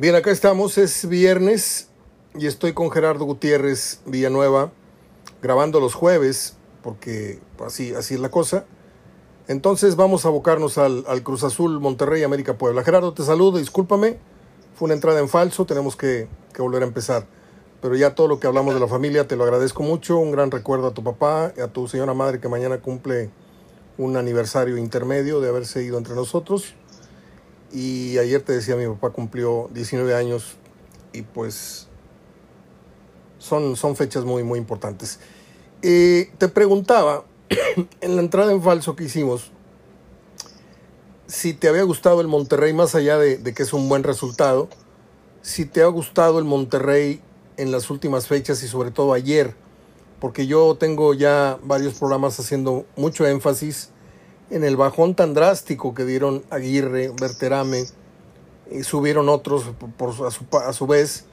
Bien, acá estamos, es viernes y estoy con Gerardo Gutiérrez Villanueva grabando los jueves, porque así, así es la cosa. Entonces vamos a abocarnos al, al Cruz Azul Monterrey América Puebla. Gerardo, te saludo, discúlpame, fue una entrada en falso, tenemos que, que volver a empezar. Pero ya todo lo que hablamos de la familia te lo agradezco mucho, un gran recuerdo a tu papá, a tu señora madre que mañana cumple un aniversario intermedio de haberse ido entre nosotros. Y ayer te decía, mi papá cumplió 19 años y pues son, son fechas muy, muy importantes. Eh, te preguntaba, en la entrada en falso que hicimos, si te había gustado el Monterrey, más allá de, de, que es un buen resultado, si te ha gustado el Monterrey en las últimas fechas y sobre todo ayer, porque yo tengo ya varios programas haciendo mucho énfasis en el bajón tan drástico que dieron Aguirre, Berterame, y subieron otros por, a, su, a su vez,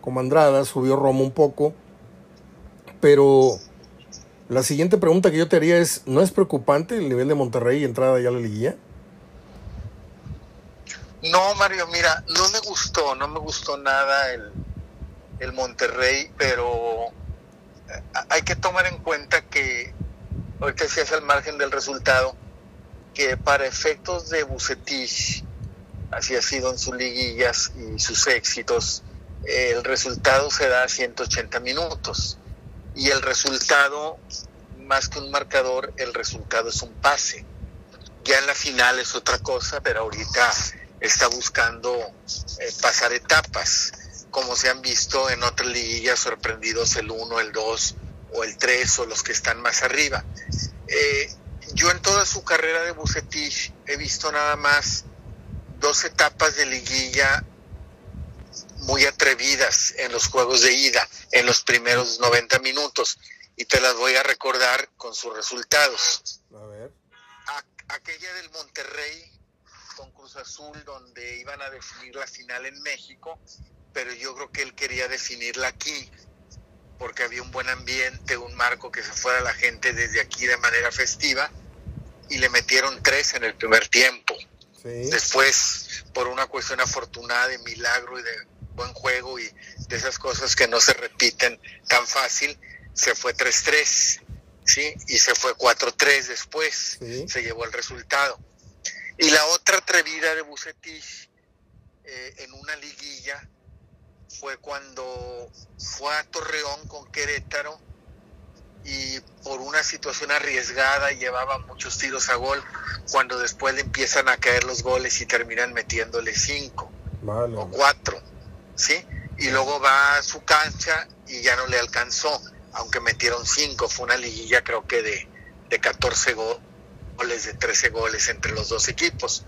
como Andrada, subió Romo un poco, pero la siguiente pregunta que yo te haría es, ¿no es preocupante el nivel de Monterrey y entrada ya a la liguilla? No, Mario, mira, no me gustó, no me gustó nada el, el Monterrey, pero hay que tomar en cuenta que, ahorita es al margen del resultado, que para efectos de Bucetich, así ha sido en sus liguillas y sus éxitos, el resultado se da a 180 minutos. Y el resultado, más que un marcador, el resultado es un pase. Ya en la final es otra cosa, pero ahorita está buscando eh, pasar etapas, como se han visto en otras liguillas sorprendidos el 1, el 2 o el 3 o los que están más arriba. Eh, yo en toda su carrera de Bucetich he visto nada más dos etapas de liguilla muy atrevidas en los juegos de ida, en los primeros 90 minutos, y te las voy a recordar con sus resultados. A ver. Aquella del Monterrey con Cruz Azul, donde iban a definir la final en México, pero yo creo que él quería definirla aquí, porque había un buen ambiente, un marco que se fuera la gente desde aquí de manera festiva, y le metieron tres en el primer tiempo. Sí. Después, por una cuestión afortunada de milagro y de buen juego y de esas cosas que no se repiten tan fácil, se fue 3-3, ¿sí? Y se fue 4-3 después, Sí. se llevó el resultado. Y la otra atrevida de Bucetich eh, en una liguilla fue cuando fue a Torreón con Querétaro y por una situación arriesgada llevaba muchos tiros a gol, cuando después le empiezan a caer los goles y terminan metiéndole cinco o cuatro, ¿sí? Y luego va a su cancha y ya no le alcanzó, aunque metieron cinco, fue una liguilla creo que de, de 14 go- goles, de 13 goles entre los dos equipos.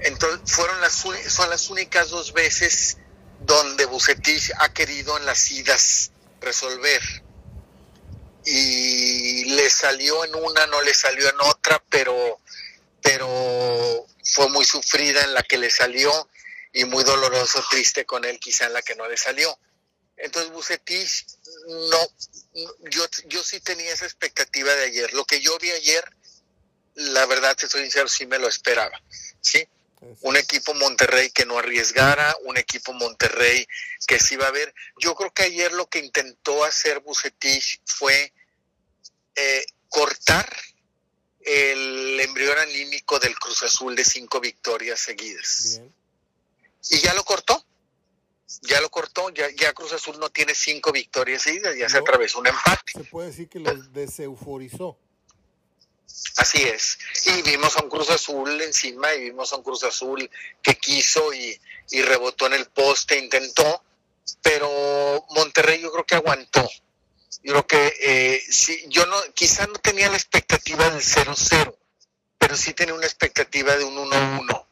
Entonces fueron las, son las únicas dos veces donde Bucetich ha querido en las idas resolver. Y le salió en una, no le salió en otra, pero, pero fue muy sufrida en la que le salió y muy doloroso, triste con él quizá en la que no le salió. Entonces Bucetich, no, yo, yo sí tenía esa expectativa de ayer. Lo que yo vi ayer, la verdad, te soy sincero, sí me lo esperaba. ¿sí? Un equipo Monterrey que no arriesgara, un equipo Monterrey que sí va a ver. Yo creo que ayer lo que intentó hacer Bucetich fue eh, cortar el embrión anímico del Cruz Azul de cinco victorias seguidas. Bien. Y ya lo cortó. Ya lo cortó, ya, ya Cruz Azul no tiene cinco victorias seguidas, ya se No. atravesó un empate. Se puede decir que los deseuforizó. Así es. Y vimos a un Cruz Azul encima y vimos a un Cruz Azul que quiso y, y rebotó en el poste, intentó, pero Monterrey yo creo que aguantó. Yo creo que eh, sí, yo no, quizá no tenía la expectativa del 0-0, pero sí tenía una expectativa de un 1-1.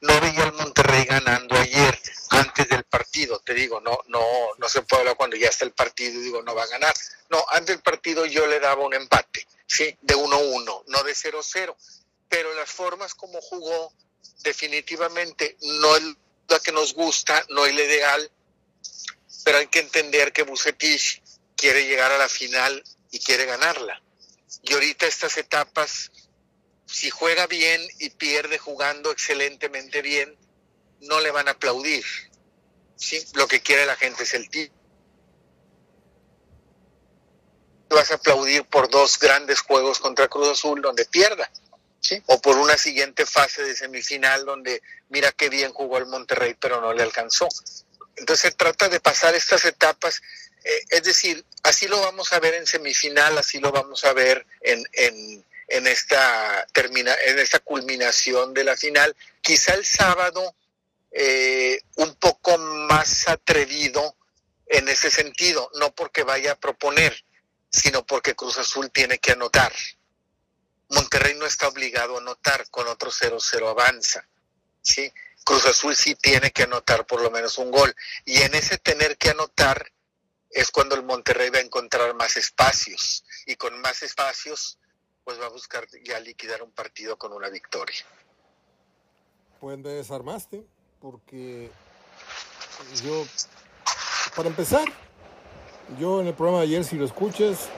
No veía al Monterrey ganando ayer, antes del partido, te digo, no, no, no se puede hablar cuando ya está el partido y digo no va a ganar. No, antes del partido yo le daba un empate, sí, de 1-1, no de 0-0. Pero las formas como jugó, definitivamente no es la que nos gusta, no es la ideal, pero hay que entender que Bucetich quiere llegar a la final y quiere ganarla. Y ahorita estas etapas, si juega bien y pierde jugando excelentemente bien, no le van a aplaudir. ¿sí? Lo que quiere la gente es el título. Vas a aplaudir por dos grandes juegos contra Cruz Azul donde pierda. ¿Sí? O por una siguiente fase de semifinal donde mira qué bien jugó el Monterrey, pero no le alcanzó. Entonces se trata de pasar estas etapas, eh, es decir, así lo vamos a ver en semifinal, así lo vamos a ver en, en, en, esta, termina, en esta culminación de la final. Quizá el sábado eh, un poco más atrevido en ese sentido, no porque vaya a proponer, sino porque Cruz Azul tiene que anotar. Monterrey no está obligado a anotar, con otro 0-0 avanza. ¿sí? Cruz Azul sí tiene que anotar por lo menos un gol. Y en ese tener que anotar es cuando el Monterrey va a encontrar más espacios. Y con más espacios, pues va a buscar ya liquidar un partido con una victoria. Pues me desarmaste, porque yo, para empezar, yo en el programa de ayer, si lo escuchas,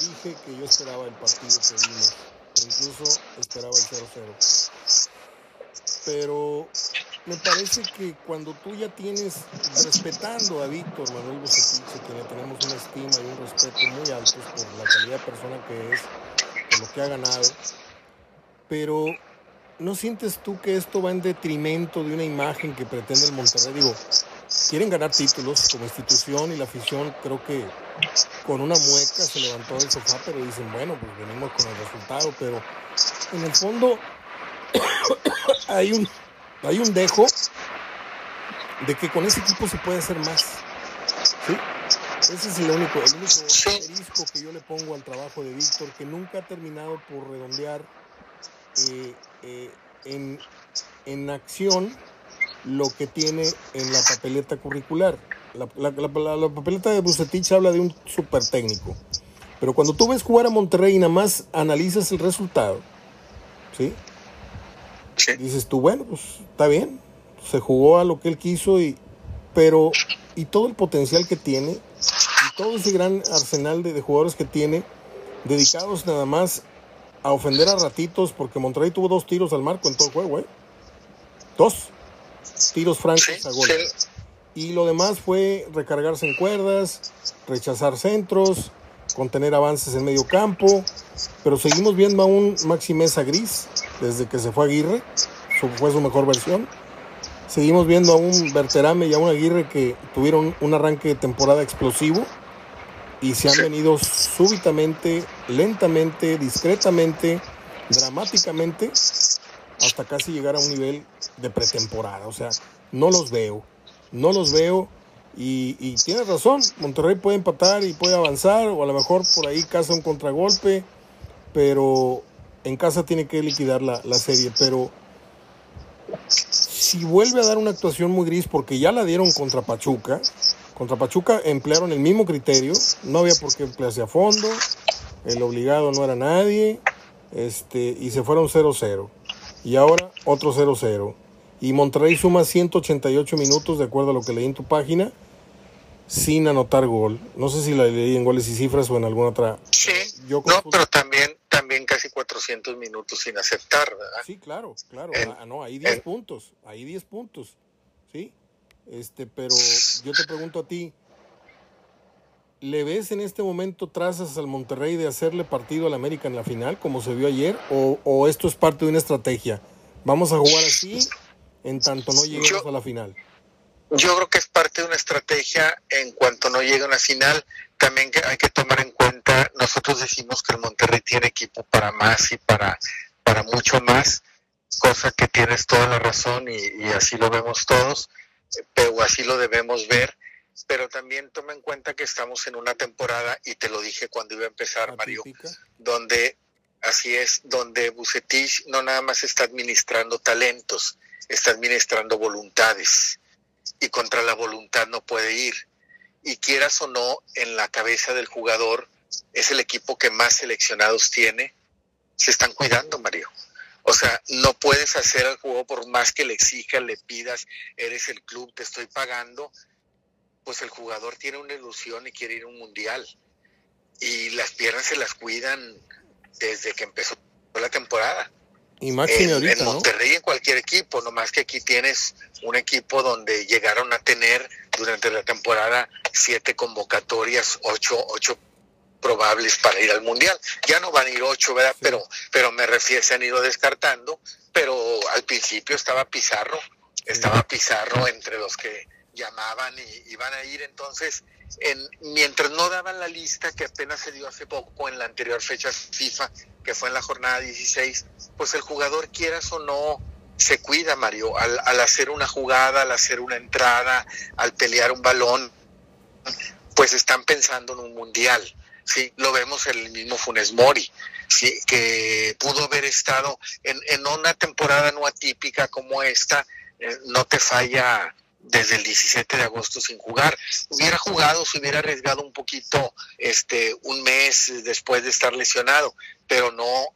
dije que yo esperaba el partido que vimos. Incluso esperaba el 0-0 pero me parece que cuando tú ya tienes, respetando a Víctor Manuel Bucetich, que le tenemos una estima y un respeto muy altos por la calidad de persona que es, por lo que ha ganado, pero ¿no sientes tú que esto va en detrimento de una imagen que pretende el Monterrey? Digo, quieren ganar títulos como institución y la afición creo que con una mueca se levantó del sofá, pero dicen, bueno, pues venimos con el resultado, pero en el fondo hay un, hay un dejo de que con ese equipo se puede hacer más. ¿sí? Ese es el único, el único asterisco que yo le pongo al trabajo de Víctor, que nunca ha terminado por redondear eh, eh, en, en acción lo que tiene en la papeleta curricular. La, la, la, la papeleta de Bucetich habla de un super técnico. Pero cuando tú ves jugar a Monterrey y nada más analizas el resultado, ¿sí? Dices tú, bueno, pues está bien, se jugó a lo que él quiso, y, pero y todo el potencial que tiene, y todo ese gran arsenal de, de jugadores que tiene, dedicados nada más a ofender a ratitos, porque Monterrey tuvo dos tiros al marco en todo el juego, ¿eh? Dos tiros francos a gol. Y lo demás fue recargarse en cuerdas, rechazar centros, contener avances en medio campo, pero seguimos viendo a un Maxi Mesa gris desde que se fue Aguirre, fue su mejor versión. Seguimos viendo a un Berterame y a un Aguirre que tuvieron un arranque de temporada explosivo y se han venido súbitamente, lentamente, discretamente, dramáticamente, hasta casi llegar a un nivel de pretemporada. O sea, no los veo, no los veo. Y, y tienes razón, Monterrey puede empatar y puede avanzar, o a lo mejor por ahí caza un contragolpe, pero en casa tiene que liquidar la, la, serie, pero si vuelve a dar una actuación muy gris, porque ya la dieron contra Pachuca, contra Pachuca emplearon el mismo criterio, no había por qué emplearse a fondo, el obligado no era nadie, este, y se fueron 0-0. Y ahora otro 0-0. Y Monterrey suma 188 minutos, de acuerdo a lo que leí en tu página, sin anotar gol. No sé si la leí en goles y cifras o en alguna otra. Sí, yo no, pero también también casi 400 minutos sin aceptar, ¿verdad? Sí, claro, claro. Ah, no, ahí 10 en, puntos, ahí 10 puntos, ¿sí? Este, pero yo te pregunto a ti, ¿le ves en este momento trazas al Monterrey de hacerle partido al América en la final, como se vio ayer, o, o esto es parte de una estrategia? Vamos a jugar así en tanto no lleguemos yo, a la final. Yo creo que es parte de una estrategia en cuanto no llegue a una final. También hay que tomar en cuenta, nosotros decimos que el Monterrey tiene equipo para más y para, para mucho más, cosa que tienes toda la razón y, y así lo vemos todos, pero así lo debemos ver pero también toma en cuenta que estamos en una temporada, y te lo dije cuando iba a empezar, Mario, donde, así es, donde Bucetich no nada más está administrando talentos, está administrando voluntades, y contra la voluntad no puede ir. Y quieras o no, en la cabeza del jugador, es el equipo que más seleccionados tiene, se están cuidando, Mario. O sea, no puedes hacer el juego por más que le exijas, le pidas, eres el club, te estoy pagando, pues el jugador tiene una ilusión y quiere ir a un mundial. Y las piernas se las cuidan desde que empezó la temporada. Y en, en Monterrey en cualquier equipo, nomás que aquí tienes un equipo donde llegaron a tener durante la temporada siete convocatorias, ocho, ocho probables para ir al mundial. Ya no van a ir ocho, ¿verdad? Pero, pero me refiero, se han ido descartando, pero al principio estaba Pizarro, estaba Pizarro entre los que llamaban y iban a ir, entonces, en, mientras no daban la lista que apenas se dio hace poco en la anterior fecha FIFA, que fue en la jornada 16, pues el jugador quieras o no, se cuida, Mario, al, al hacer una jugada, al hacer una entrada, al pelear un balón, pues están pensando en un mundial. Sí, lo vemos en el mismo Funes Mori, sí, que pudo haber estado en, una temporada no atípica como esta, eh, no te falla desde el 17 de agosto sin jugar. Hubiera jugado, se hubiera arriesgado un poquito este un mes después de estar lesionado, pero no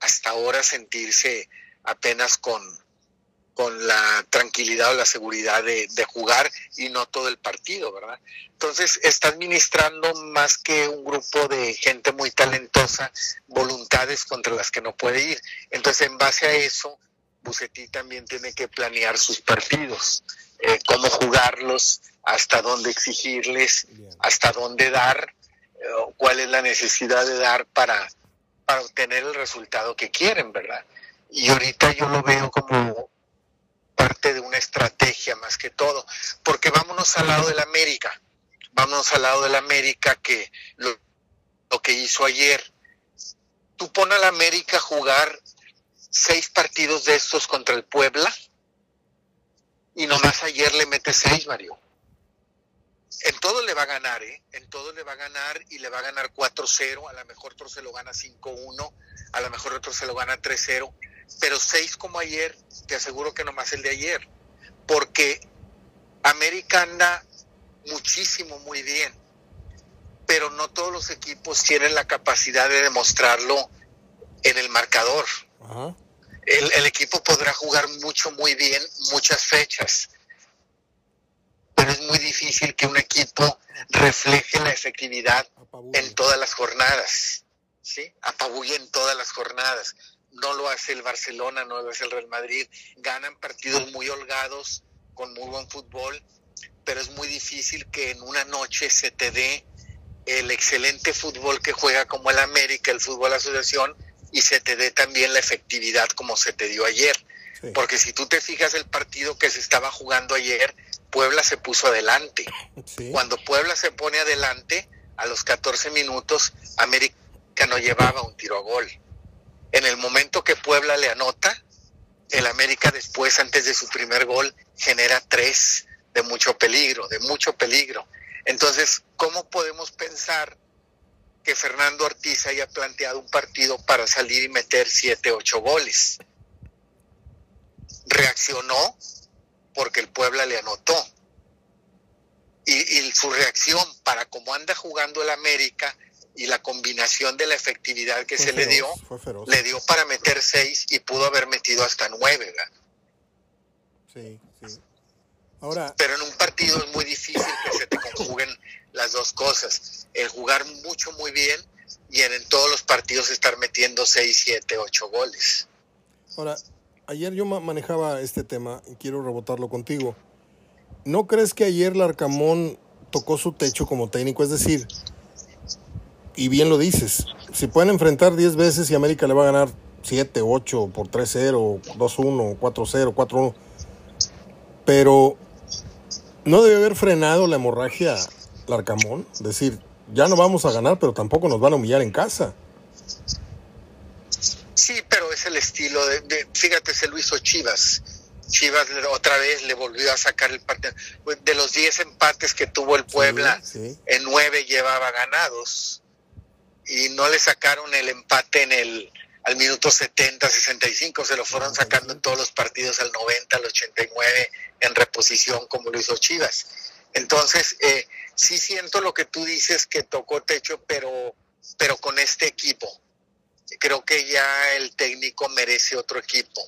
hasta ahora sentirse apenas con, con la tranquilidad o la seguridad de, de, jugar y no todo el partido, ¿verdad? Entonces está administrando más que un grupo de gente muy talentosa, voluntades contra las que no puede ir. Entonces en base a eso, Bucetí también tiene que planear sus partidos, eh, cómo jugarlos, hasta dónde exigirles, hasta dónde dar, eh, cuál es la necesidad de dar para, para obtener el resultado que quieren, ¿verdad? Y ahorita yo lo veo como parte de una estrategia más que todo, porque vámonos al lado del América, vámonos al lado del América que lo, lo que hizo ayer. Tú pones al América a jugar seis partidos de estos contra el Puebla y nomás ayer le mete seis, Mario. En todo le va a ganar, ¿eh? En todo le va a ganar y le va a ganar 4-0, a lo mejor otro se lo gana 5-1, a lo mejor otro se lo gana 3-0 pero seis como ayer, te aseguro que nomás el de ayer, porque América anda muchísimo, muy bien, pero no todos los equipos tienen la capacidad de demostrarlo en el marcador. Ajá. El, el, equipo podrá jugar mucho, muy bien, muchas fechas, pero es muy difícil que un equipo refleje la efectividad en todas las jornadas, ¿sí? Apabulle en todas las jornadas. No lo hace el Barcelona, no lo hace el Real Madrid, ganan partidos muy holgados, con muy buen fútbol, pero es muy difícil que en una noche se te dé el excelente fútbol que juega como el América, el fútbol asociación, y se te dé también la efectividad como se te dio ayer. Sí. Porque si tú te fijas el partido que se estaba jugando ayer, Puebla se puso adelante. Sí. Cuando Puebla se pone adelante, a los 14 minutos, América no llevaba un tiro a gol en el momento que Puebla le anota, el América después, antes de su primer gol, genera tres de mucho peligro, de mucho peligro. Entonces, ¿cómo podemos pensar que Fernando Ortiz haya planteado un partido para salir y meter siete, ocho goles? Reaccionó porque el Puebla le anotó. Y, y su reacción para cómo anda jugando el América y la combinación de la efectividad que fue se feroz, le dio, le dio para meter seis y pudo haber metido hasta nueve, ¿verdad? Sí, sí. Ahora... Pero en un partido es muy difícil que se te conjuguen las dos cosas. El jugar mucho, muy bien y en, en todos los partidos estar metiendo seis, siete, ocho goles. Ahora, ayer yo manejaba este tema y quiero rebotarlo contigo. ¿No crees que ayer Larcamón tocó su techo como técnico? Es decir, y bien lo dices, si pueden enfrentar 10 veces y América le va a ganar 7, 8 por 3-0, 2-1, 4-0, 4-1, pero no debe haber frenado la hemorragia Larcamón, decir, ya no vamos a ganar, pero tampoco nos van a humillar en casa. Sí, pero es el estilo de, de fíjate, se lo hizo Chivas. Chivas otra vez le volvió a sacar el partido. De los 10 empates que tuvo el Puebla, sí, sí. en 9 llevaba ganados y no le sacaron el empate en el al minuto 70, 65, se lo fueron sacando en todos los partidos al 90, al 89 en reposición como lo hizo Chivas. Entonces, eh, sí siento lo que tú dices que tocó techo, pero, pero con este equipo. Creo que ya el técnico merece otro equipo.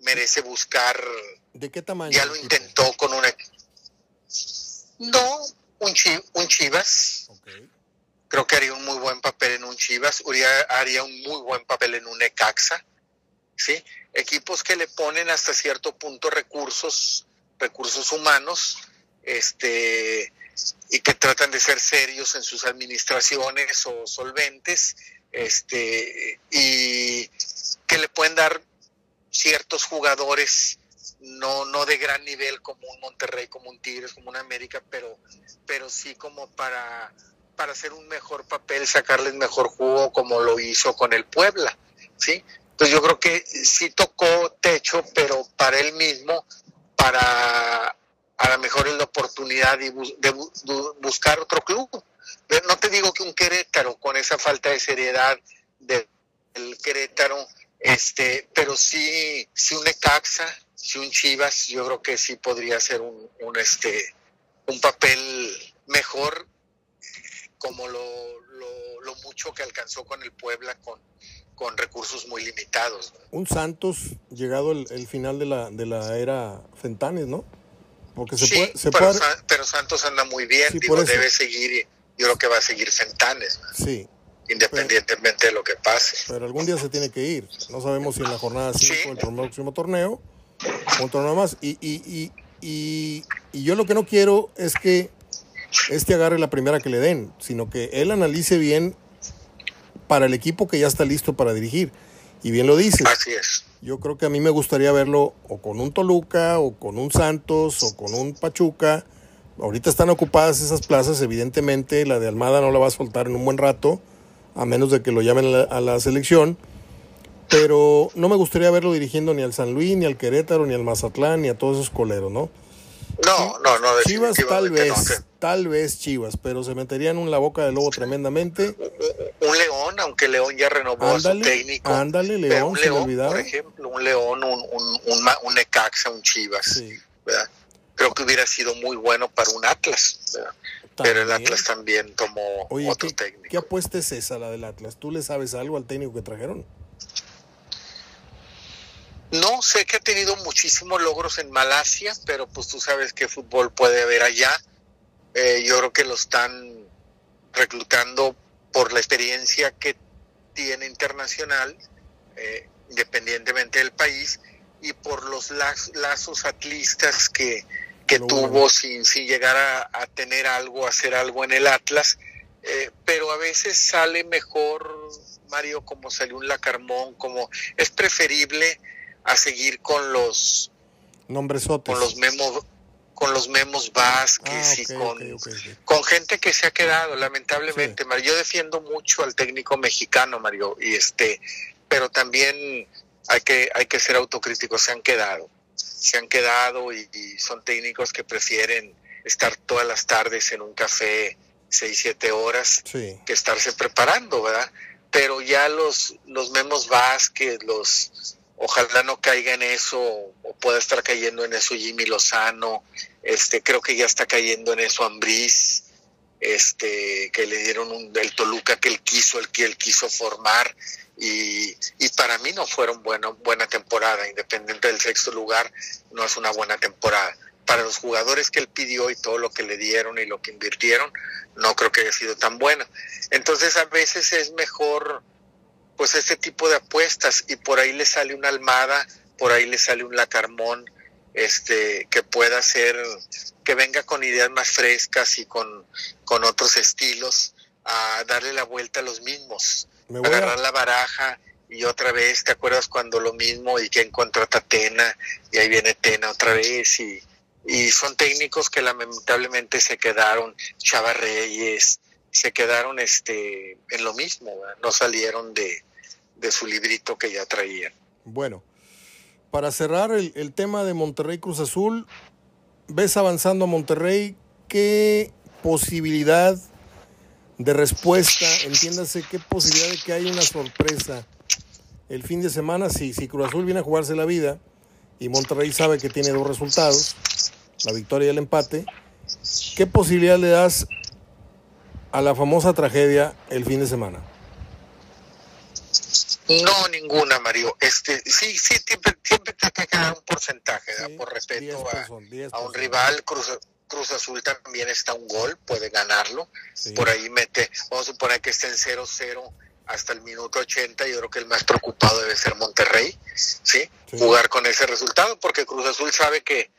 Merece buscar. ¿De qué tamaño? Ya lo intentó con una. No, un, chi, un Chivas. Okay creo que haría un muy buen papel en un Chivas, haría, haría un muy buen papel en un Necaxa, ¿sí? Equipos que le ponen hasta cierto punto recursos, recursos humanos, este, y que tratan de ser serios en sus administraciones o solventes, este, y que le pueden dar ciertos jugadores no no de gran nivel como un Monterrey, como un Tigres, como un América, pero pero sí como para para hacer un mejor papel, sacarles mejor jugo como lo hizo con el Puebla, ¿sí? Entonces yo creo que sí tocó techo, pero para él mismo, para a lo mejor es la oportunidad de, buscar otro club. No te digo que un Querétaro con esa falta de seriedad del Querétaro, este, pero sí, sí un Necaxa, sí un Chivas, yo creo que sí podría ser un, un este, un papel mejor como lo, lo, mucho que alcanzó con el Puebla con, con recursos muy limitados. Un Santos llegado el, el, final de la, de la era Fentanes, ¿no? Porque se puede, se pero, puede... pero, Santos anda muy bien, digo, debe seguir, yo creo que va a seguir Fentanes. Sí. Independientemente de lo que pase. Pero algún día se tiene que ir. No sabemos si en la jornada 5 sí. del próximo torneo o un torneo más. Y, y, y, y, y yo lo que no quiero es que este agarre la primera que le den, sino que él analice bien para el equipo que ya está listo para dirigir. Y bien lo dices. Así es. Yo creo que a mí me gustaría verlo o con un Toluca, o con un Santos, o con un Pachuca. Ahorita están ocupadas esas plazas, evidentemente la de Almada no la va a soltar en un buen rato, a menos de que lo llamen a la, a la selección. Pero no me gustaría verlo dirigiendo ni al San Luis, ni al Querétaro, ni al Mazatlán, ni a todos esos coleros, ¿no? No, no, no. Chivas tal vez, tal vez Chivas, pero se meterían en la boca del lobo tremendamente. Un León, aunque León ya renovó ándale, su técnico. Ándale, León, un León por ejemplo, un León, un, un, un, un Necaxa, un Chivas. Sí. ¿verdad? Creo que hubiera sido muy bueno para un Atlas. ¿verdad? Pero el Atlas también tomó Oye, otro ¿qué, técnico. ¿Qué apuesta es esa, la del Atlas? ¿Tú le sabes algo al técnico que trajeron? No, sé que ha tenido muchísimos logros en Malasia, pero pues tú sabes qué fútbol puede haber allá. Eh, yo creo que lo están reclutando por la experiencia que tiene internacional, eh, independientemente del país, y por los lazos atlistas que, que tuvo bueno. sin, sin llegar a, a, tener algo, a hacer algo en el Atlas. Eh, pero a veces sale mejor, Mario, como salió un Lacarmón, como es preferible a seguir con los nombresotes. con los memos con los memos Vázquez ah, okay, y con, okay, okay, con gente que se ha quedado lamentablemente sí. Mario yo defiendo mucho al técnico mexicano Mario y este pero también hay que hay que ser autocríticos se han quedado se han quedado y, y son técnicos que prefieren estar todas las tardes en un café seis siete horas sí. que estarse preparando verdad pero ya los los memos Vázquez los ojalá no caiga en eso o pueda estar cayendo en eso Jimmy Lozano, este creo que ya está cayendo en eso Ambriz, este que le dieron un del Toluca que él quiso, el que él quiso formar y, y para mí no fueron bueno, buena temporada, independiente del sexto lugar, no es una buena temporada. Para los jugadores que él pidió y todo lo que le dieron y lo que invirtieron, no creo que haya sido tan bueno. Entonces a veces es mejor pues este tipo de apuestas y por ahí le sale una almada, por ahí le sale un lacarmón, este, que pueda ser, que venga con ideas más frescas y con, con otros estilos, a darle la vuelta a los mismos, agarrar a... la baraja y otra vez, ¿te acuerdas cuando lo mismo y que encontró a Tena y ahí viene Tena otra vez y, y son técnicos que lamentablemente se quedaron, Chava Reyes, se quedaron este en lo mismo, no salieron de, de, su librito que ya traían. Bueno, para cerrar el, el, tema de Monterrey Cruz Azul, ves avanzando a Monterrey, ¿qué posibilidad de respuesta, entiéndase, qué posibilidad de que haya una sorpresa el fin de semana si, si Cruz Azul viene a jugarse la vida y Monterrey sabe que tiene dos resultados, la victoria y el empate, ¿qué posibilidad le das a la famosa tragedia el fin de semana? No, ninguna, Mario. Este, sí, sí, siempre, siempre te que quedar un porcentaje, sí, por respeto a, a, un rival. Cruz, Cruz, Azul también está un gol, puede ganarlo. Sí. Por ahí mete, vamos a suponer que esté en 0-0 hasta el minuto 80, yo creo que el más preocupado debe ser Monterrey, ¿sí? Jugar con ese resultado, porque Cruz Azul sabe que,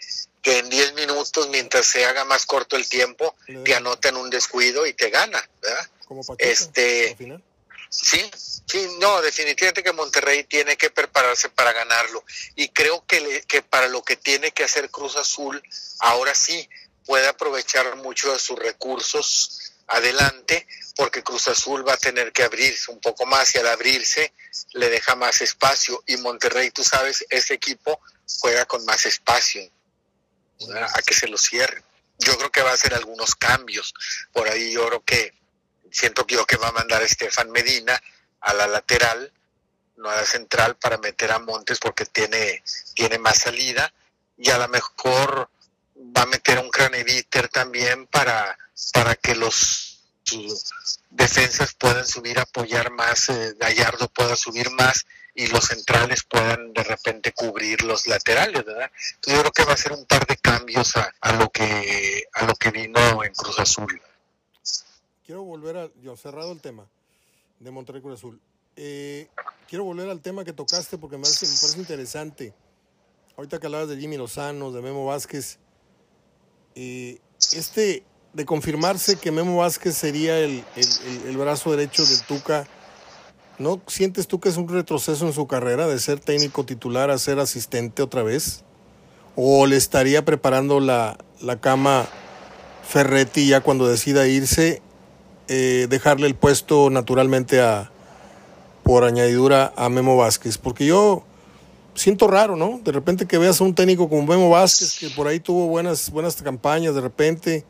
que en 10 minutos, mientras se haga más corto el tiempo, te anotan un descuido y te gana, ¿verdad? Como este, Sí, sí, no, definitivamente que Monterrey tiene que prepararse para ganarlo. Y creo que, que para lo que tiene que hacer Cruz Azul, ahora sí puede aprovechar mucho de sus recursos adelante, porque Cruz Azul va a tener que abrirse un poco más y al abrirse le deja más espacio. Y Monterrey, tú sabes, ese equipo juega con más espacio a que se lo cierre. Yo creo que va a hacer algunos cambios. Por ahí yo creo que siento yo que va a mandar a Estefan Medina a la lateral, no a la central, para meter a Montes porque tiene, tiene más salida. Y a lo mejor va a meter un Craneviter también para, para que los defensas puedan subir, apoyar más, eh, Gallardo pueda subir más y los centrales puedan de repente cubrir los laterales, ¿verdad? Entonces yo creo que va a ser un par de cambios a, a lo que a lo que vino en Cruz Azul. Quiero volver a, yo cerrado el tema de Monterrey Cruz Azul. Eh, quiero volver al tema que tocaste porque me parece, me parece interesante. Ahorita que hablabas de Jimmy Lozano, de Memo Vázquez, eh, este de confirmarse que Memo Vázquez sería el, el, brazo derecho del Tuca, ¿no sientes tú que es un retroceso en su carrera de ser técnico titular a ser asistente otra vez? ¿O le estaría preparando la, la cama Ferretti ya cuando decida irse eh, dejarle el puesto naturalmente a, por añadidura a Memo Vázquez, porque yo siento raro, ¿no? De repente que veas a un técnico como Memo Vázquez, que por ahí tuvo buenas, buenas campañas, de repente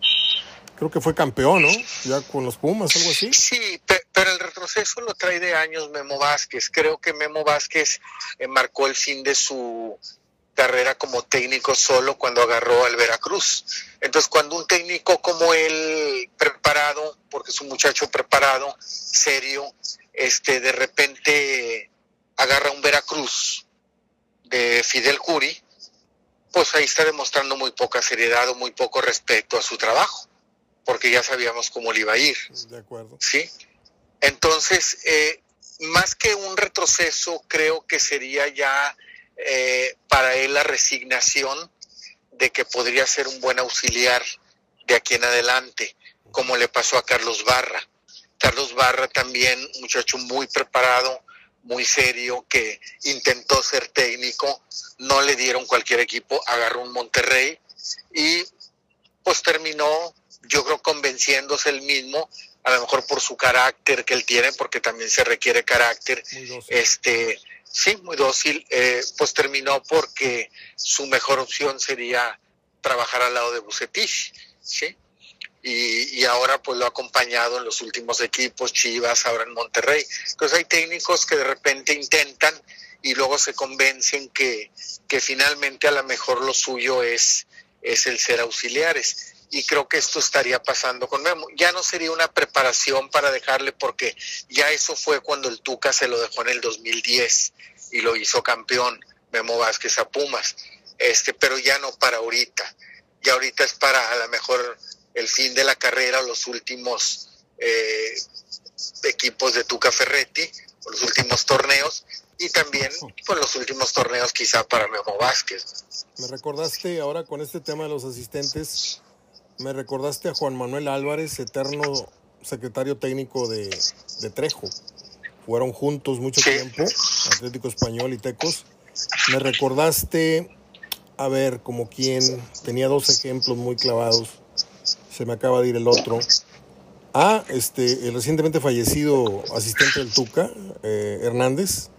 creo que fue campeón, ¿no? Ya con los Pumas, algo así. Sí, retroceso lo trae de años Memo Vázquez. Creo que Memo Vázquez eh, marcó el fin de su carrera como técnico solo cuando agarró al Veracruz. Entonces, cuando un técnico como él, preparado, porque es un muchacho preparado, serio, este, de repente agarra un Veracruz de Fidel Curi, pues ahí está demostrando muy poca seriedad o muy poco respeto a su trabajo, porque ya sabíamos cómo le iba a ir. De acuerdo. Sí. Entonces, eh, más que un retroceso, creo que sería ya eh, para él la resignación de que podría ser un buen auxiliar de aquí en adelante, como le pasó a Carlos Barra. Carlos Barra también, muchacho muy preparado, muy serio, que intentó ser técnico, no le dieron cualquier equipo, agarró un Monterrey y pues terminó, yo creo, convenciéndose él mismo, a lo mejor por su carácter que él tiene, porque también se requiere carácter, este sí, muy dócil, eh, pues terminó porque su mejor opción sería trabajar al lado de Bucetich, ¿sí? Y, y, ahora pues lo ha acompañado en los últimos equipos, Chivas, ahora en Monterrey. Entonces hay técnicos que de repente intentan y luego se convencen que, que finalmente a lo mejor lo suyo es, es el ser auxiliares y creo que esto estaría pasando con Memo. Ya no sería una preparación para dejarle porque ya eso fue cuando el Tuca se lo dejó en el 2010 y lo hizo campeón Memo Vázquez a Pumas. Este, pero ya no para ahorita. Ya ahorita es para a lo mejor el fin de la carrera, los últimos eh, equipos de Tuca Ferretti, los últimos torneos y también pues, los últimos torneos quizá para Memo Vázquez. Me recordaste ahora con este tema de los asistentes, me recordaste a Juan Manuel Álvarez, eterno secretario técnico de, Trejo. Fueron juntos mucho tiempo, Atlético Español y Tecos. Me recordaste, a ver, como quien tenía dos ejemplos muy clavados. Se me acaba de ir el otro. Ah, este, el recientemente fallecido asistente del Tuca, eh, Hernández.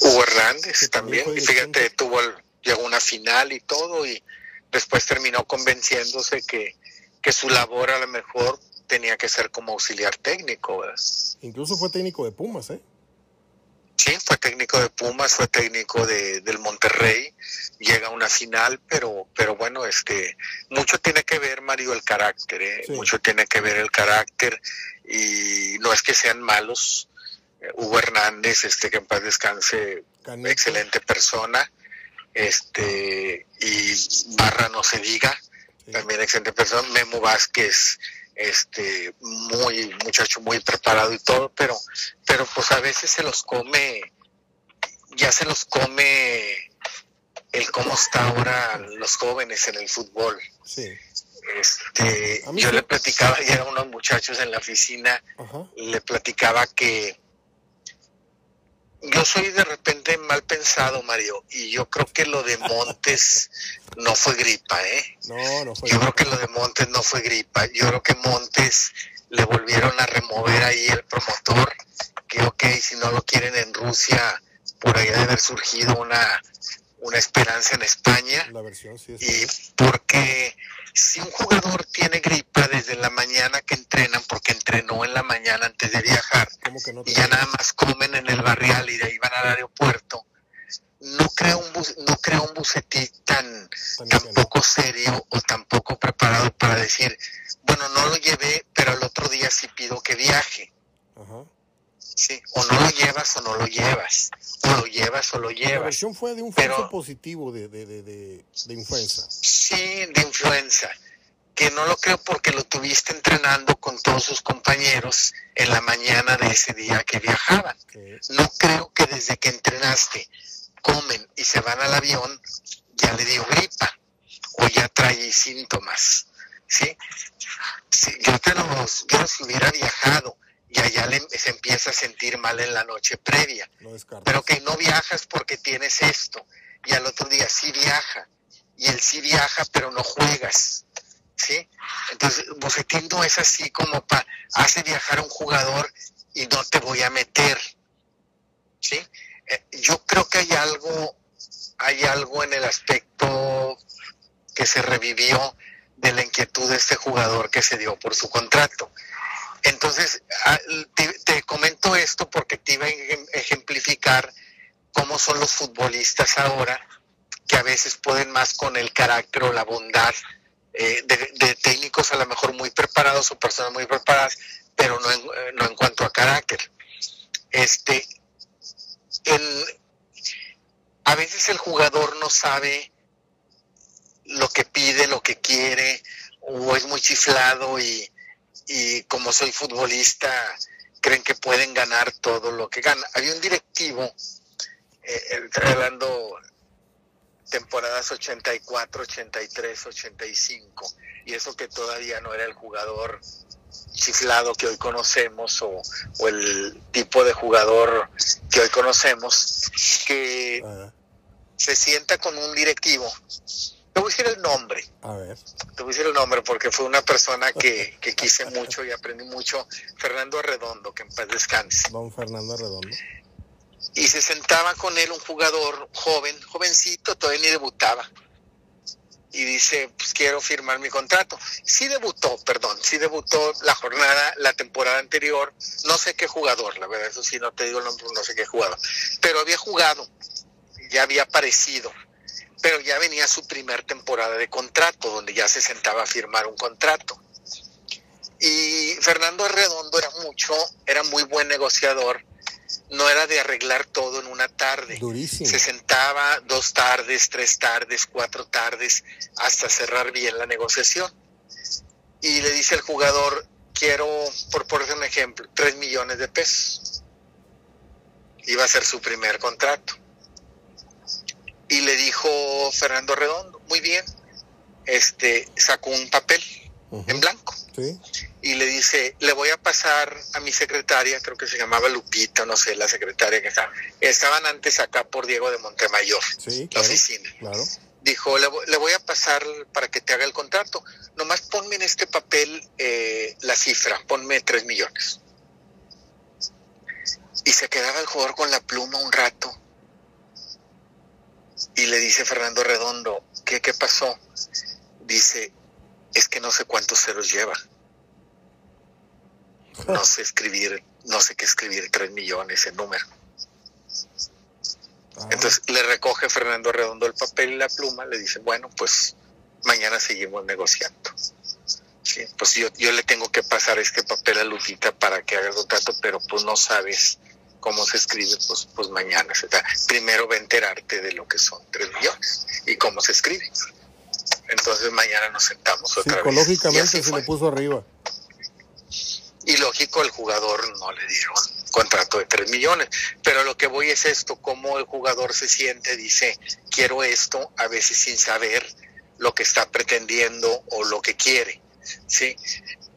Hugo Hernández también, y fíjate, tuvo llegó a una final y todo, y después terminó convenciéndose que, que su labor a lo mejor tenía que ser como auxiliar técnico. Incluso fue técnico de Pumas, ¿eh? Sí, fue técnico de Pumas, fue técnico de, del Monterrey, llega a una final, pero, pero bueno, este, mucho tiene que ver, Mario, el carácter, ¿eh? mucho tiene que ver el carácter, y no es que sean malos, eh, Hugo Hernández, este, que en paz descanse, excelente persona, este, y Barra no se diga, también excelente persona, Memo Vázquez, este, muy muchacho muy preparado y todo, pero, pero pues a veces se los come, ya se los come el cómo está ahora los jóvenes en el fútbol. Sí. Este, yo le platicaba ayer a unos muchachos en la oficina, le platicaba que yo soy de repente mal pensado, Mario, y yo creo que lo de Montes no fue gripa, ¿eh? No, no fue Yo creo que lo de Montes no fue gripa. Yo creo que Montes le volvieron a remover ahí el promotor, que ok, si no lo quieren en Rusia, por ahí debe haber surgido una, una esperanza en España. La versión, sí, y porque si un jugador tiene gripa desde la mañana que entrenan, porque entrenó en la mañana antes de viajar, y ya nada más comen en el barrial y de ahí van al aeropuerto, no crea un, no crea un bucetí tan, tan poco serio o tan poco preparado para decir, bueno, no lo llevé, pero el otro día sí pido que viaje. Sí, o no lo llevas o no lo llevas, o lo llevas o lo llevas. La versión fue de un falso positivo de, de, de, de, influenza. Sí, de influenza, que no lo creo porque lo tuviste entrenando con todos sus compañeros en la mañana de ese día que viajaban. No creo que desde que entrenaste, comen y se van al avión, ya le dio gripa o ya trae síntomas. ¿sí? yo te los, yo si hubiera viajado y allá se empieza a sentir mal en la noche previa. Pero que no viajas porque tienes esto. Y al otro día sí viaja. Y él sí viaja, pero no juegas. ¿Sí? Entonces, Bocetín no es así como para hace viajar a un jugador y no te voy a meter. ¿Sí? Eh, yo creo que hay algo, hay algo en el aspecto que se revivió de la inquietud de este jugador que se dio por su contrato. Entonces, ah, te, comento esto porque te iba a ejemplificar cómo son los futbolistas ahora, que a veces pueden más con el carácter o la bondad eh, de, técnicos a lo mejor muy preparados o personas muy preparadas, pero no en, eh, no en cuanto a carácter. Este, a veces el jugador no sabe lo que pide, lo que quiere, o es muy chiflado y, y como soy futbolista, creen que pueden ganar todo lo que ganan. Había un directivo, eh, hablando temporadas 84, 83, 85, y eso que todavía no era el jugador chiflado que hoy conocemos o, el tipo de jugador que hoy conocemos, que se sienta con un directivo te voy a decir el nombre. A ver. Te voy a decir el nombre porque fue una persona que, que quise mucho y aprendí mucho. Fernando Arredondo, que en paz descanse. Don Fernando Arredondo. Y se sentaba con él un jugador joven, jovencito, todavía ni debutaba. Y dice, pues quiero firmar mi contrato. Sí debutó, perdón, sí debutó la jornada, la temporada anterior. No sé qué jugador, la verdad, eso sí, no te digo el nombre, no sé qué jugador. Pero había jugado, ya había aparecido pero ya venía su primer temporada de contrato, donde ya se sentaba a firmar un contrato. Y Fernando Arredondo era mucho, era muy buen negociador, no era de arreglar todo en una tarde. Durísimo. Se sentaba dos tardes, tres tardes, cuatro tardes, hasta cerrar bien la negociación. Y le dice al jugador, quiero, por poner un ejemplo, tres millones de pesos. Iba a ser su primer contrato y le dijo Fernando Redondo, muy bien, este, sacó un papel en blanco. Y le dice, le voy a pasar a mi secretaria, creo que se llamaba Lupita, no sé, la secretaria que estaba, estaban antes acá por Diego de Montemayor, la oficina. Dijo, le, voy a pasar para que te haga el contrato, nomás ponme en este papel eh, la cifra, ponme tres millones. Y se quedaba el jugador con la pluma un rato. Y le dice Fernando Redondo, ¿qué, qué pasó? Dice, es que no sé cuántos ceros lleva. No sé escribir, no sé qué escribir tres millones en número. Ah. Entonces le recoge Fernando Redondo el papel y la pluma, le dice, bueno, pues mañana seguimos negociando. Sí, pues yo, yo le tengo que pasar este papel a Lupita para que haga el contrato, pero pues no sabes cómo se escribe, pues, pues mañana. primero va a enterarte de lo que son tres millones y cómo se escribe. Entonces mañana nos sentamos otra vez. Psicológicamente se le puso arriba. Y lógico, el jugador no le dieron contrato de 3 millones. Pero lo que voy es esto, cómo el jugador se siente, dice, quiero esto, a veces sin saber lo que está pretendiendo o lo que quiere. ¿sí?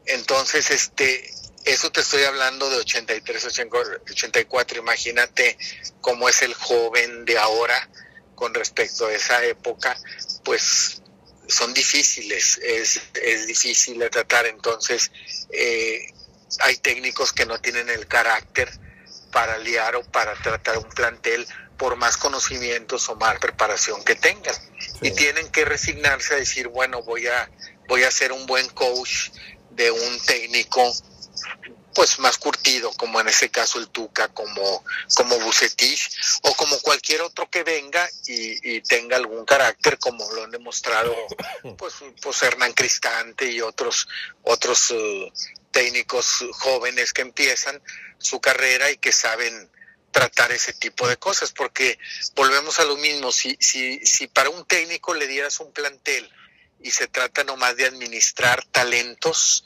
Entonces, este, eso te estoy hablando de 83, 84. Imagínate cómo es el joven de ahora con respecto a esa época, pues son difíciles, es, es difícil de tratar. Entonces, eh, hay técnicos que no tienen el carácter para liar o para tratar un plantel por más conocimientos o más preparación que tengan. Y tienen que resignarse a decir, bueno, voy a, voy a ser un buen coach de un técnico pues más curtido, como en este caso el Tuca, como, como Bucetich, o como cualquier otro que venga y, tenga algún carácter, como lo han demostrado pues, pues Hernán Cristante y otros, otros uh, técnicos jóvenes que empiezan su carrera y que saben tratar ese tipo de cosas, porque volvemos a lo mismo, si, si, si para un técnico le dieras un plantel y se trata nomás de administrar talentos,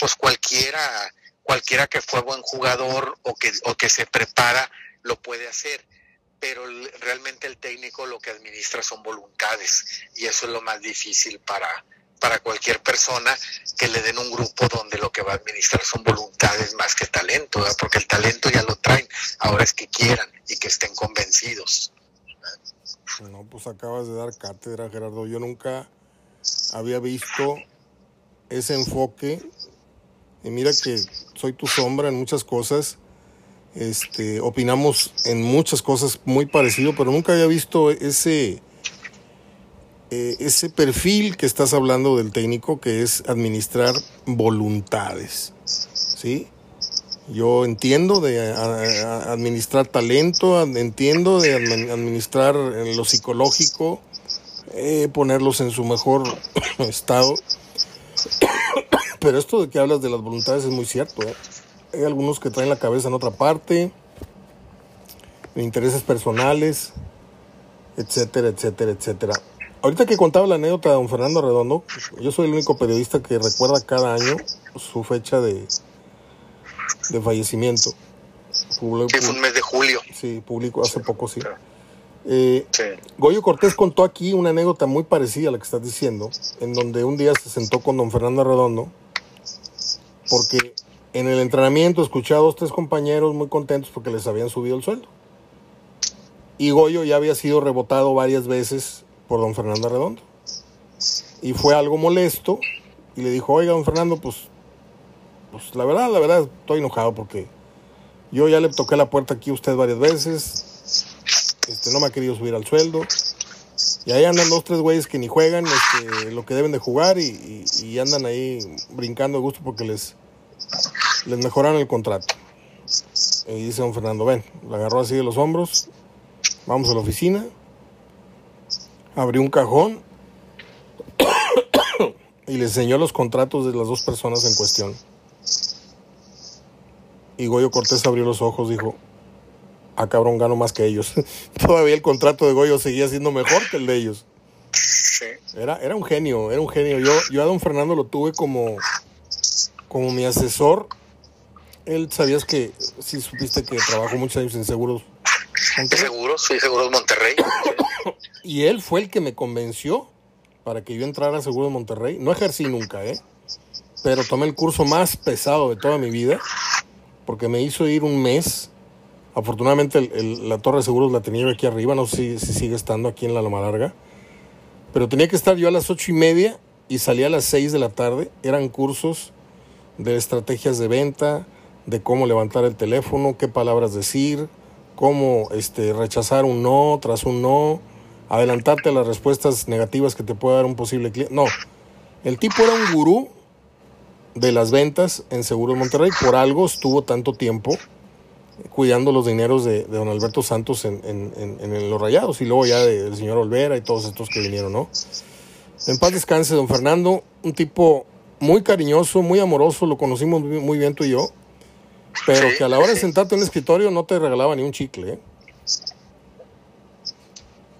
pues cualquiera, cualquiera que fue buen jugador o que, o que se prepara lo puede hacer, pero realmente el técnico lo que administra son voluntades y eso es lo más difícil para, para cualquier persona que le den un grupo donde lo que va a administrar son voluntades más que talento, porque el talento ya lo traen, ahora es que quieran y que estén convencidos. No, pues acabas de dar cátedra, Gerardo. Yo nunca había visto ese enfoque. Y mira que soy tu sombra en muchas cosas. Este, opinamos en muchas cosas muy parecido, pero nunca había visto ese, eh, ese perfil que estás hablando del técnico, que es administrar voluntades. ¿Sí? Yo entiendo de administrar talento, entiendo de administrar lo psicológico, eh, ponerlos en su mejor estado. Pero esto de que hablas de las voluntades es muy cierto. ¿eh? Hay algunos que traen la cabeza en otra parte, intereses personales, etcétera, etcétera, etcétera. Ahorita que contaba la anécdota de don Fernando Redondo, yo soy el único periodista que recuerda cada año su fecha de, de fallecimiento. sí, fue un mes de julio. Sí, publicó hace poco, sí. Eh, Goyo Cortés contó aquí una anécdota muy parecida a la que estás diciendo, en donde un día se sentó con don Fernando Redondo, porque en el entrenamiento escuché a dos, tres compañeros muy contentos porque les habían subido el sueldo. Y Goyo ya había sido rebotado varias veces por don Fernando Redondo. Y fue algo molesto y le dijo, oiga, don Fernando, pues, pues la verdad, la verdad, estoy enojado porque yo ya le toqué la puerta aquí a usted varias veces, este, no me ha querido subir al sueldo. Y ahí andan dos, tres güeyes que ni juegan este, lo que deben de jugar y, andan ahí brincando de gusto porque les, les mejoran el contrato. Y dice don Fernando, ven, lo agarró así de los hombros, vamos a la oficina, abrió un cajón y le enseñó los contratos de las dos personas en cuestión. Y Goyo Cortés abrió los ojos, dijo, a cabrón gano más que ellos. Todavía el contrato de Goyo seguía siendo mejor que el de ellos. Era, era un genio, era un genio. Yo, yo a don Fernando lo tuve como, como mi asesor. Él sabías que, si supiste que trabajó muchos años en seguros. Seguros, sí, Seguros Monterrey. y él fue el que me convenció para que yo entrara a Seguros Monterrey. No ejercí nunca, ¿eh? Pero tomé el curso más pesado de toda mi vida porque me hizo ir un mes Afortunadamente la torre de seguros la tenía yo aquí arriba, no sé si, sigue estando aquí en la Loma Larga. Pero tenía que estar yo a las ocho y media y salía a las seis de la tarde. Eran cursos de estrategias de venta, de cómo levantar el teléfono, qué palabras decir, cómo este, rechazar un no tras un no, adelantarte a las respuestas negativas que te puede dar un posible cliente. No, el tipo era un gurú de las ventas en Seguros Monterrey. Por algo estuvo tanto tiempo cuidando los dineros de, don Alberto Santos en, en, los rayados y luego ya del señor Olvera y todos estos que vinieron, ¿no? En paz descanse, don Fernando, un tipo muy cariñoso, muy amoroso, lo conocimos muy bien tú y yo, pero que a la hora de sentarte en el escritorio no te regalaba ni un chicle, ¿eh?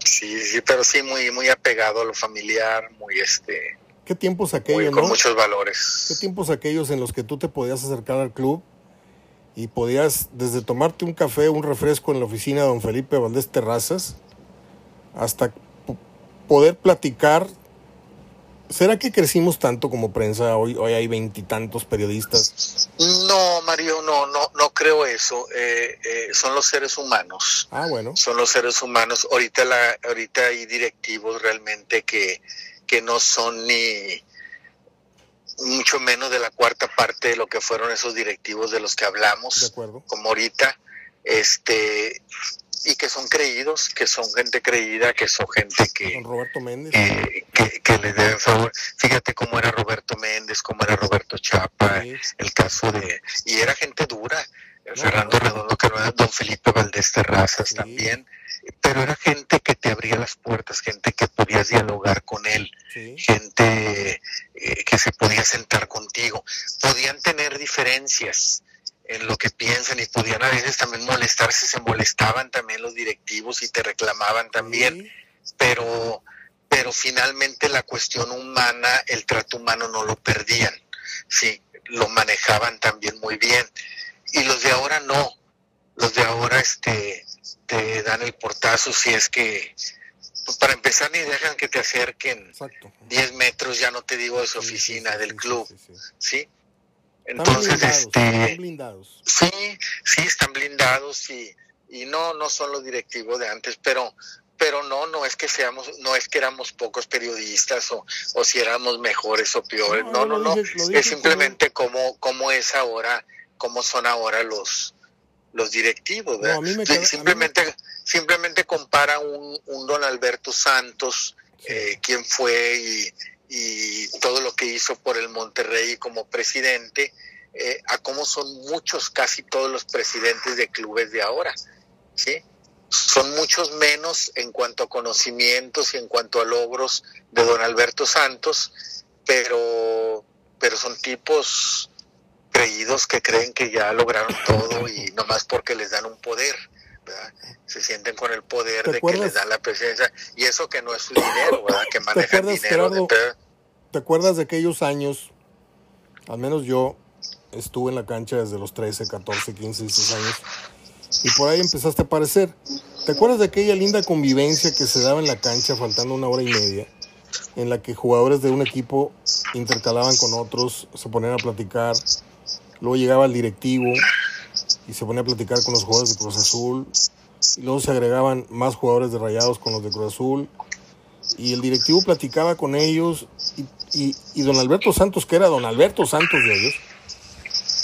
Sí, sí, pero sí muy, muy apegado a lo familiar, muy este, qué tiempos aquellos, con muchos valores. Qué tiempos aquellos en los que tú te podías acercar al club y podías desde tomarte un café, un refresco en la oficina de don Felipe Valdés Terrazas, hasta poder platicar. ¿Será que crecimos tanto como prensa? Hoy, hoy hay veintitantos periodistas. No, Mario, no, no, no creo eso. Eh, eh, son los seres humanos. Ah, bueno. Son los seres humanos. Ahorita, la, ahorita hay directivos realmente que, que no son ni mucho menos de la cuarta parte de lo que fueron esos directivos de los que hablamos, de acuerdo. como ahorita, este, y que son creídos, que son gente creída, que son gente que... Roberto Méndez. Que, que, le deben favor. Fíjate cómo era Roberto Méndez, cómo era Roberto Chapa, el caso de... Y era gente dura. Fernando Redondo, que no era don Felipe Valdés Terrazas también, pero era gente que te abría las puertas, gente que podías dialogar con él, gente eh, que se podía sentar contigo. Podían tener diferencias, en lo que piensan y podían a veces también molestarse, se molestaban también los directivos y te reclamaban también, pero, pero finalmente la cuestión humana, el trato humano no lo perdían, sí, lo manejaban también muy bien. Y los de ahora no, los de ahora este, te dan el portazo si es que, pues, para empezar ni dejan que te acerquen 10 metros, ya no te digo de su oficina, del club, ¿sí? Entonces, este, blindados. sí, sí están blindados y, y no, no son los directivos de antes, pero, pero no, no es que seamos, no es que éramos pocos periodistas o, o si éramos mejores o peores, no, no, no, es simplemente como, como es ahora, cómo son ahora los, los directivos, simplemente, simplemente compara un, un don Alberto Santos, eh, quien fue y y todo lo que hizo por el Monterrey como presidente, eh, a cómo son muchos, casi todos los presidentes de clubes de ahora, ¿sí? Son muchos menos en cuanto a conocimientos y en cuanto a logros de don Alberto Santos, pero, pero son tipos creídos que creen que ya lograron todo y nomás porque les dan un poder. se sienten con el poder de que les dan la presencia y eso que no es su dinero, ¿verdad? que manejan dinero. ¿Te acuerdas de aquellos años? Al menos yo estuve en la cancha desde los 13, 14, 15, 16 años. Y por ahí empezaste a aparecer. ¿Te acuerdas de aquella linda convivencia que se daba en la cancha faltando una hora y media? En la que jugadores de un equipo intercalaban con otros, se ponían a platicar. Luego llegaba el directivo y se ponía a platicar con los jugadores de Cruz Azul. Y luego se agregaban más jugadores de Rayados con los de Cruz Azul. Y el directivo platicaba con ellos y y, don Alberto Santos, que era don Alberto Santos de ellos,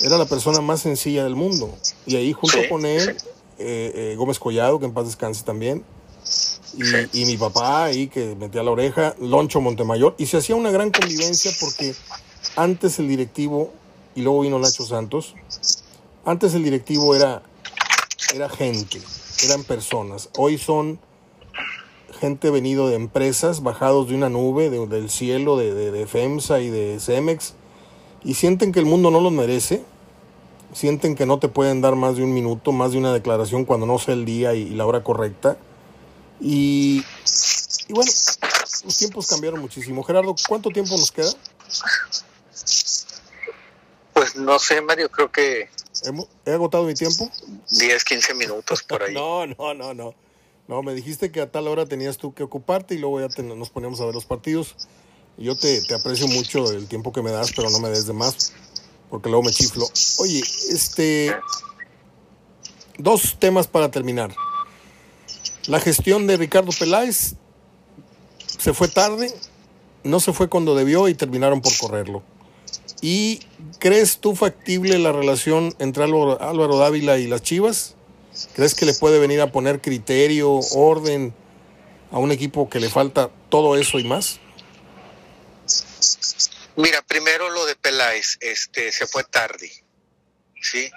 era la persona más sencilla del mundo. Y ahí junto con él, eh, eh, Gómez Collado, que en paz descanse también, y, mi papá ahí que metía la oreja, Loncho Montemayor, y se hacía una gran convivencia porque antes el directivo, y luego vino Nacho Santos, antes el directivo era, era gente, eran personas, hoy son gente venido de empresas, bajados de una nube, del cielo, de, FEMSA y de CEMEX, y sienten que el mundo no los merece, sienten que no te pueden dar más de un minuto, más de una declaración cuando no sea el día y, la hora correcta. Y, y, bueno, los tiempos cambiaron muchísimo. Gerardo, ¿cuánto tiempo nos queda? Pues no sé, Mario, creo que... ¿He agotado mi tiempo? 10, 15 minutos por ahí. no, no, no, no. No, me dijiste que a tal hora tenías tú que ocuparte y luego ya nos poníamos a ver los partidos. Yo te, aprecio mucho el tiempo que me das, pero no me des de más, porque luego me chiflo. Oye, este. Dos temas para terminar. La gestión de Ricardo Peláez se fue tarde, no se fue cuando debió y terminaron por correrlo. ¿Y crees tú factible la relación entre Álvaro Dávila y las Chivas? ¿Crees que le puede venir a poner criterio, orden a un equipo que le falta todo eso y más? Mira, primero lo de Peláez, este, se fue tarde, sí,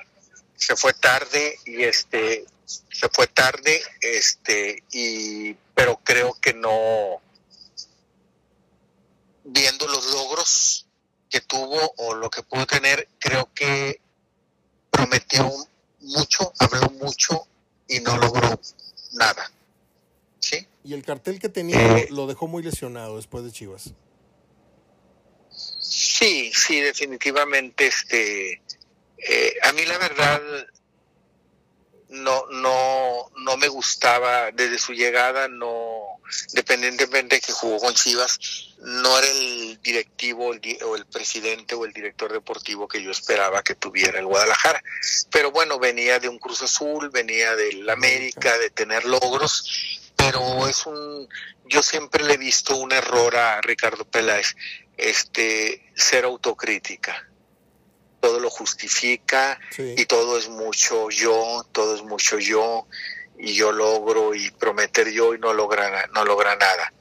se fue tarde y este, se fue tarde, este, y, pero creo que no, viendo los logros que tuvo o lo que pudo tener, creo que prometió mucho, habló mucho y no logró nada. ¿Sí? Y el cartel que tenía eh, lo dejó muy lesionado después de Chivas. sí, definitivamente, este, eh, a mí la verdad no, no, no me gustaba desde su llegada, no, dependientemente de que jugó con Chivas, no era el o el presidente o el director deportivo que yo esperaba que tuviera el Guadalajara. Pero bueno, venía de un Cruz Azul, venía del América, de tener logros, pero es un, yo siempre le he visto un error a Ricardo Peláez, este, ser autocrítica todo lo justifica y todo es mucho yo, todo es mucho yo y yo logro y prometer yo y no logra no logra nada.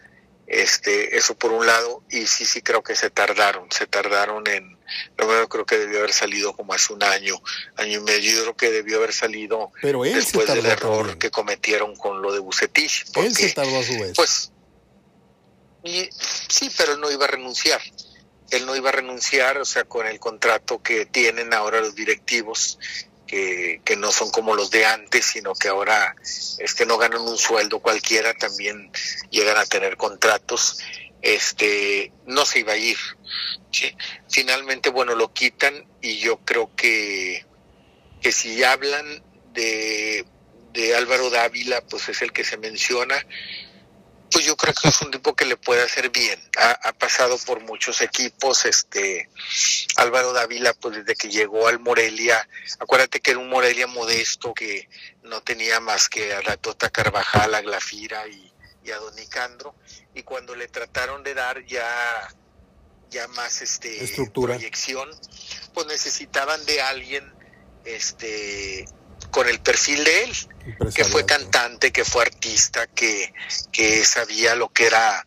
Este, eso por un lado y sí sí creo que se tardaron, se tardaron en primero creo que debió haber salido como hace un año, año y medio, yo creo que debió haber salido después del error que cometieron con lo de Bucetich. él se tardó a su vez. Pues y, sí, pero él no iba a renunciar él no iba a renunciar, o sea, con el contrato que tienen ahora los directivos, que, no son como los de antes, sino que ahora este, no ganan un sueldo cualquiera, también llegan a tener contratos, este, no se iba a ir. Finalmente, bueno, lo quitan y yo creo que, que si hablan de, de Álvaro Dávila, pues es el que se menciona, pues yo creo que es un tipo que le puede hacer bien. Ha, pasado por muchos equipos, este Álvaro Dávila, pues desde que llegó al Morelia, acuérdate que era un Morelia modesto que no tenía más que a la Tota Carvajal, a Glafira y, a Don Nicandro, y cuando le trataron de dar ya ya más este Estructura. proyección, pues necesitaban de alguien este con el perfil de él, que fue cantante, que fue artista, que, que sabía lo que era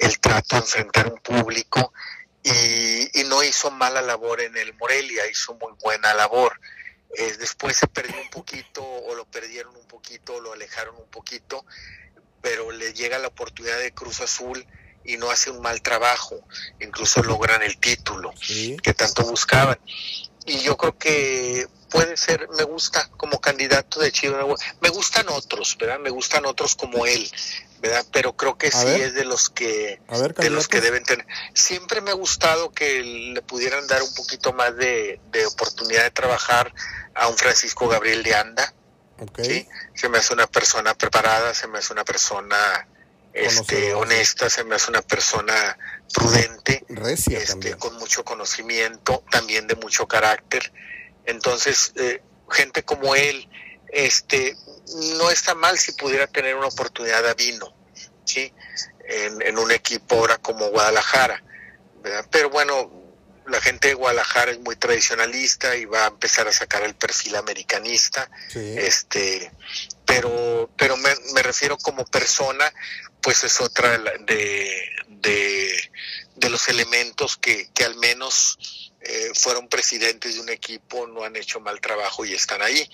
el trato de enfrentar un público y, y, no hizo mala labor en el Morelia, hizo muy buena labor. Eh, después se perdió un poquito o lo perdieron un poquito o lo alejaron un poquito, pero le llega la oportunidad de Cruz Azul y no hace un mal trabajo, incluso logran el título que tanto buscaban. Y yo creo que puede ser, me gusta como candidato de Chivas, me gustan otros, ¿verdad? Me gustan otros como él, ¿verdad? Pero creo que sí es de los que de los que deben tener. Siempre me ha gustado que le pudieran dar un poquito más de, oportunidad de trabajar a un Francisco Gabriel de Anda. ¿sí? Se me hace una persona preparada, se me hace una persona este, honesta, se me hace una persona prudente, este, con mucho conocimiento, también de mucho carácter. Entonces, eh, gente como él, este, no está mal si pudiera tener una oportunidad a vino, ¿sí? En, un equipo ahora como Guadalajara, Pero bueno, la gente de Guadalajara es muy tradicionalista y va a empezar a sacar el perfil americanista, este, pero, pero me, me, refiero como persona, pues es otra de, de, de los elementos que, que al menos eh, fueron presidentes de un equipo, no han hecho mal trabajo y están ahí.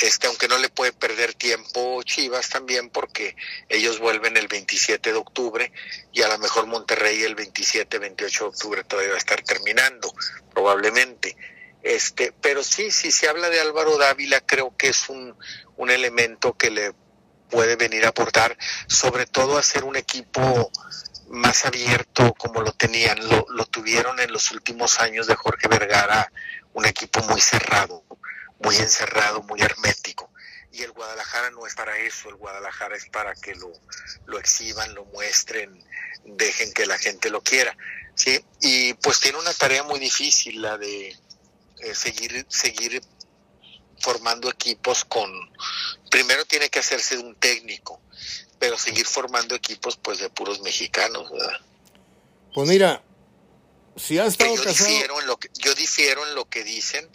Este, aunque no le puede perder tiempo Chivas también porque ellos vuelven el 27 de octubre y a lo mejor Monterrey el 27, 28 de octubre todavía va a estar terminando, probablemente. Este, pero sí, si se habla de Álvaro Dávila, creo que es un, un elemento que le puede venir a aportar, sobre todo a ser un equipo más abierto como lo tenían, lo, lo tuvieron en los últimos años de Jorge Vergara, un equipo muy cerrado, muy encerrado, muy hermético. Y el Guadalajara no es para eso, el Guadalajara es para que lo, lo exhiban, lo muestren, dejen que la gente lo quiera. ¿sí? Y pues tiene una tarea muy difícil, la de eh, seguir, seguir formando equipos con... Primero tiene que hacerse de un técnico, pero seguir formando equipos pues de puros mexicanos, ¿verdad? Pues mira, si ha estado yo Difiero en lo que, yo difiero en lo que dicen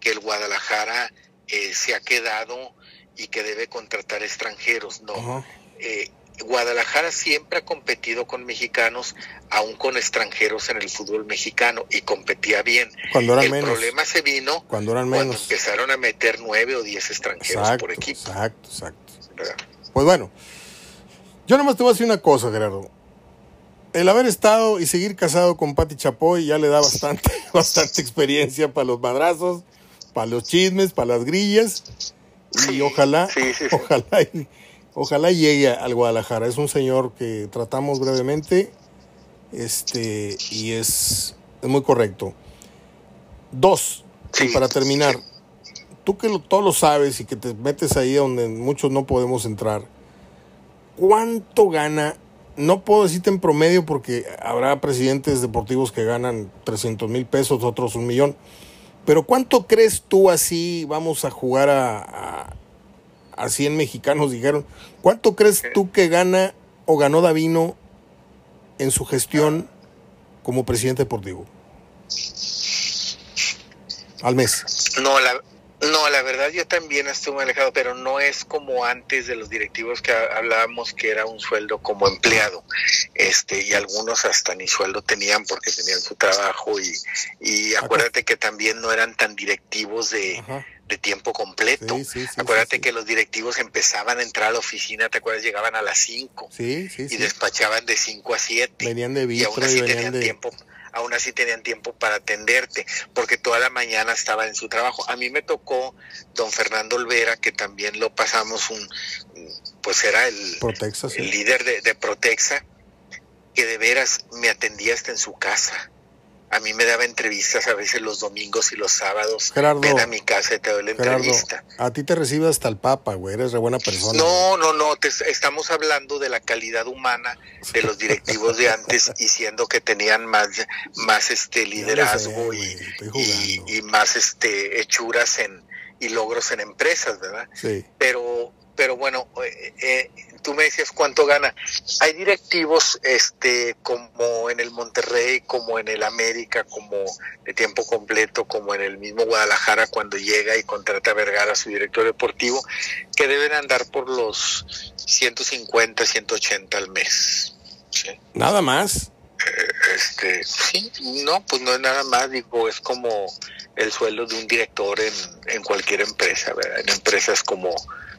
que el Guadalajara eh, se ha quedado y que debe contratar extranjeros, no. Eh, Guadalajara siempre ha competido con mexicanos, aún con extranjeros en el fútbol mexicano, y competía bien. Cuando eran el menos. problema se vino cuando, eran menos. empezaron a meter nueve o diez extranjeros por equipo. Exacto, exacto. Pues bueno, yo nomás te voy a decir una cosa, Gerardo. El haber estado y seguir casado con Patti Chapoy ya le da bastante, bastante experiencia para los madrazos, para los chismes, para las grillas. Y ojalá, ojalá, ojalá llegue al Guadalajara. Es un señor que tratamos brevemente. Este, y es, es muy correcto. Dos, y para terminar, tú que lo, todo lo sabes y que te metes ahí donde muchos no podemos entrar, ¿cuánto gana? No puedo decirte en promedio porque habrá presidentes deportivos que ganan 300 mil pesos, otros un millón. Pero ¿cuánto crees tú así? Vamos a jugar a, a, 100 mexicanos, dijeron. ¿Cuánto crees tú que gana o ganó Davino en su gestión como presidente deportivo? Al mes. No, la, no, la verdad yo también estuve alejado, pero no es como antes de los directivos que hablábamos que era un sueldo como empleado, este y algunos hasta ni sueldo tenían porque tenían su trabajo y, y acuérdate que también no eran tan directivos de, de tiempo completo. acuérdate que los directivos empezaban a entrar a la oficina, ¿te acuerdas? Llegaban a las 5 y despachaban de 5 a 7. Venían de y aún así tenían tiempo aún así tenían tiempo para atenderte, porque toda la mañana estaba en su trabajo. A mí me tocó don Fernando Olvera, que también lo pasamos un, pues era el, líder de, de Protexa, que de veras me atendía hasta en su casa a mí me daba entrevistas a veces los domingos y los sábados. Gerardo, ven a mi casa y te doy la entrevista. A ti te recibe hasta el Papa, güey, eres de buena persona. No, no, no, estamos hablando de la calidad humana de los directivos de antes y siendo que tenían más, más este liderazgo y, y, más este hechuras en y logros en empresas, ¿verdad? Sí. Pero pero bueno, eh, eh, tú me decías cuánto gana. Hay directivos, este, como en el Monterrey, como en el América, como de tiempo completo, como en el mismo Guadalajara cuando llega y contrata a Vergara, a su director deportivo, que deben andar por los 150, 180 al mes. Nada más. Eh, este, sí, no, pues no es nada más, digo, es como el sueldo de un director en, en cualquier empresa, ¿verdad? En empresas como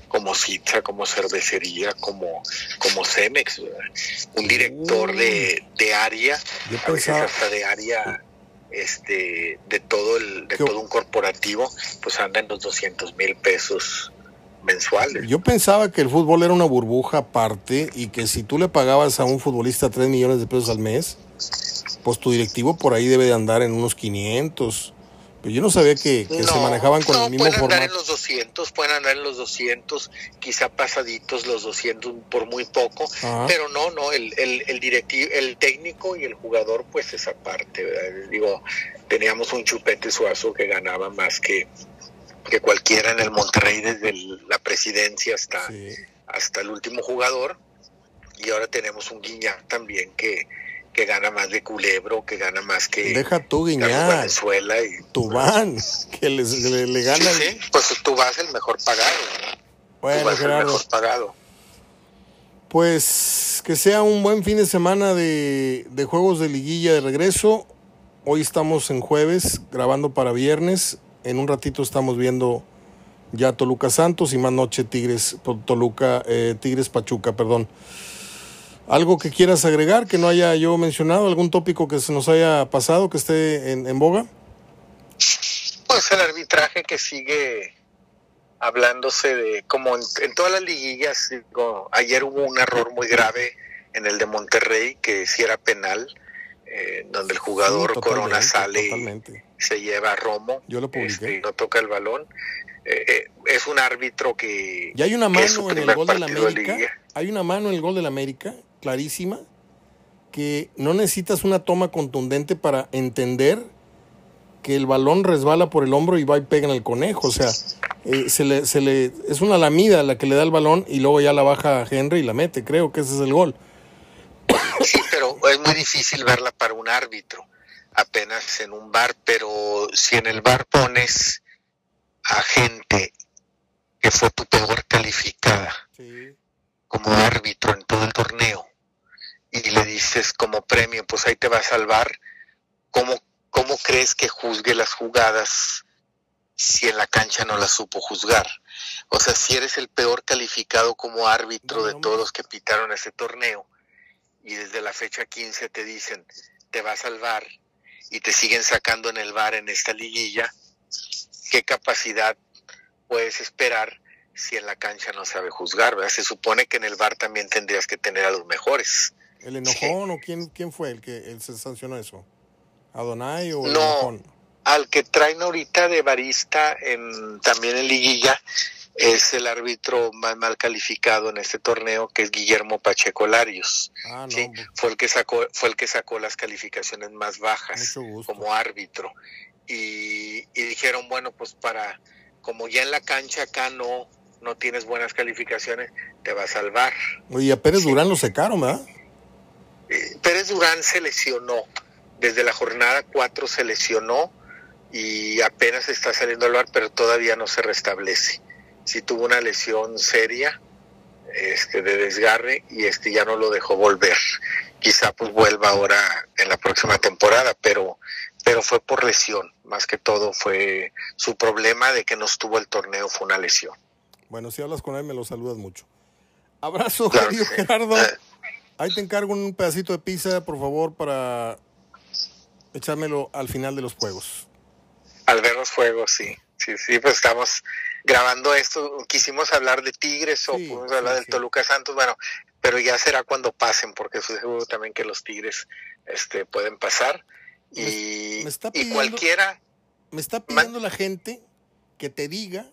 como Citza, como cervecería, como, como Cemex, un director de, de área, a veces hasta de área este de todo el de todo un corporativo, pues anda en los 200 mil pesos mensuales. Yo pensaba que el fútbol era una burbuja aparte y que si tú le pagabas a un futbolista 3 millones de pesos al mes, pues tu directivo por ahí debe de andar en unos 500 yo no sabía que, se manejaban con el mismo formato. pueden andar en los 200, pueden andar en los 200, quizá pasaditos los 200 por muy poco, pero no, no, el, el, el, directivo, el técnico y el jugador, pues esa parte, Digo, teníamos un chupete suazo que ganaba más que, que cualquiera en el Monterrey desde la presidencia hasta, hasta el último jugador, y ahora tenemos un Guiñac también que que gana más de Culebro, que gana más que Deja tú, Guiñar. Venezuela y Tubán, que les, le, gana. Sí, pues tú vas el mejor pagado. Bueno, el mejor pagado. Pues que sea un buen fin de semana de, de juegos de liguilla de regreso. Hoy estamos en jueves, grabando para viernes. En un ratito estamos viendo ya Toluca Santos y más noche Tigres Toluca eh, Tigres Pachuca, perdón. ¿Algo que quieras agregar que no haya yo mencionado? ¿Algún tópico que se nos haya pasado que esté en, boga? Pues el arbitraje que sigue hablándose de, como en, todas las liguillas, ayer hubo un error muy grave en el de Monterrey, que sí era penal, eh, donde el jugador Corona sale y se lleva a Romo, yo lo este, y no toca el balón. Eh, eh, es un árbitro que... ¿Y hay una mano en el gol de la América? ¿Hay una mano en el gol de la América? Clarísima que no necesitas una toma contundente para entender que el balón resbala por el hombro y va y pega en el conejo. O sea, eh, se le, se le, es una lamida la que le da el balón y luego ya la baja Henry y la mete. Creo que ese es el gol. Sí, pero es muy difícil verla para un árbitro, apenas en un bar. Pero si en el bar pones a gente que fue tu peor calificada como árbitro en todo el torneo, y le dices como premio, pues ahí te va a salvar, ¿cómo, cómo crees que juzgue las jugadas si en la cancha no las supo juzgar? O sea, si eres el peor calificado como árbitro de todos los que pitaron ese torneo y desde la fecha 15 te dicen, te va a salvar y te siguen sacando en el bar en esta liguilla, ¿qué capacidad puedes esperar si en la cancha no sabe juzgar? Se supone que en el bar también tendrías que tener a los mejores. ¿El enojón o quién, quién fue el que se sancionó eso? ¿Adonai o No, al que traen ahorita de barista en, también en liguilla es el árbitro más mal calificado en este torneo que es Guillermo Pacheco Larios. Ah, no, ¿sí? Fue el que sacó fue el que sacó las calificaciones más bajas como árbitro y, y dijeron bueno pues para como ya en la cancha acá no no tienes buenas calificaciones te va a salvar. Oye, a Pérez Sí. Durán lo secaron, ¿verdad? Eh, Pérez Durán se lesionó. Desde la jornada 4 se lesionó y apenas está saliendo al bar, pero todavía no se restablece. Sí tuvo una lesión seria este, de desgarre y este ya no lo dejó volver. Quizá pues vuelva ahora en la próxima temporada, pero, pero fue por lesión. Más que todo fue su problema de que no estuvo el torneo, fue una lesión. Bueno, si hablas con él, me lo saludas mucho. Abrazo, Claro que sí. Ahí te encargo un pedacito de pizza, por favor, para echármelo al final de los juegos. Al ver los juegos, sí. Sí, sí, pues estamos grabando esto. Quisimos hablar de Tigres o Sí, pudimos sí, hablar del sí. Toluca Santos, bueno, pero ya será cuando pasen, porque seguro también que los Tigres este, pueden pasar. Y, me está y cualquiera, Me está pidiendo la gente que te diga,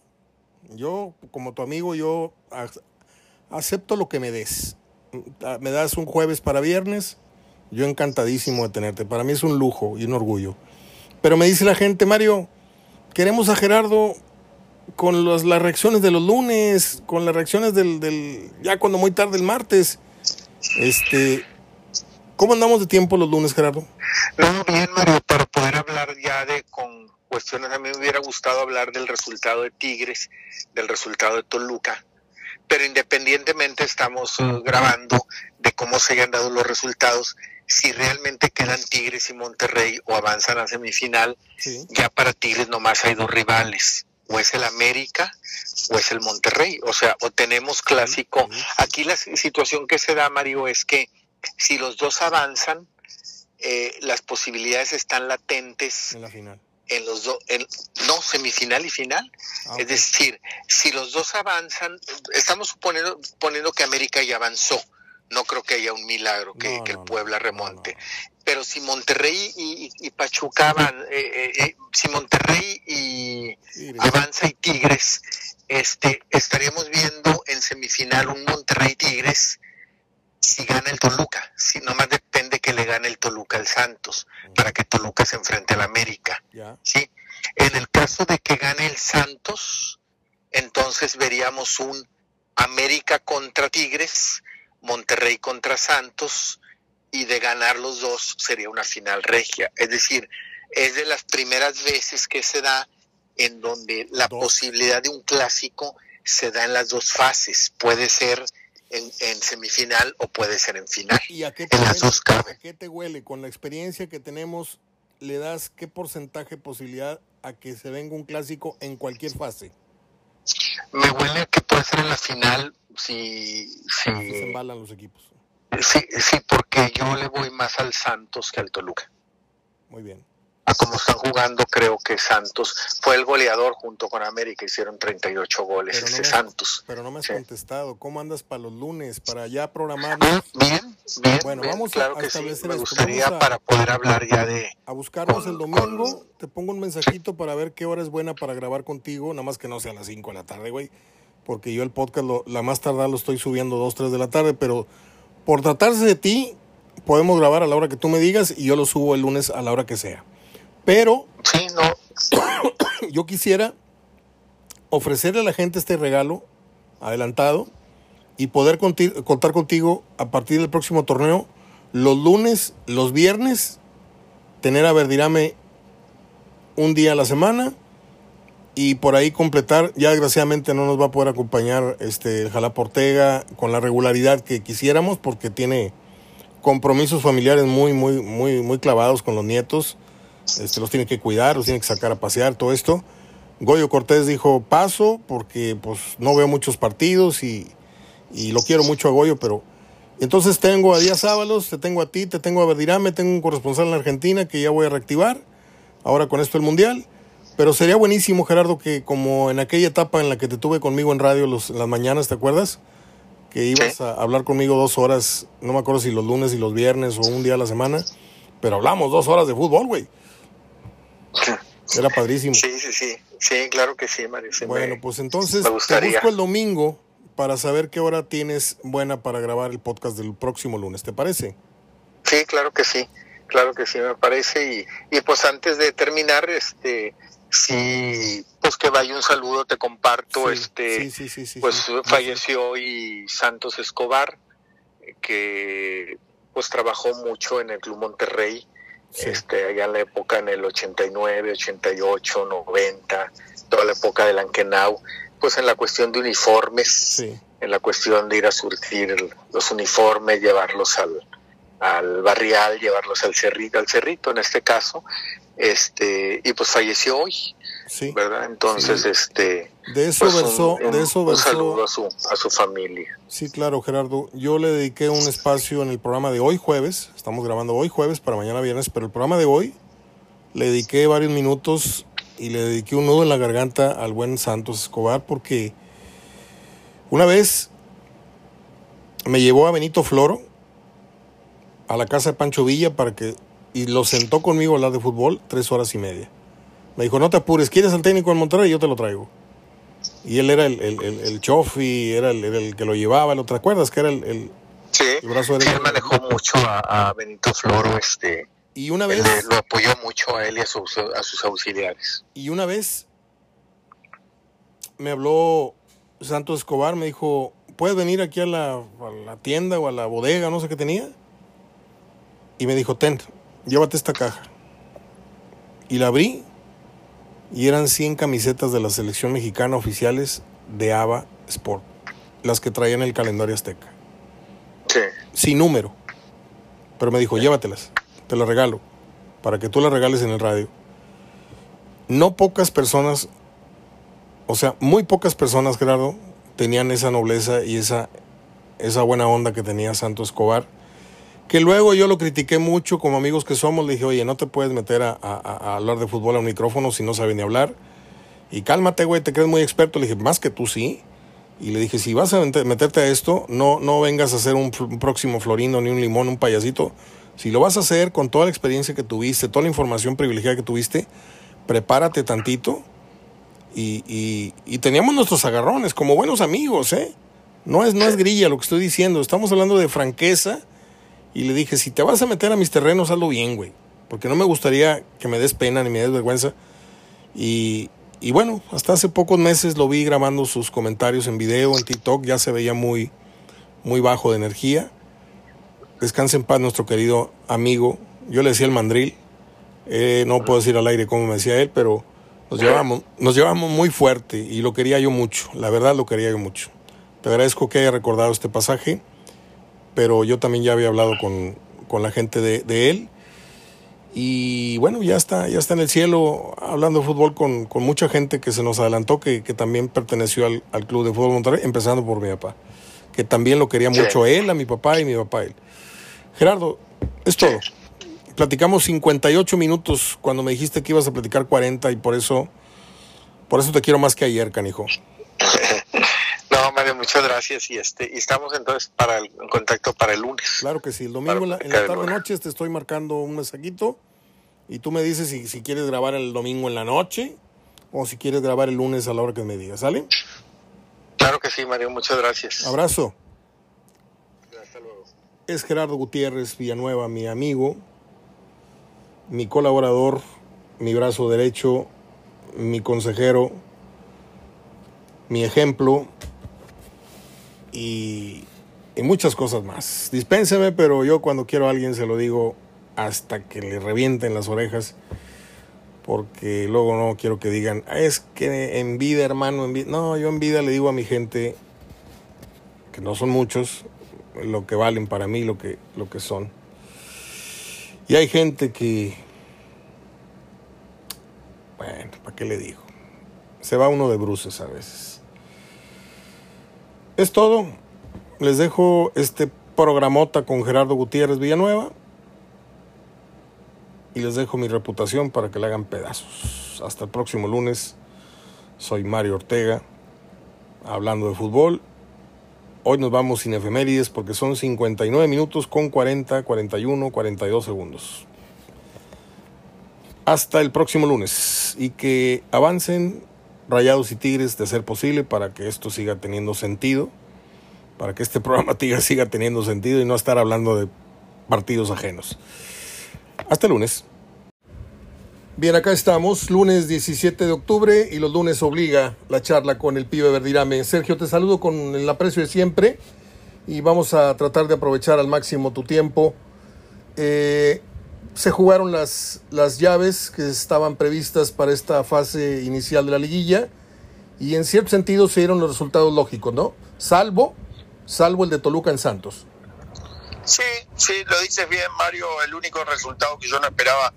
yo como tu amigo, yo ac- acepto lo que me des. Ah, Me das un jueves para viernes, yo encantadísimo de tenerte. Para mí es un lujo y un orgullo. Pero me dice la gente, Mario, queremos a Gerardo con las reacciones de los lunes, con las reacciones del, del- ya cuando muy tarde el martes. Este, ¿cómo andamos de tiempo los lunes, Gerardo? no, bien, Mario, para poder hablar ya de con cuestiones, a mí me hubiera gustado hablar del resultado de Tigres, del resultado de Toluca, pero independientemente estamos eh, grabando de cómo se hayan dado los resultados, si realmente quedan Tigres y Monterrey o avanzan a semifinal, Sí. ya para Tigres nomás hay dos rivales, o es el América o es el Monterrey, o sea, o tenemos clásico. Aquí la situación que se da, Mario, es que si los dos avanzan, eh, las posibilidades están latentes En la final. En los dos, en, no, semifinal y final. Ah, Es decir, si los dos avanzan, estamos suponiendo, suponiendo que América ya avanzó. No creo que haya un milagro que, No, que no, el Puebla remonte. no, Pero si Monterrey y, y- y Pachuca van, eh, eh, eh, si Monterrey y. Avanza y Tigres, este, estaríamos viendo en semifinal un Monterrey Tigres si gana el Toluca. Si nomás depende que le gane el Toluca al Santos para que Toluca se enfrente al América. ¿sí? En el caso de que gane el Santos, entonces veríamos un América contra Tigres, Monterrey contra Santos, y de ganar los dos sería una final regia. Es decir, es de las primeras veces que se da en donde la Dos. posibilidad de un clásico se da en las dos fases. Puede ser en, en semifinal o puede ser en final. ¿Y a qué, te En huele, a qué te huele? Con la experiencia que tenemos, ¿le das qué porcentaje de posibilidad a que se venga un clásico en cualquier fase? Me huele a que puede ser en la final si, Si se si, embalan los equipos. Sí, sí, porque yo le voy más al Santos que al Toluca. Muy bien. A como están jugando, creo que Santos fue el goleador junto con América, hicieron 38 goles Pero no este me- Santos. Pero no me has Sí. contestado. ¿Cómo andas para los lunes? Para ya programarnos Ah, bien, bien, Bueno, bien, vamos a- claro a que sí. establecer Me gustaría a- para poder hablar ya de... a buscarnos Con- el domingo. con- Te pongo un mensajito para ver qué hora es buena para grabar contigo. Nada más que no sea a las 5 de la tarde, güey. Porque yo el podcast, lo- la más tardada lo estoy subiendo 2, 3 de la tarde. Pero por tratarse de ti, podemos grabar a la hora que tú me digas y yo lo subo el lunes a la hora que sea. Pero Sí, no, yo quisiera ofrecerle a la gente este regalo adelantado y poder conti- contar contigo a partir del próximo torneo los lunes, los viernes, tener a Verdirame un día a la semana y por ahí completar. Ya desgraciadamente no nos va a poder acompañar este el Jalapa Ortega con la regularidad que quisiéramos porque tiene compromisos familiares muy, muy, muy, muy clavados con los nietos. Este, los tiene que cuidar, los tiene que sacar a pasear, todo esto. Goyo Cortés dijo paso porque pues no veo muchos partidos y, y lo quiero mucho a Goyo, pero entonces tengo a Díaz Ábalos, te tengo a ti, te tengo a Verdirame, tengo un corresponsal en Argentina que ya voy a reactivar, ahora con esto el Mundial. Pero sería buenísimo, Gerardo, que como en aquella etapa en la que te tuve conmigo en radio los, las mañanas, ¿te acuerdas? Que ibas a hablar conmigo dos horas, no me acuerdo si los lunes y los viernes o un día a la semana, Pero hablamos dos horas de fútbol, güey. Era padrísimo. Sí, sí, sí. Sí, claro que sí, Mario. bueno, pues entonces te busco el domingo para saber qué hora tienes buena para grabar el podcast del próximo lunes, ¿te parece? Sí, claro que sí. Claro que sí, me parece. Y, y pues antes de terminar, este, sí, pues que vaya un saludo, te comparto, este, pues falleció hoy Santos Escobar, que pues trabajó mucho en el Club Monterrey, este, allá en la época en el 89, 88, 90, toda la época del Ankenau, pues en la cuestión de uniformes, en la cuestión de ir a surtir los uniformes, llevarlos al, al barrial, llevarlos al cerrito, al cerrito en este caso, este, y pues falleció hoy, sí, ¿verdad? Entonces, este, de eso pues, versó, de eso versó, un saludo a su, a su familia. Sí, claro, Gerardo. Yo le dediqué un espacio en el programa de hoy jueves, estamos grabando hoy jueves para mañana viernes, pero el programa de hoy le dediqué varios minutos y le dediqué un nudo en la garganta al buen Santos Escobar porque una vez me llevó a Benito Floro a la casa de Pancho Villa para que y lo sentó conmigo a hablar de fútbol tres horas y media. Me dijo, no te apures, ¿quieres al técnico en Monterrey? Yo te lo traigo. Y él era el, el, el, el chofi, era el, el, que lo llevaba, ¿lo te acuerdas? Que era el, el, sí, brazo de él manejó mucho a, Benito Floro, este... Y una vez... lo apoyó mucho a él y a sus, a sus auxiliares. Y una vez me habló Santos Escobar, me dijo, ¿puedes venir aquí a la, a la tienda o a la bodega, no sé qué tenía? y me dijo, ten, llévate esta caja. Y la abrí y eran 100 camisetas de la selección mexicana oficiales de ABA Sport, las que traían el calendario azteca. Sí. Sin número. Pero me dijo, llévatelas, te las regalo, para que tú las regales en el radio. No pocas personas, o sea, muy pocas personas, Gerardo, tenían esa nobleza y esa, esa buena onda que tenía Santo Escobar que luego yo lo critiqué mucho como amigos que somos, le dije, oye, no te puedes meter a, hablar de fútbol a un micrófono si no sabes ni hablar. Y cálmate, güey, te crees muy experto. Le dije, más que tú sí. Y le dije, si vas a meterte a esto, no, no vengas a ser un, próximo Florino, ni un limón, un payasito. Si lo vas a hacer con toda la experiencia que tuviste, toda la información privilegiada que tuviste, prepárate tantito. Y, y, y teníamos nuestros agarrones como buenos amigos, ¿eh? No es, no es grilla lo que estoy diciendo. Estamos hablando de franqueza y le dije, si te vas a meter a mis terrenos, hazlo bien, güey. Porque no me gustaría que me des pena ni me des vergüenza. Y, y bueno, hasta hace pocos meses lo vi grabando sus comentarios en video, en TikTok. Ya se veía muy, muy bajo de energía. Descanse en paz nuestro querido amigo. Yo le decía el mandril. Eh, no puedo decir al aire cómo me decía él, pero nos llevamos, nos llevamos muy fuerte y lo quería yo mucho. La verdad lo quería yo mucho. Te agradezco que haya recordado este pasaje pero yo también ya había hablado con, con la gente de, de, él. Y bueno, ya está, ya está en el cielo hablando de fútbol con, con mucha gente que se nos adelantó, que, que también perteneció al, al, Club de Fútbol Monterrey, empezando por mi papá, que también lo quería mucho él, a mi papá y mi papá a él. Gerardo, es todo. Platicamos 58 minutos cuando me dijiste que ibas a platicar 40 y por eso, por eso te quiero más que ayer, canijo. Mario, muchas gracias y este y estamos entonces para el en contacto para el lunes. Claro que sí, el domingo en la, tarde noche te estoy marcando un mensajito y tú me dices si, si quieres grabar el domingo en la noche o si quieres grabar el lunes a la hora que me digas, ¿sale? Claro que sí, Mario, muchas gracias. Abrazo. Hasta luego. Es Gerardo Gutiérrez Villanueva, mi amigo, mi colaborador, mi brazo derecho, mi consejero, mi ejemplo, y, muchas cosas más. Dispénseme, pero yo cuando quiero a alguien se lo digo hasta que le revienten las orejas, porque luego no quiero que digan, es que en vida, hermano, en vida. No, yo en vida le digo a mi gente, que no son muchos, lo que valen para mí, lo que, lo que son. Y hay gente que, bueno, ¿para qué le digo? Se va uno de bruces a veces. Es todo. Les dejo este programota con Gerardo Gutiérrez Villanueva. Y les dejo mi reputación para que le hagan pedazos. Hasta el próximo lunes. Soy Mario Ortega, hablando de fútbol. Hoy nos vamos sin efemérides porque son 59 minutos con 40, 41, 42 segundos. hasta el próximo lunes y que avancen Rayados y Tigres de ser posible para que esto siga teniendo sentido, para que este programa siga teniendo sentido y no estar hablando de partidos ajenos. Hasta lunes. Bien, acá estamos, lunes 17 de octubre y los lunes obliga la charla con el pibe Verdirame. Sergio, te saludo con el aprecio de siempre y vamos a tratar de aprovechar al máximo tu tiempo. Eh, se jugaron las, las llaves que estaban previstas para esta fase inicial de la liguilla y en cierto sentido se dieron los resultados lógicos, ¿no? Salvo, salvo el de Toluca en Santos. Sí, sí, lo dices bien, Mario. El único resultado que yo no esperaba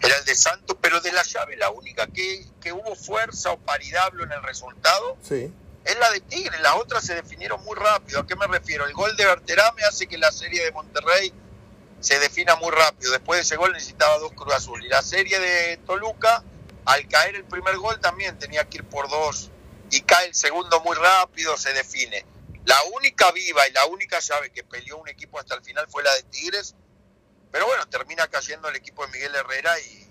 era el de Santos, pero de la llave la única que, que hubo fuerza o paridad en el resultado sí. es la de Tigre. Las otras se definieron muy rápido. ¿A qué me refiero? El gol de Berterame hace que la serie de Monterrey se defina muy rápido. Después de ese gol necesitaba dos Cruz Azul. Y la serie de Toluca, al caer el primer gol también tenía que ir por dos. Y cae el segundo muy rápido, se define. La única viva y la única llave que peleó un equipo hasta el final fue la de Tigres pero bueno, termina cayendo el equipo de Miguel Herrera y,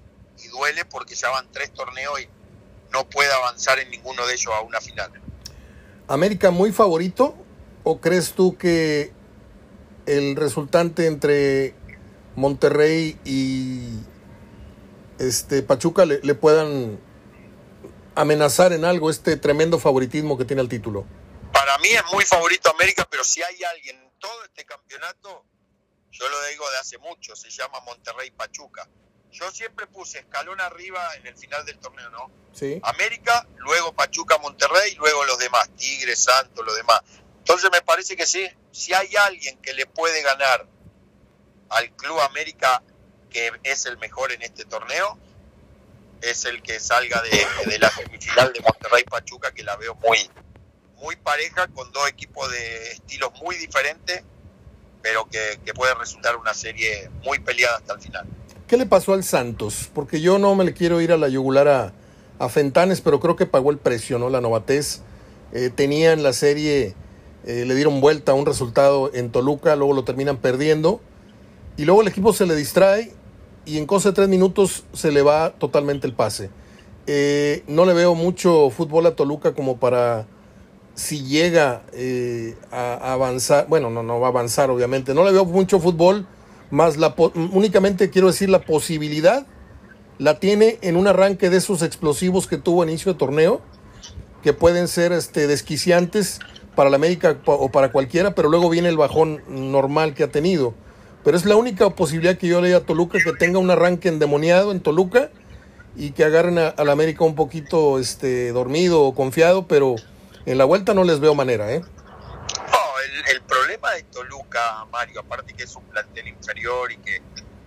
duele porque ya van tres torneos y no puede avanzar en ninguno de ellos a una final. ¿América muy favorito o crees tú que el resultante entre Monterrey y este Pachuca le, le, puedan amenazar en algo este tremendo favoritismo que tiene el título? Para mí es muy favorito América, pero si hay alguien en todo este campeonato yo lo digo de hace mucho, se llama Monterrey Pachuca. Yo siempre puse escalón arriba en el final del torneo, ¿no? Sí. América, luego Pachuca, Monterrey, luego los demás, Tigres, Santos, los demás. Entonces me parece que sí, si hay alguien que le puede ganar al Club América, que es el mejor en este torneo, es el que salga de, de la semifinal de Monterrey Pachuca, que la veo muy, muy pareja, con dos equipos de estilos muy diferentes pero que, puede resultar una serie muy peleada hasta el final. ¿Qué le pasó al Santos? Porque yo no me le quiero ir a la yugular a, Fentanes, pero creo que pagó el precio, ¿no? La novatez. Eh, tenía en la serie, eh, le dieron vuelta a un resultado en Toluca, luego lo terminan perdiendo. Y luego el equipo se le distrae y en cosa de tres minutos se le va totalmente el pase. Eh, no le veo mucho fútbol a Toluca como para si llega eh, a, avanzar, bueno, no, no va a avanzar obviamente, no le veo mucho fútbol, más la, únicamente quiero decir la posibilidad la tiene en un arranque de esos explosivos que tuvo a inicio de torneo, que pueden ser este, desquiciantes para la América o para cualquiera, pero luego viene el bajón normal que ha tenido. Pero es la única posibilidad que yo le a Toluca que tenga un arranque endemoniado en Toluca y que agarren a, la América un poquito este, dormido o confiado, pero en la vuelta no les veo manera, ¿eh? No, el, problema de Toluca, Mario, aparte que es un plantel inferior y que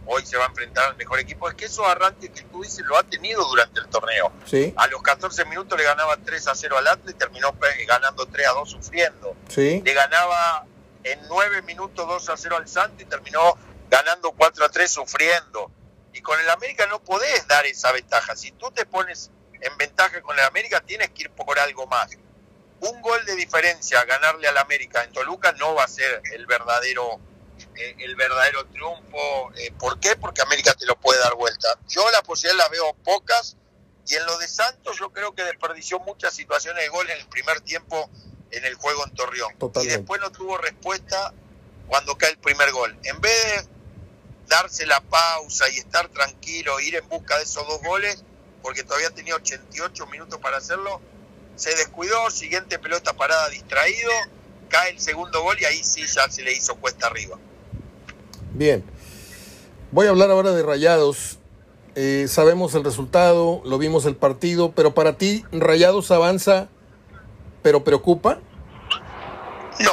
hoy se va a enfrentar al mejor equipo, es que esos arranques que tú dices lo ha tenido durante el torneo. Sí. A los 14 minutos le ganaba 3 a 0 al Atlas y terminó ganando 3 a 2 sufriendo. Sí. Le ganaba en 9 minutos 2 a 0 al Santos y terminó ganando 4 a 3 sufriendo. Y con el América no podés dar esa ventaja. Si tú te pones en ventaja con el América, tienes que ir por algo más un gol de diferencia ganarle al América en Toluca no va a ser el verdadero eh, el verdadero triunfo. Eh, ¿Por qué? Porque América te lo puede dar vuelta. Yo la posibilidad la veo pocas y en lo de Santos yo creo que desperdició muchas situaciones de gol en el primer tiempo en el juego en Torreón. Y después no tuvo respuesta cuando cae el primer gol. En vez de darse la pausa y estar tranquilo, ir en busca de esos dos goles, porque todavía tenía 88 minutos para hacerlo, se descuidó, siguiente pelota parada distraído, cae el segundo gol y ahí sí ya se le hizo cuesta arriba. Bien, voy a hablar ahora de Rayados. Eh, sabemos el resultado, lo vimos el partido, pero para ti Rayados avanza, pero preocupa. No,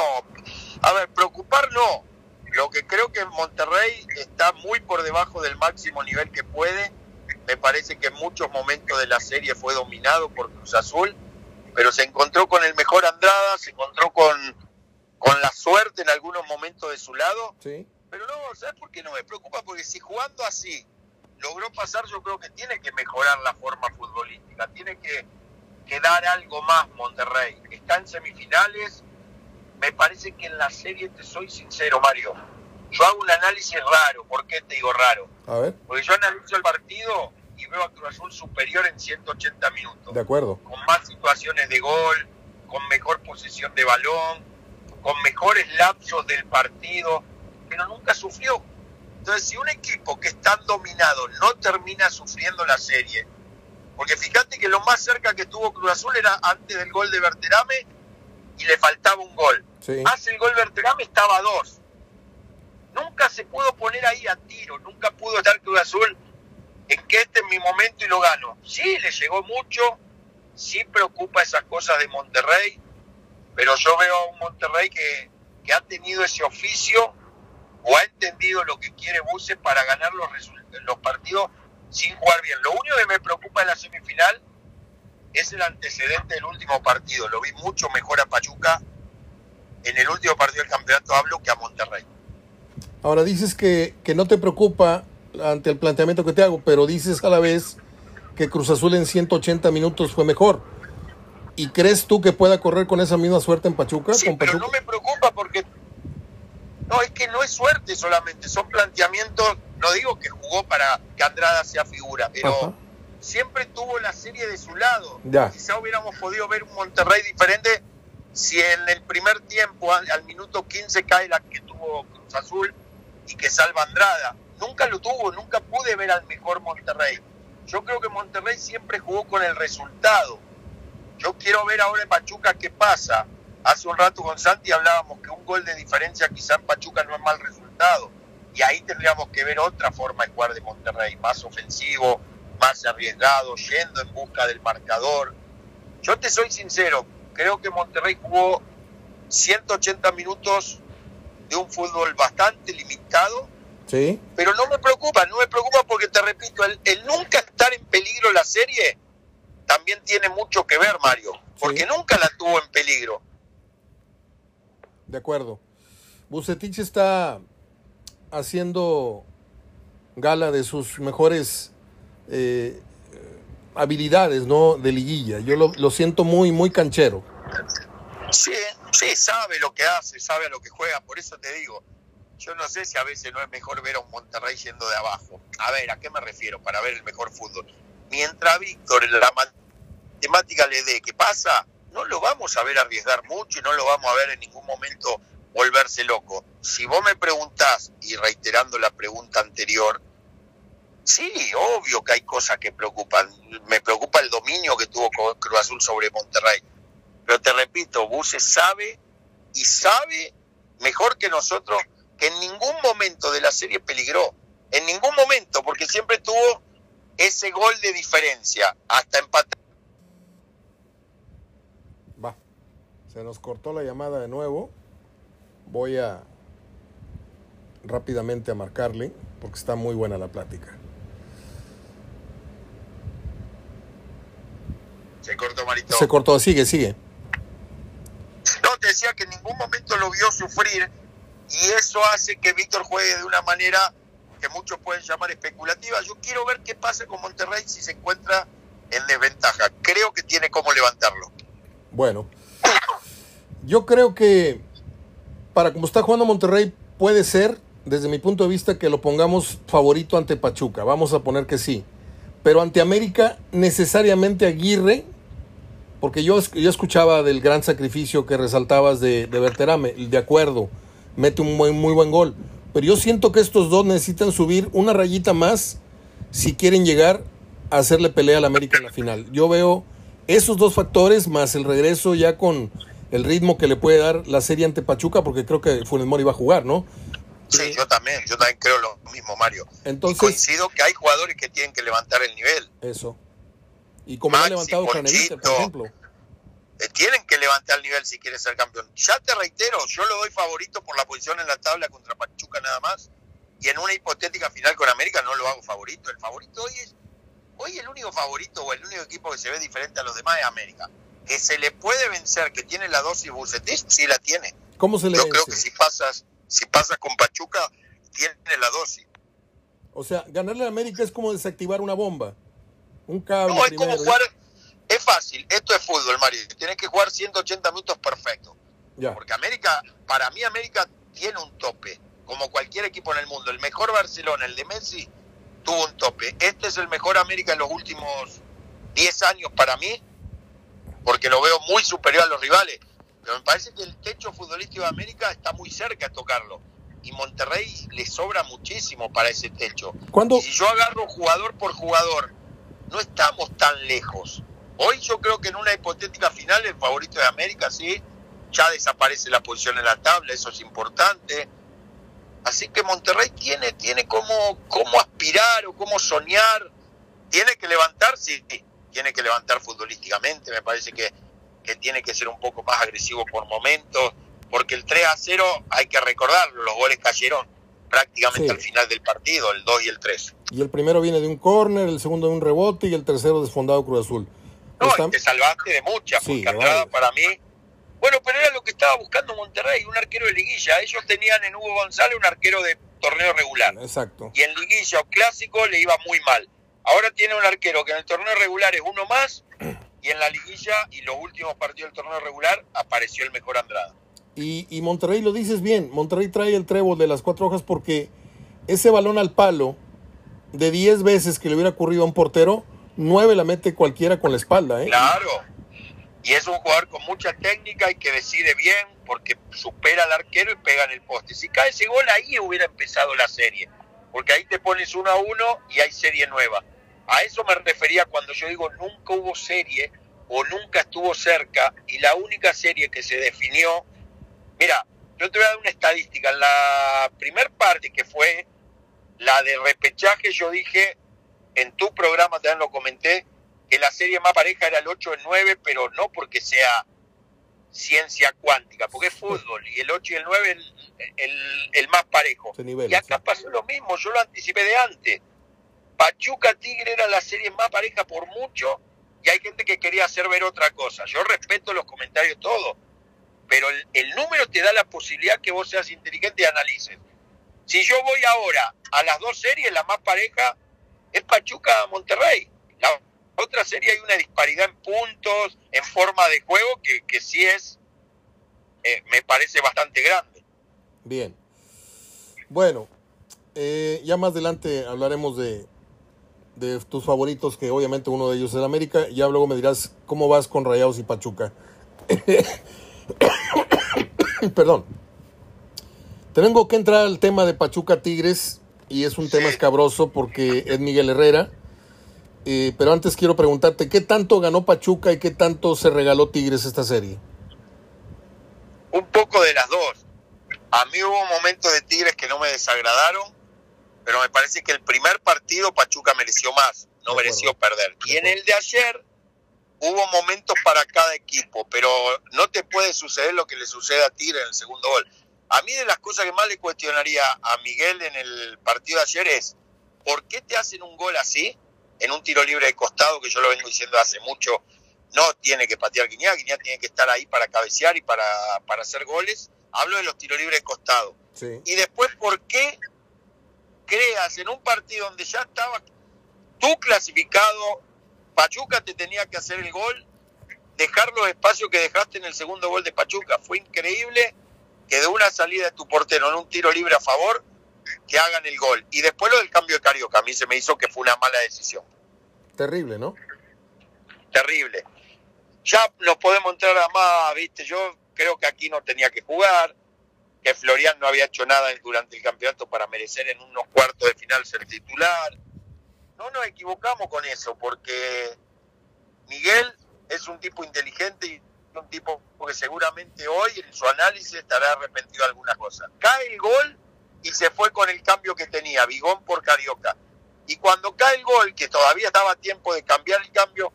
a ver, preocupar no. Lo que creo que Monterrey está muy por debajo del máximo nivel que puede. Me parece que en muchos momentos de la serie fue dominado por Cruz Azul pero se encontró con el mejor Andrada, se encontró con, con la suerte en algunos momentos de su lado. Sí. Pero no, ¿sabes por qué no me preocupa? Porque si jugando así logró pasar, yo creo que tiene que mejorar la forma futbolística, tiene que, que dar algo más Monterrey. Está en semifinales, me parece que en la serie, te soy sincero, Mario, yo hago un análisis raro. ¿Por qué te digo raro? A ver. Porque yo analizo el partido y veo a Cruz Azul superior en 180 minutos. De acuerdo. Con más situaciones de gol, con mejor posición de balón, con mejores lapsos del partido, pero nunca sufrió. Entonces, si un equipo que está dominado no termina sufriendo la serie, porque fíjate que lo más cerca que tuvo Cruz Azul era antes del gol de Berterame y le faltaba un gol. Hace el gol Berterame, estaba a dos. Nunca se pudo poner ahí a tiro, nunca pudo estar Cruz Azul en que este es mi momento y lo gano. Sí, le llegó mucho, sí preocupa esas cosas de Monterrey, pero yo veo a un Monterrey que, que ha tenido ese oficio o ha entendido lo que quiere Buse para ganar los, los partidos sin jugar bien. Lo único que me preocupa en la semifinal es el antecedente del último partido. Lo vi mucho mejor a Pachuca en el último partido del campeonato, hablo, que a Monterrey. Ahora dices que, que no te preocupa ante el planteamiento que te hago, pero dices a la vez que Cruz Azul en 180 minutos fue mejor. ¿Y crees tú que pueda correr con esa misma suerte en Pachuca? Sí, pero no me preocupa porque no, es que no es suerte solamente, son planteamientos, no digo que jugó para que Andrada sea figura, pero siempre tuvo la serie de su lado. Quizá hubiéramos podido ver un Monterrey diferente si en el primer tiempo, al, al minuto 15, cae la que tuvo Cruz Azul y que salva Andrada nunca lo tuvo, nunca pude ver al mejor Monterrey. Yo creo que Monterrey siempre jugó con el resultado. Yo quiero ver ahora en Pachuca qué pasa. Hace un rato con Santi hablábamos que un gol de diferencia quizá en Pachuca no es mal resultado. Y ahí tendríamos que ver otra forma de jugar de Monterrey, más ofensivo, más arriesgado, yendo en busca del marcador. Yo te soy sincero, creo que Monterrey jugó 180 minutos de un fútbol bastante limitado, pero no me preocupa, no me preocupa porque te repito, el, nunca estar en peligro la serie también tiene mucho que ver, Mario, porque nunca la tuvo en peligro. De acuerdo. Bucetich está haciendo gala de sus mejores eh, habilidades, ¿no? De liguilla. Yo lo, siento muy, muy canchero. Sí, sí, sabe lo que hace, sabe a lo que juega, por eso te digo yo no sé si a veces no es mejor ver a un Monterrey yendo de abajo. A ver, ¿a qué me refiero para ver el mejor fútbol? Mientras Víctor la matemática le dé qué pasa, no lo vamos a ver arriesgar mucho y no lo vamos a ver en ningún momento volverse loco. Si vos me preguntás, y reiterando la pregunta anterior, sí, obvio que hay cosas que preocupan. Me preocupa el dominio que tuvo Cruz Azul sobre Monterrey. Pero te repito, Buse sabe y sabe mejor que nosotros que en ningún momento de la serie peligró, en ningún momento, porque siempre tuvo ese gol de diferencia, hasta empatar. Va, se nos cortó la llamada de nuevo. Voy a rápidamente a marcarle, porque está muy buena la plática. Se cortó, Marito. Se cortó, sigue, sigue. No, te decía que en ningún momento lo vio sufrir y eso hace que Víctor juegue de una manera que muchos pueden llamar especulativa. Yo quiero ver qué pasa con Monterrey si se encuentra en desventaja. Creo que tiene cómo levantarlo. Bueno, yo creo que para como está jugando Monterrey puede ser, desde mi punto de vista, que lo pongamos favorito ante Pachuca. Vamos a poner que sí. Pero ante América, necesariamente Aguirre, porque yo, yo escuchaba del gran sacrificio que resaltabas de, de Berterame, de acuerdo mete un muy, muy buen gol. Pero yo siento que estos dos necesitan subir una rayita más si quieren llegar a hacerle pelea al América en la final. Yo veo esos dos factores más el regreso ya con el ritmo que le puede dar la serie ante Pachuca, porque creo que Funes Mori va a jugar, ¿no? Sí, yo también, yo también creo lo mismo, Mario. Entonces, coincido que hay jugadores que tienen que levantar el nivel. Eso. Y como ha levantado Canelita, por ejemplo. Eh, tienen que levantar el nivel si quieren ser campeón. Ya te reitero, yo lo doy favorito por la posición en la tabla contra Pachuca nada más. Y en una hipotética final con América no lo hago favorito. El favorito hoy es, hoy el único favorito o el único equipo que se ve diferente a los demás es América. Que se le puede vencer, que tiene la dosis Bucetis, sí la tiene. ¿Cómo se le Yo creo que si pasas, si pasas con Pachuca, tiene la dosis. O sea, ganarle a América es como desactivar una bomba. Un cable. No, es como jugar, es fácil, esto es fútbol, Mario. Tienes que jugar 180 minutos perfecto. Porque América, para mí América tiene un tope, como cualquier equipo en el mundo. El mejor Barcelona, el de Messi, tuvo un tope. Este es el mejor América en los últimos 10 años para mí, porque lo veo muy superior a los rivales. Pero me parece que el techo futbolístico de América está muy cerca de tocarlo. Y Monterrey le sobra muchísimo para ese techo. ¿Cuándo? si yo agarro jugador por jugador, no estamos tan lejos. Hoy yo creo que en una hipotética final el favorito de América sí, ya desaparece la posición en la tabla, eso es importante. Así que Monterrey tiene, tiene como, cómo aspirar o cómo soñar. Tiene que levantar, sí, tiene que levantar futbolísticamente. Me parece que, que tiene que ser un poco más agresivo por momentos, porque el 3 a 0 hay que recordarlo, los goles cayeron prácticamente al final del partido, el 2 y el 3. Y el primero viene de un córner, el segundo de un rebote y el tercero desfondado Cruz Azul. No, te salvaste de muchas, porque Andrada para mí bueno, pero era lo que estaba buscando Monterrey, un arquero de liguilla. Ellos tenían en Hugo González un arquero de torneo regular. Exacto. Y en liguilla o clásico le iba muy mal. Ahora tiene un arquero que en el torneo regular es uno más y en la liguilla y los últimos partidos del torneo regular apareció el mejor Andrada. Y, y Monterrey lo dices bien, Monterrey trae el trébol de las cuatro hojas porque ese balón al palo de 10 veces que le hubiera ocurrido a un portero, nueve la mete cualquiera con la espalda. ¿eh? Claro, y es un jugador con mucha técnica y que decide bien porque supera al arquero y pega en el poste. Si cae ese gol ahí hubiera empezado la serie, porque ahí te pones uno a uno y hay serie nueva. A eso me refería cuando yo digo nunca hubo serie o nunca estuvo cerca y la única serie que se definió, mira, yo te voy a dar una estadística, en la primer parte que fue la de repechaje, yo dije, en tu programa también lo comenté, que la serie más pareja era el 8 el 9, pero no porque sea ciencia cuántica, porque es fútbol y el 8 y el 9 el, el, más parejo. y acá pasó lo mismo, yo lo anticipé de antes. Pachuca Tigre era la serie más pareja por mucho y hay gente que quería hacer ver otra cosa. Yo respeto los comentarios todos, pero el, el número te da la posibilidad que vos seas inteligente y analices. Si yo voy ahora a las dos series, la más pareja es Pachuca Monterrey. La otra serie hay una disparidad en puntos, en forma de juego, que, que sí es, eh, me parece bastante grande. Bien. Bueno, eh, ya más adelante hablaremos de, de tus favoritos, que obviamente uno de ellos es el América. Ya luego me dirás cómo vas con Rayados y Pachuca. Perdón. Tengo que entrar al tema de Pachuca Tigres y es un tema escabroso porque es Miguel Herrera eh, pero antes quiero preguntarte, ¿qué tanto ganó Pachuca y qué tanto se regaló Tigres esta serie? Un poco de las dos. A mí hubo momentos de Tigres que no me desagradaron, pero me parece que el primer partido Pachuca mereció más, no mereció perder. Y en el de ayer hubo momentos para cada equipo, pero no te puede suceder lo que le sucede a Tigres en el segundo gol. A mí de las cosas que más le cuestionaría a Miguel en el partido de ayer es, ¿por qué te hacen un gol así? En un tiro libre de costado, que yo lo vengo diciendo hace mucho, no tiene que patear Guiñá, Guiñá tiene que estar ahí para cabecear y para, para hacer goles. Hablo de los tiros libres de costado. Y después, ¿por qué creas en un partido donde ya estaba tú clasificado, Pachuca te tenía que hacer el gol, dejar los espacios que dejaste en el segundo gol de Pachuca? Fue increíble que de una salida de tu portero en un tiro libre a favor, que hagan el gol. Y después lo del cambio de Carioca, a mí se me hizo que fue una mala decisión. Terrible, ¿no? Terrible. Ya nos podemos entrar a más, ¿viste? Yo creo que aquí no tenía que jugar, que Florian no había hecho nada durante el campeonato para merecer en unos cuartos de final ser titular. No nos equivocamos con eso, porque Miguel es un tipo inteligente y un tipo que seguramente hoy en su análisis estará arrepentido de algunas cosas. Cae el gol y se fue con el cambio que tenía, Bigón por Carioca. Y cuando cae el gol, que todavía estaba a tiempo de cambiar el cambio,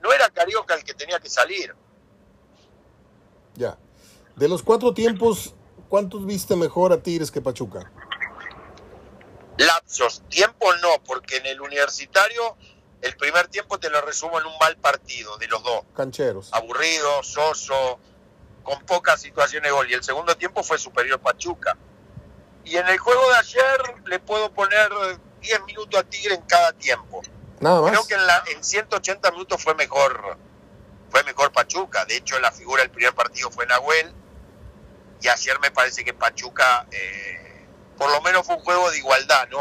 no era Carioca el que tenía que salir. Ya. De los cuatro tiempos, ¿cuántos viste mejor a Tigres que Pachuca? Lapsos. Tiempo no, porque en el universitario el primer tiempo te lo resumo en un mal partido de los dos. Cancheros. Aburrido, soso, con pocas situaciones de gol. Y el segundo tiempo fue superior Pachuca. Y en el juego de ayer le puedo poner 10 minutos a Tigre en cada tiempo. Nada más. Creo que en, la, en 180 minutos fue mejor fue mejor Pachuca. De hecho, la figura del primer partido fue Nahuel. Y ayer me parece que Pachuca, eh, por lo menos fue un juego de igualdad. No,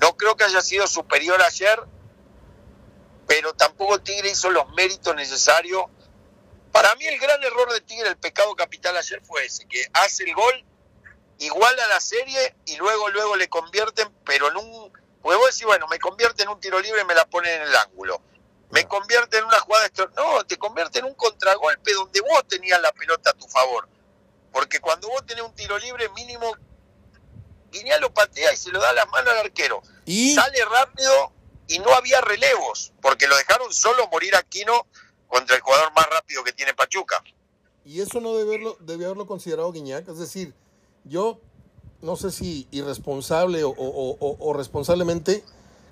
No creo que haya sido superior ayer, pero tampoco Tigre hizo los méritos necesarios. Para mí el gran error de Tigre, el pecado capital ayer fue ese, que hace el gol, igual a la serie y luego luego le convierten, pero en un... Porque vos decís, bueno, me convierte en un tiro libre y me la ponen en el ángulo. Me convierte en una jugada... No, te convierte en un contragolpe donde vos tenías la pelota a tu favor. Porque cuando vos tenés un tiro libre, mínimo Guiñá lo patea y se lo da la mano al arquero. ¿Y? Sale rápido y no había relevos, porque lo dejaron solo morir Aquino contra el jugador más rápido que tiene Pachuca. Y eso no debe haberlo, debe haberlo considerado Guiñac. Es decir, yo no sé si irresponsable o, responsablemente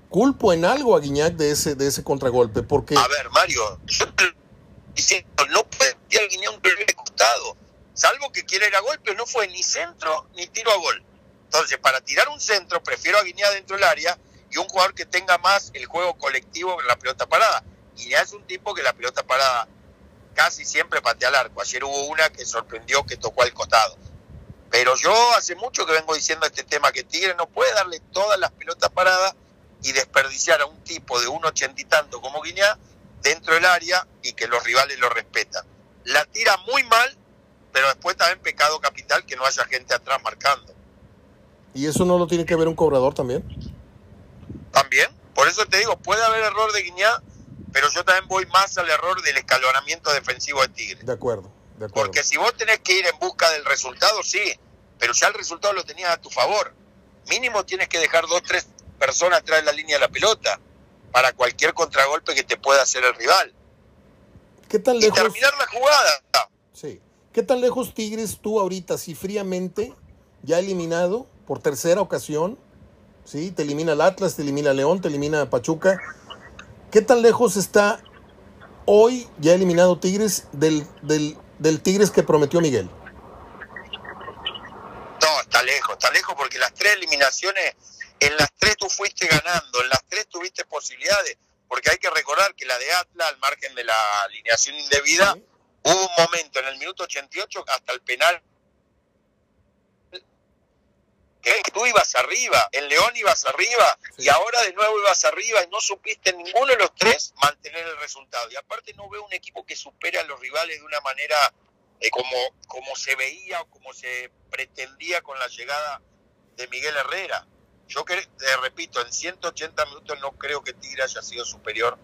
culpo en algo a Guiñac de ese, de ese contragolpe. Porque... A ver, Mario, yo diciendo, no puede tirar Guiñac un primer costado. Salvo que quiera ir a gol, pero no fue ni centro ni tiro a gol. Entonces, para tirar un centro, prefiero a Guinea dentro del área y un jugador que tenga más el juego colectivo en la pelota parada. Guinea es un tipo que la pelota parada casi siempre patea al arco. Ayer hubo una que sorprendió que tocó al costado. Pero yo hace mucho que vengo diciendo este tema, que Tigre no puede darle todas las pelotas paradas y desperdiciar a un tipo de un ochenta y tanto como Guinea dentro del área y que los rivales lo respetan. La tira muy mal, pero después también pecado capital que no haya gente atrás marcando. ¿Y eso no lo tiene que ver un cobrador también? También, por eso te digo, puede haber error de Guiñá, pero yo también voy más al error del escalonamiento defensivo de Tigre. De acuerdo. Porque si vos tenés que ir en busca del resultado, sí, pero ya el resultado lo tenías a tu favor. Mínimo tienes que dejar dos, tres personas atrás de la línea de la pelota para cualquier contragolpe que te pueda hacer el rival. ¿Qué tan lejos? Y terminar la jugada. Sí. ¿Qué tan lejos Tigres tú ahorita, si fríamente, ya eliminado, por tercera ocasión, ¿sí? Te elimina el Atlas, te elimina León, te elimina Pachuca. ¿Qué tan lejos está hoy, ya eliminado Tigres, del, del, Tigres que prometió Miguel? No, está lejos, está lejos porque las tres eliminaciones, en las tres tú fuiste ganando, en las tres tuviste posibilidades, porque hay que recordar que la de Atlas, al margen de la alineación indebida, hubo un momento en el minuto 88 hasta el penal que tú ibas arriba, en León ibas arriba y ahora de nuevo ibas arriba y no supiste ninguno de los tres mantener el resultado. Y aparte no veo un equipo que supere a los rivales de una manera eh, como, como se veía o como se pretendía con la llegada de Miguel Herrera. Yo que, te repito, en 180 minutos no creo que Tigre haya sido superior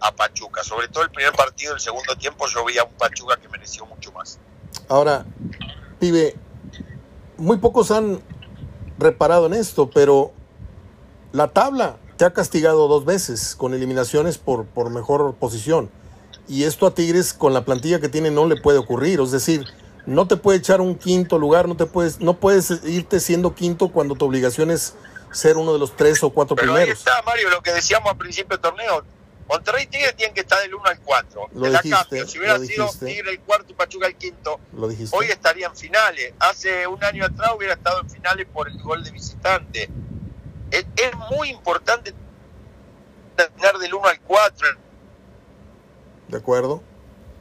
a Pachuca. Sobre todo el primer partido, el segundo tiempo yo vi a un Pachuca que mereció mucho más. Ahora, pibe, muy pocos han reparado en esto, pero la tabla te ha castigado dos veces con eliminaciones por, por mejor posición. Y esto a Tigres con la plantilla que tiene no le puede ocurrir. Es decir, no te puede echar un quinto lugar, no te puedes, no puedes irte siendo quinto cuando tu obligación es ser uno de los tres o cuatro Pero primeros. Ahí está, Mario, lo que decíamos al principio del torneo. Monterrey Tigre tienen que estar del 1 al 4. Lo dijiste, Si hubiera sido Tigre el cuarto y Pachuca el quinto, hoy estaría en finales. Hace un año atrás hubiera estado en finales por el gol de visitante. Es, muy importante terminar del 1 al 4. De acuerdo.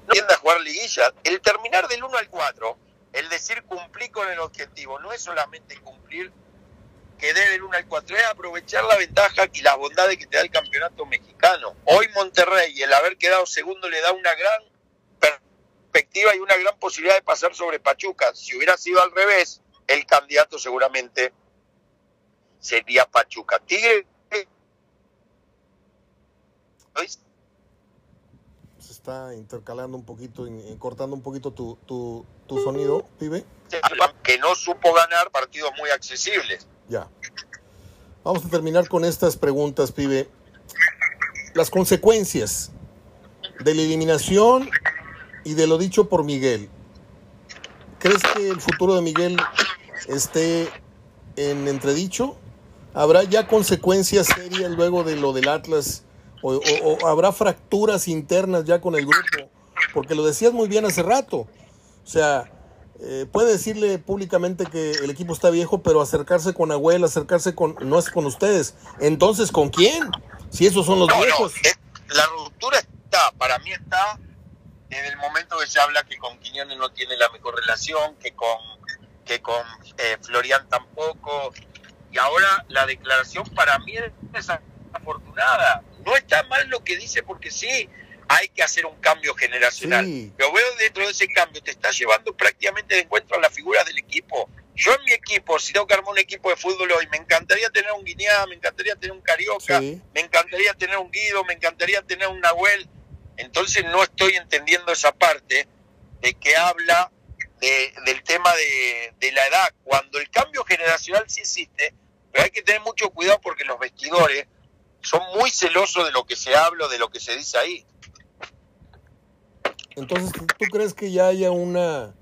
No a jugar liguilla. El terminar del 1 al 4, el decir cumplir con el objetivo, no es solamente cumplir que debe el 1 al 4, es aprovechar la ventaja y las bondades que te da el campeonato mexicano. Hoy Monterrey, el haber quedado segundo, le da una gran perspectiva y una gran posibilidad de pasar sobre Pachuca. Si hubiera sido al revés, el candidato seguramente sería Pachuca. Tigre. Se está intercalando un poquito, cortando un poquito tu, tu, tu sonido, pibe. Que no supo ganar partidos muy accesibles. Ya. Vamos a terminar con estas preguntas, pibe. Las consecuencias de la eliminación y de lo dicho por Miguel. ¿Crees que el futuro de Miguel esté en entredicho? ¿Habrá ya consecuencias serias luego de lo del Atlas? ¿O, habrá fracturas internas ya con el grupo? Porque lo decías muy bien hace rato. O sea, eh, puede decirle públicamente que el equipo está viejo, pero acercarse con Agüel, acercarse con, no es con ustedes. Entonces, ¿con quién? Si esos son los viejos. la ruptura está, para mí está en el momento que se habla que con Quiñones no tiene la mejor relación, que con, que con eh, Florian tampoco, Y ahora la declaración para mí es desafortunada. No está mal lo que dice porque sí, hay que hacer un cambio generacional. Yo veo dentro de ese cambio, te está llevando prácticamente de encuentro a la figura del equipo. Yo en mi equipo, si tengo que armar un equipo de fútbol hoy, me encantaría tener un Guinea, me encantaría tener un Carioca, me encantaría tener un Guido, me encantaría tener un Nahuel. Entonces no estoy entendiendo esa parte de que habla del tema de, de la edad, cuando el cambio generacional sí existe, pero hay que tener mucho cuidado porque los vestidores son muy celosos de lo que se habla, de lo que se dice ahí. Entonces, ¿tú crees que ya haya una,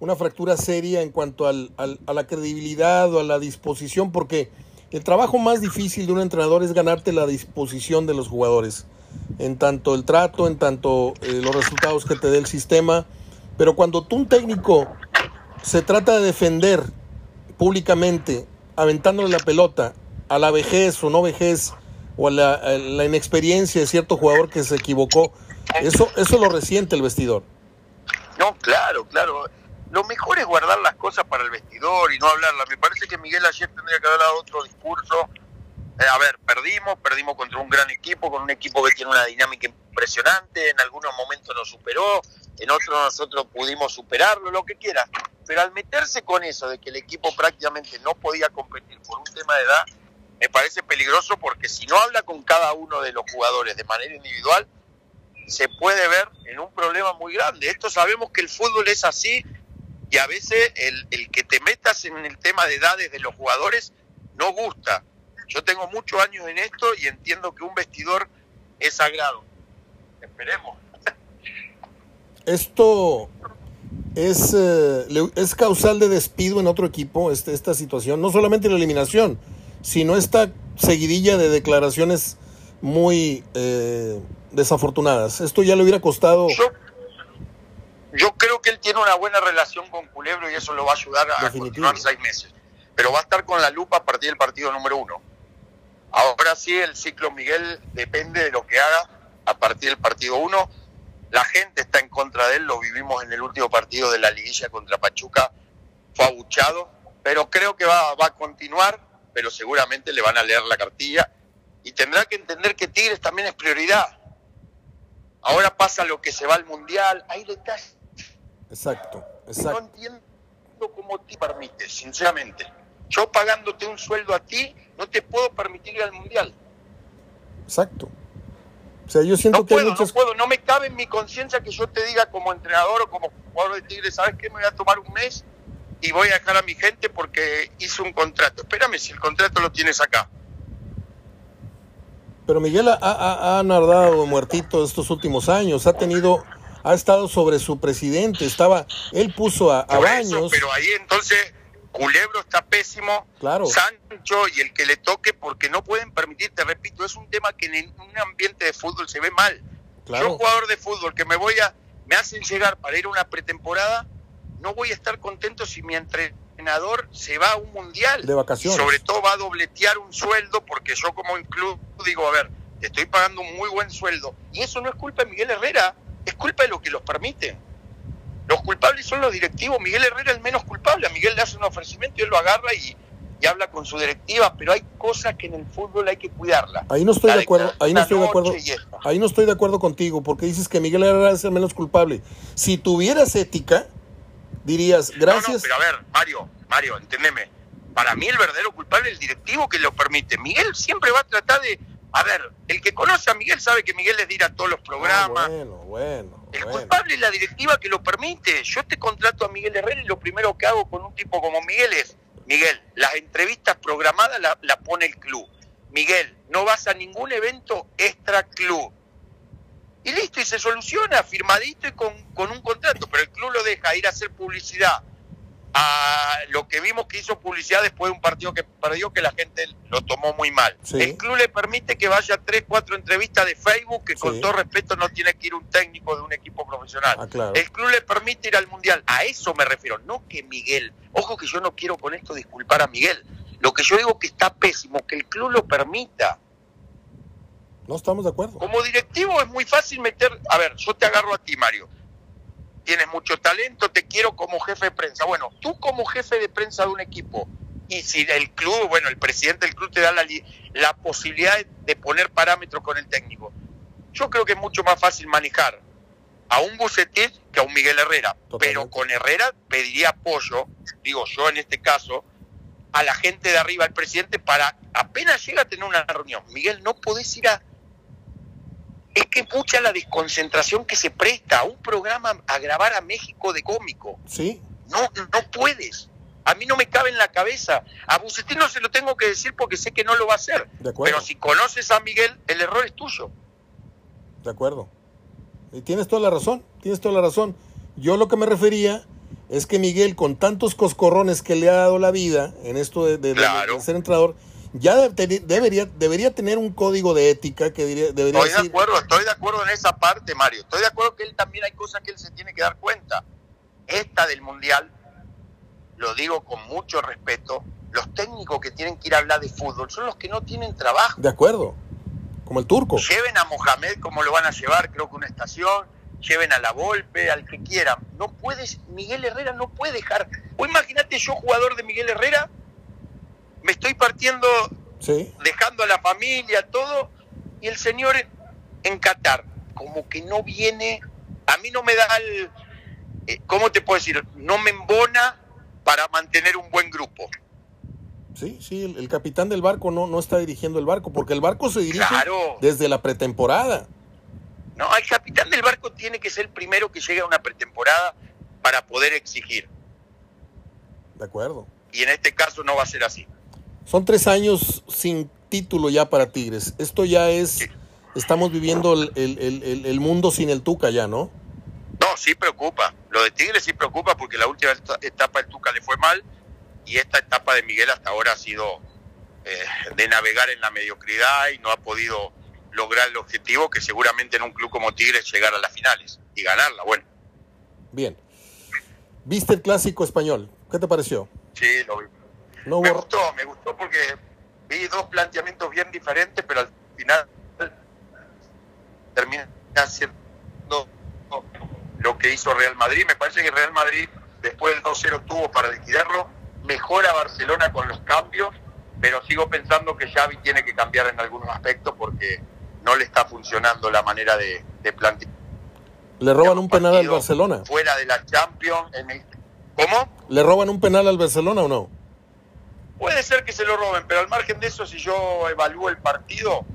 una fractura seria en cuanto al, a la credibilidad o a la disposición? Porque el trabajo más difícil de un entrenador es ganarte la disposición de los jugadores, en tanto el trato, en tanto eh, los resultados que te dé el sistema. Pero cuando tú un técnico se trata de defender públicamente, aventándole la pelota a la vejez o no vejez, o a la, a la inexperiencia de cierto jugador que se equivocó, eso, eso lo resiente el vestidor. No, claro, claro. Lo mejor es guardar las cosas para el vestidor y no hablarlas. Me parece que Miguel ayer tendría que haber dado otro discurso. Eh, a ver, perdimos, perdimos contra un gran equipo, con un equipo que tiene una dinámica impresionante, en algunos momentos nos superó, en otros nosotros pudimos superarlo, lo que quiera. Pero al meterse con eso de que el equipo prácticamente no podía competir por un tema de edad, me parece peligroso porque si no habla con cada uno de los jugadores de manera individual, se puede ver en un problema muy grande. Esto sabemos que el fútbol es así y a veces el, el que te metas en el tema de edades de los jugadores no gusta. Yo tengo muchos años en esto y entiendo que un vestidor es sagrado. Esperemos. Esto es, eh, es causal de despido en otro equipo, este, esta situación, no solamente la eliminación, sino esta seguidilla de declaraciones muy eh, desafortunadas. Esto ya le hubiera costado. Yo, creo que él tiene una buena relación con Culebro y eso lo va a ayudar a continuar seis meses. Pero va a estar con la lupa a partir del partido número uno. Ahora sí, el ciclo Miguel depende de lo que haga a partir del partido uno. La gente está en contra de él, lo vivimos en el último partido de la liguilla contra Pachuca, fue abuchado, pero creo que va, va a continuar, pero seguramente le van a leer la cartilla y tendrá que entender que Tigres también es prioridad Ahora pasa lo que se va al mundial, hay detalles. Exacto, exacto. No entiendo cómo te permite, sinceramente. Yo pagándote un sueldo a ti, no te puedo permitir ir al mundial. Exacto. O sea, yo siento no que puedo, no puedo, no me cabe en mi conciencia que yo te diga como entrenador o como jugador de Tigres, ¿sabes qué? Me voy a tomar un mes y voy a dejar a mi gente porque hice un contrato. Espérame si el contrato lo tienes acá. Pero Miguel ha, ha, muertito estos últimos años, ha tenido, ha estado sobre su presidente, estaba, él puso a, a Baños. pero ahí entonces Culebro está pésimo, claro. Sancho y el que le toque porque no pueden permitir, te repito, es un tema que en un ambiente de fútbol se ve mal. Yo jugador de fútbol que me voy a, me hacen llegar para ir a una pretemporada, no voy a estar contento si mi entrenador entrenador se va a un mundial. De vacaciones. sobre todo va a dobletear un sueldo, porque yo como club digo, a ver, te estoy pagando un muy buen sueldo. Y eso no es culpa de Miguel Herrera, es culpa de lo que los permite. Los culpables son los directivos. Miguel Herrera es el menos culpable. A Miguel le hace un ofrecimiento y él lo agarra y, y habla con su directiva, pero hay cosas que en el fútbol hay que cuidarlas. Ahí no estoy de acuerdo, ahí no estoy de acuerdo. Ahí no estoy de acuerdo contigo, porque dices que Miguel Herrera es el menos culpable. Si tuvieras ética, dirías, gracias. pero a ver, Mario, Mario, entendeme. Para mí el verdadero culpable es el directivo que lo permite. Miguel siempre va a tratar de... A ver, el que conoce a Miguel sabe que Miguel les dirá todos los programas. bueno, bueno. El culpable es la directiva que lo permite. Yo te contrato a Miguel Herrera y lo primero que hago con un tipo como Miguel es, Miguel, las entrevistas programadas las la pone el club. Miguel, no vas a ningún evento extra club y listo, y se soluciona, firmadito y con, con un contrato, pero el club lo deja ir a hacer publicidad a lo que vimos que hizo publicidad después de un partido que perdió que la gente lo tomó muy mal. El club le permite que vaya a tres, cuatro entrevistas de Facebook que con todo respeto no tiene que ir un técnico de un equipo profesional. Ah, el club le permite ir al Mundial. A eso me refiero, no que Miguel, ojo que yo no quiero con esto disculpar a Miguel. Lo que yo digo que está pésimo, que el club lo permita. No estamos de acuerdo. Como directivo es muy fácil meter, a ver, yo te agarro a ti, Mario. Tienes mucho talento, te quiero como jefe de prensa. Bueno, tú como jefe de prensa de un equipo, y si el club, bueno, el presidente del club te da la, la posibilidad de poner parámetros con el técnico. Yo creo que es mucho más fácil manejar a un Bucetich que a un Miguel Herrera, pero con Herrera pediría apoyo, digo yo en este caso, a la gente de arriba, al presidente, para apenas llega a tener una reunión. Miguel, no podés ir a... Es que mucha la desconcentración que se presta a un programa a grabar a México de cómico. Sí. No, no puedes. A mí no me cabe en la cabeza. A Bucetín no se lo tengo que decir porque sé que no lo va a hacer. Pero si conoces a Miguel, el error es tuyo. De acuerdo. Y tienes toda la razón, tienes toda la razón. Yo lo que me refería es que Miguel, con tantos coscorrones que le ha dado la vida en esto de, ser entrenador, ya debería, debería tener un código de ética que debería Estoy de acuerdo, estoy de acuerdo en esa parte, Mario. Estoy de acuerdo que él también hay cosas que él se tiene que dar cuenta. Esta del Mundial, lo digo con mucho respeto, los técnicos que tienen que ir a hablar de fútbol son los que no tienen trabajo. De acuerdo, como el turco. Lleven a Mohamed como lo van a llevar, creo que una estación, lleven a la Volpe, al que quieran. No puedes, Miguel Herrera no puede dejar. O imagínate yo, jugador de Miguel Herrera, me estoy partiendo, dejando a la familia, todo, y el señor en Qatar, como que no viene, a mí no me da el, eh, ¿cómo te puedo decir? No me embona para mantener un buen grupo. Sí, sí, el, capitán del barco no, no está dirigiendo el barco, porque el barco se dirige desde la pretemporada. No, el capitán del barco tiene que ser el primero que llegue a una pretemporada para poder exigir. De acuerdo. Y en este caso no va a ser así. Son tres años sin título ya para Tigres. Esto ya es, estamos viviendo el, mundo sin el Tuca ya, ¿no? No, sí preocupa. Lo de Tigres sí preocupa porque la última etapa del Tuca le fue mal y esta etapa de Miguel hasta ahora ha sido eh, de navegar en la mediocridad y no ha podido lograr el objetivo que seguramente en un club como Tigres llegar a las finales y ganarla, bueno. Bien. ¿Viste el clásico español? ¿Qué te pareció? Sí, lo vi. Me gustó, me gustó porque vi dos planteamientos bien diferentes, pero al final termina siendo lo que hizo Real Madrid. Me parece que Real Madrid, después del 2-0 tuvo para liquidarlo, mejora Barcelona con los cambios, pero sigo pensando que Xavi tiene que cambiar en algunos aspectos porque no le está funcionando la manera de, plantear. ¿Le roban un penal al Barcelona? Fuera de la Champions. En ¿Cómo? ¿Le roban un penal al Barcelona o no? Puede ser que se lo roben, pero al margen de eso, si yo evalúo el partido,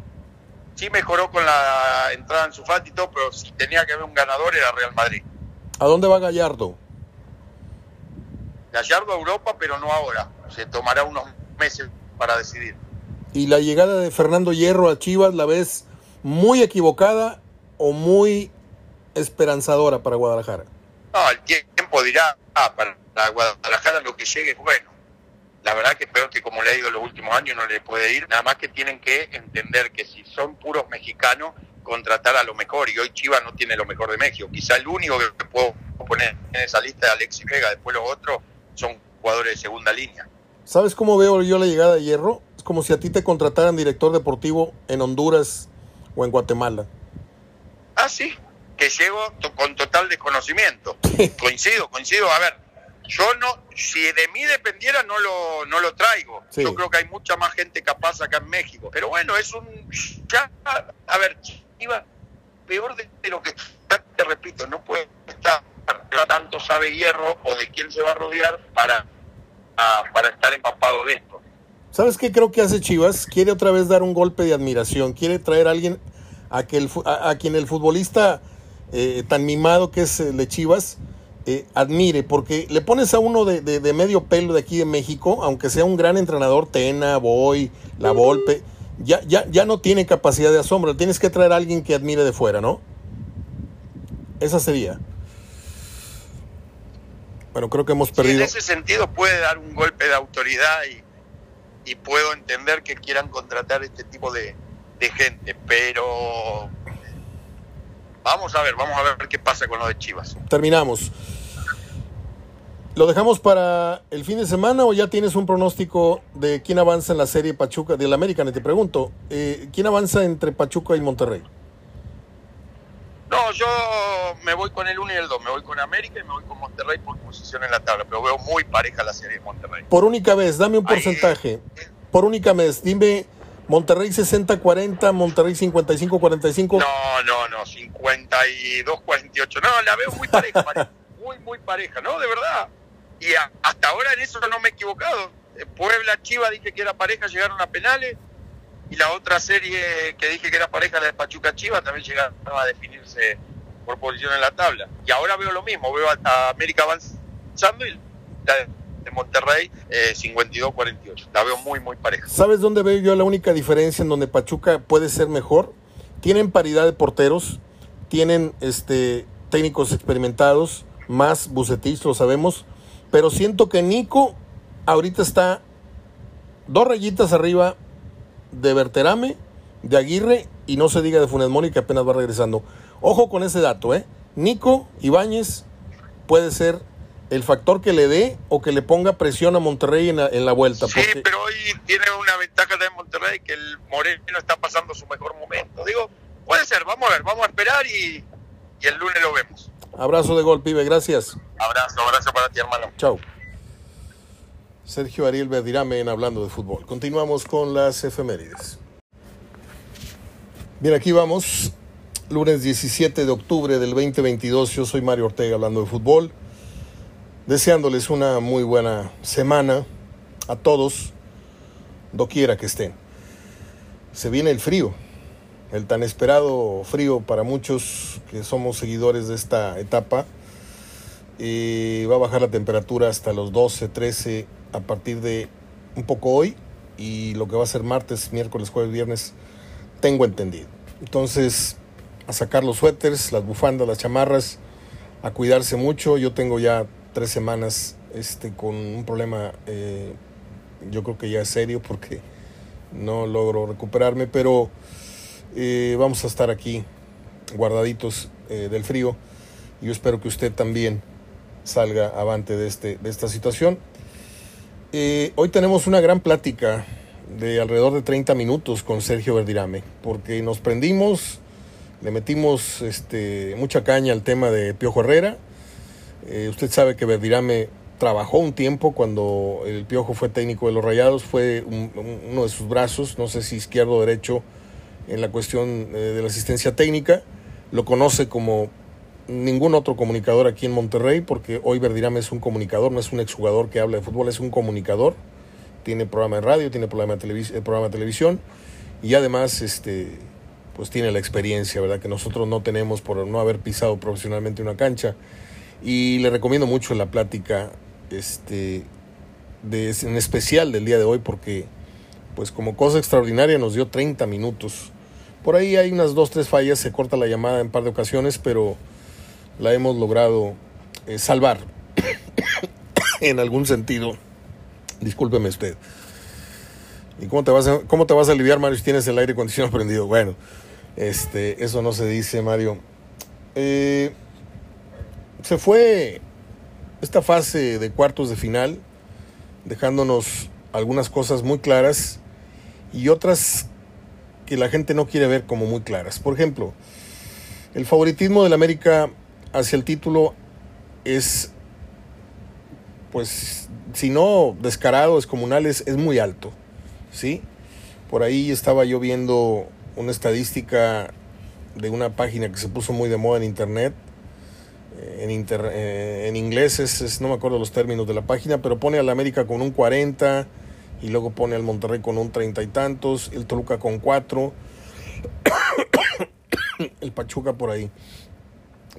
sí mejoró con la entrada en su y todo, pero si tenía que haber un ganador era Real Madrid. ¿A dónde va Gallardo? Gallardo a Europa, pero no ahora. Se tomará unos meses para decidir. ¿Y la llegada de Fernando Hierro a Chivas la ves muy equivocada o muy esperanzadora para Guadalajara? No, el tiempo dirá, ah, para Guadalajara lo que llegue es bueno. La verdad que espero que como le ha ido los últimos años no le puede ir, nada más que tienen que entender que si son puros mexicanos, contratar a lo mejor, y hoy Chivas no tiene lo mejor de México. Quizá el único que puedo poner en esa lista es Alexis Vega, después los otros son jugadores de segunda línea. ¿Sabes cómo veo yo la llegada de Hierro? Es como si a ti te contrataran director deportivo en Honduras o en Guatemala. Ah, sí, que llego con total desconocimiento. coincido, coincido. A ver, yo no, si de mí dependiera no lo, no lo traigo. Yo creo que hay mucha más gente capaz acá en México. Pero bueno, es un... Ya, a ver, iba peor de, lo que... Te repito, no puede estar... Tanto sabe hierro o de quién se va a rodear para, para estar empapado de esto. ¿Sabes qué creo que hace Chivas? Quiere otra vez dar un golpe de admiración, quiere traer a alguien a, que el, a, quien el futbolista eh, tan mimado que es el de Chivas eh, admire, porque le pones a uno de, de, medio pelo de aquí de México, aunque sea un gran entrenador, Tena, Boy, La Volpe, ya, ya, ya no tiene capacidad de asombro, tienes que traer a alguien que admire de fuera, ¿no? Esa sería. Bueno, creo que hemos perdido. en ese sentido puede dar un golpe de autoridad y y puedo entender que quieran contratar este tipo de, gente, pero vamos a ver, vamos a ver qué pasa con lo de Chivas. Terminamos. ¿Lo dejamos para el fin de semana o ya tienes un pronóstico de quién avanza en la serie Pachuca del América? Te pregunto, eh, ¿quién avanza entre Pachuca y Monterrey? No, yo me voy con el 1 y el 2, me voy con América y me voy con Monterrey por posición en la tabla, pero veo muy pareja la serie de Monterrey. Por única vez, dame un porcentaje. Por única vez, dime Monterrey 60-40, Monterrey 55-45. No, no, no, 52-48. No, la veo muy pareja, muy, muy pareja, ¿no? De verdad. Y hasta ahora en eso no me he equivocado. Puebla, Chiva dije que era pareja, llegaron a penales. Y la otra serie que dije que era pareja, la de Pachuca Chiva, también llegaron a definirse por posición en la tabla. Y ahora veo lo mismo, veo a América avanzando y la de Monterrey eh, 52-48. La veo muy, muy pareja. ¿Sabes dónde veo yo la única diferencia en donde Pachuca puede ser mejor? Tienen paridad de porteros, tienen este técnicos experimentados, más Bucetich, lo sabemos, pero siento que Nico ahorita está dos rayitas arriba de Berterame, de Aguirre y no se diga de Funes Mori que apenas va regresando. Ojo con ese dato, ¿eh? Nico Ibáñez puede ser el factor que le dé o que le ponga presión a Monterrey en la, en la vuelta. Sí, pero hoy tiene una ventaja de Monterrey que el Moreno está pasando su mejor momento. Digo, puede ser, vamos a ver, vamos a esperar y, y el lunes lo vemos. Abrazo de gol, pibe, gracias. Abrazo, abrazo para ti, hermano. Chao. Sergio Ariel Verdirame en Hablando de Fútbol. Continuamos con las efemérides. Bien, aquí vamos. Lunes 17 de octubre del 2022. Yo soy Mario Ortega hablando de fútbol deseándoles una muy buena semana a todos, doquiera que estén. Se viene el frío, el tan esperado frío para muchos que somos seguidores de esta etapa. Y va a bajar la temperatura hasta los 12, 13 a partir de un poco hoy y lo que va a ser martes, miércoles, jueves, viernes, tengo entendido. Entonces, a sacar los suéteres, las bufandas, las chamarras, a cuidarse mucho. Yo tengo ya tres semanas este, con un problema, eh, yo creo que ya es serio porque no logro recuperarme, pero eh, vamos a estar aquí guardaditos eh, del frío. Yo espero que usted también salga avante de, este, de esta situación. hoy tenemos una gran plática de alrededor de 30 minutos con Sergio Verdirame, porque nos prendimos, le metimos este, mucha caña al tema de Piojo Herrera eh, usted sabe que Verdirame trabajó un tiempo cuando el Piojo fue técnico de los Rayados, fue uno de sus brazos, no sé si izquierdo o derecho, en la cuestión eh, de la asistencia técnica. Lo conoce como ningún otro comunicador aquí en Monterrey, porque hoy Verdirame es un comunicador, no es un exjugador que habla de fútbol, es un comunicador. Tiene programa de radio, tiene programa de, eh, programa de televisión y además este, pues tiene la experiencia, ¿verdad? Que nosotros no tenemos por no haber pisado profesionalmente una cancha. Y le recomiendo mucho la plática, este, de, en especial del día de hoy, porque, pues como cosa extraordinaria, nos dio 30 minutos. Por ahí hay unas dos, tres fallas, se corta la llamada en par de ocasiones, pero la hemos logrado eh, salvar en algún sentido. Discúlpeme usted. ¿Y cómo te vas a, cómo te vas a aliviar, Mario, si tienes el aire acondicionado prendido? Bueno, este, eso no se dice, Mario. Eh, se fue esta fase de cuartos de final, dejándonos algunas cosas muy claras y otras que la gente no quiere ver como muy claras. Por ejemplo, el favoritismo del América hacia el título es, pues, si no descarado, descomunal, es, es muy alto. ¿sí? Por ahí estaba yo viendo una estadística de una página que se puso muy de moda en internet, en, eh, en inglés es, no me acuerdo los términos de la página, pero pone al América con un 40 y luego pone al Monterrey con un 30 y tantos, el Toluca con 4, el Pachuca por ahí.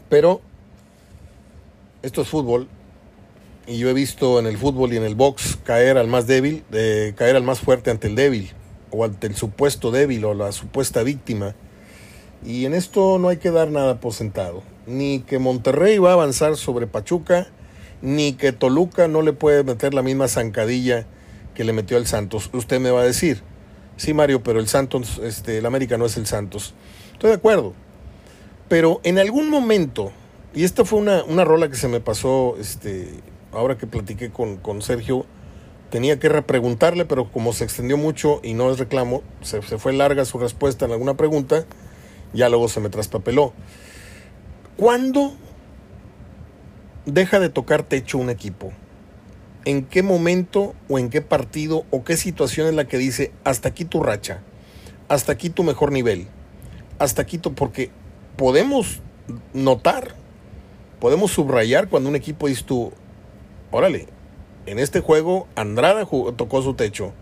Pero esto es fútbol y yo he visto en el fútbol y en el box caer al más débil, caer al más fuerte ante el débil o ante el supuesto débil o la supuesta víctima. Y en esto no hay que dar nada por sentado ni que Monterrey va a avanzar sobre Pachuca, ni que Toluca no le puede meter la misma zancadilla que le metió al Santos. Usted me va a decir, sí Mario, pero el Santos, este, el América no es el Santos. Estoy de acuerdo. Pero en algún momento, y esta fue una, una rola que se me pasó, este, ahora que platiqué con, con Sergio, tenía que repreguntarle, pero como se extendió mucho y no es reclamo, se, se fue larga su respuesta en alguna pregunta, ya luego se me traspapeló. ¿Cuándo deja de tocar techo un equipo? ¿En qué momento o en qué partido o qué situación es la que dice hasta aquí tu racha, hasta aquí tu mejor nivel, hasta aquí tu... porque podemos notar, podemos subrayar cuando un equipo dice tú, órale, en este juego Andrada tocó su techo,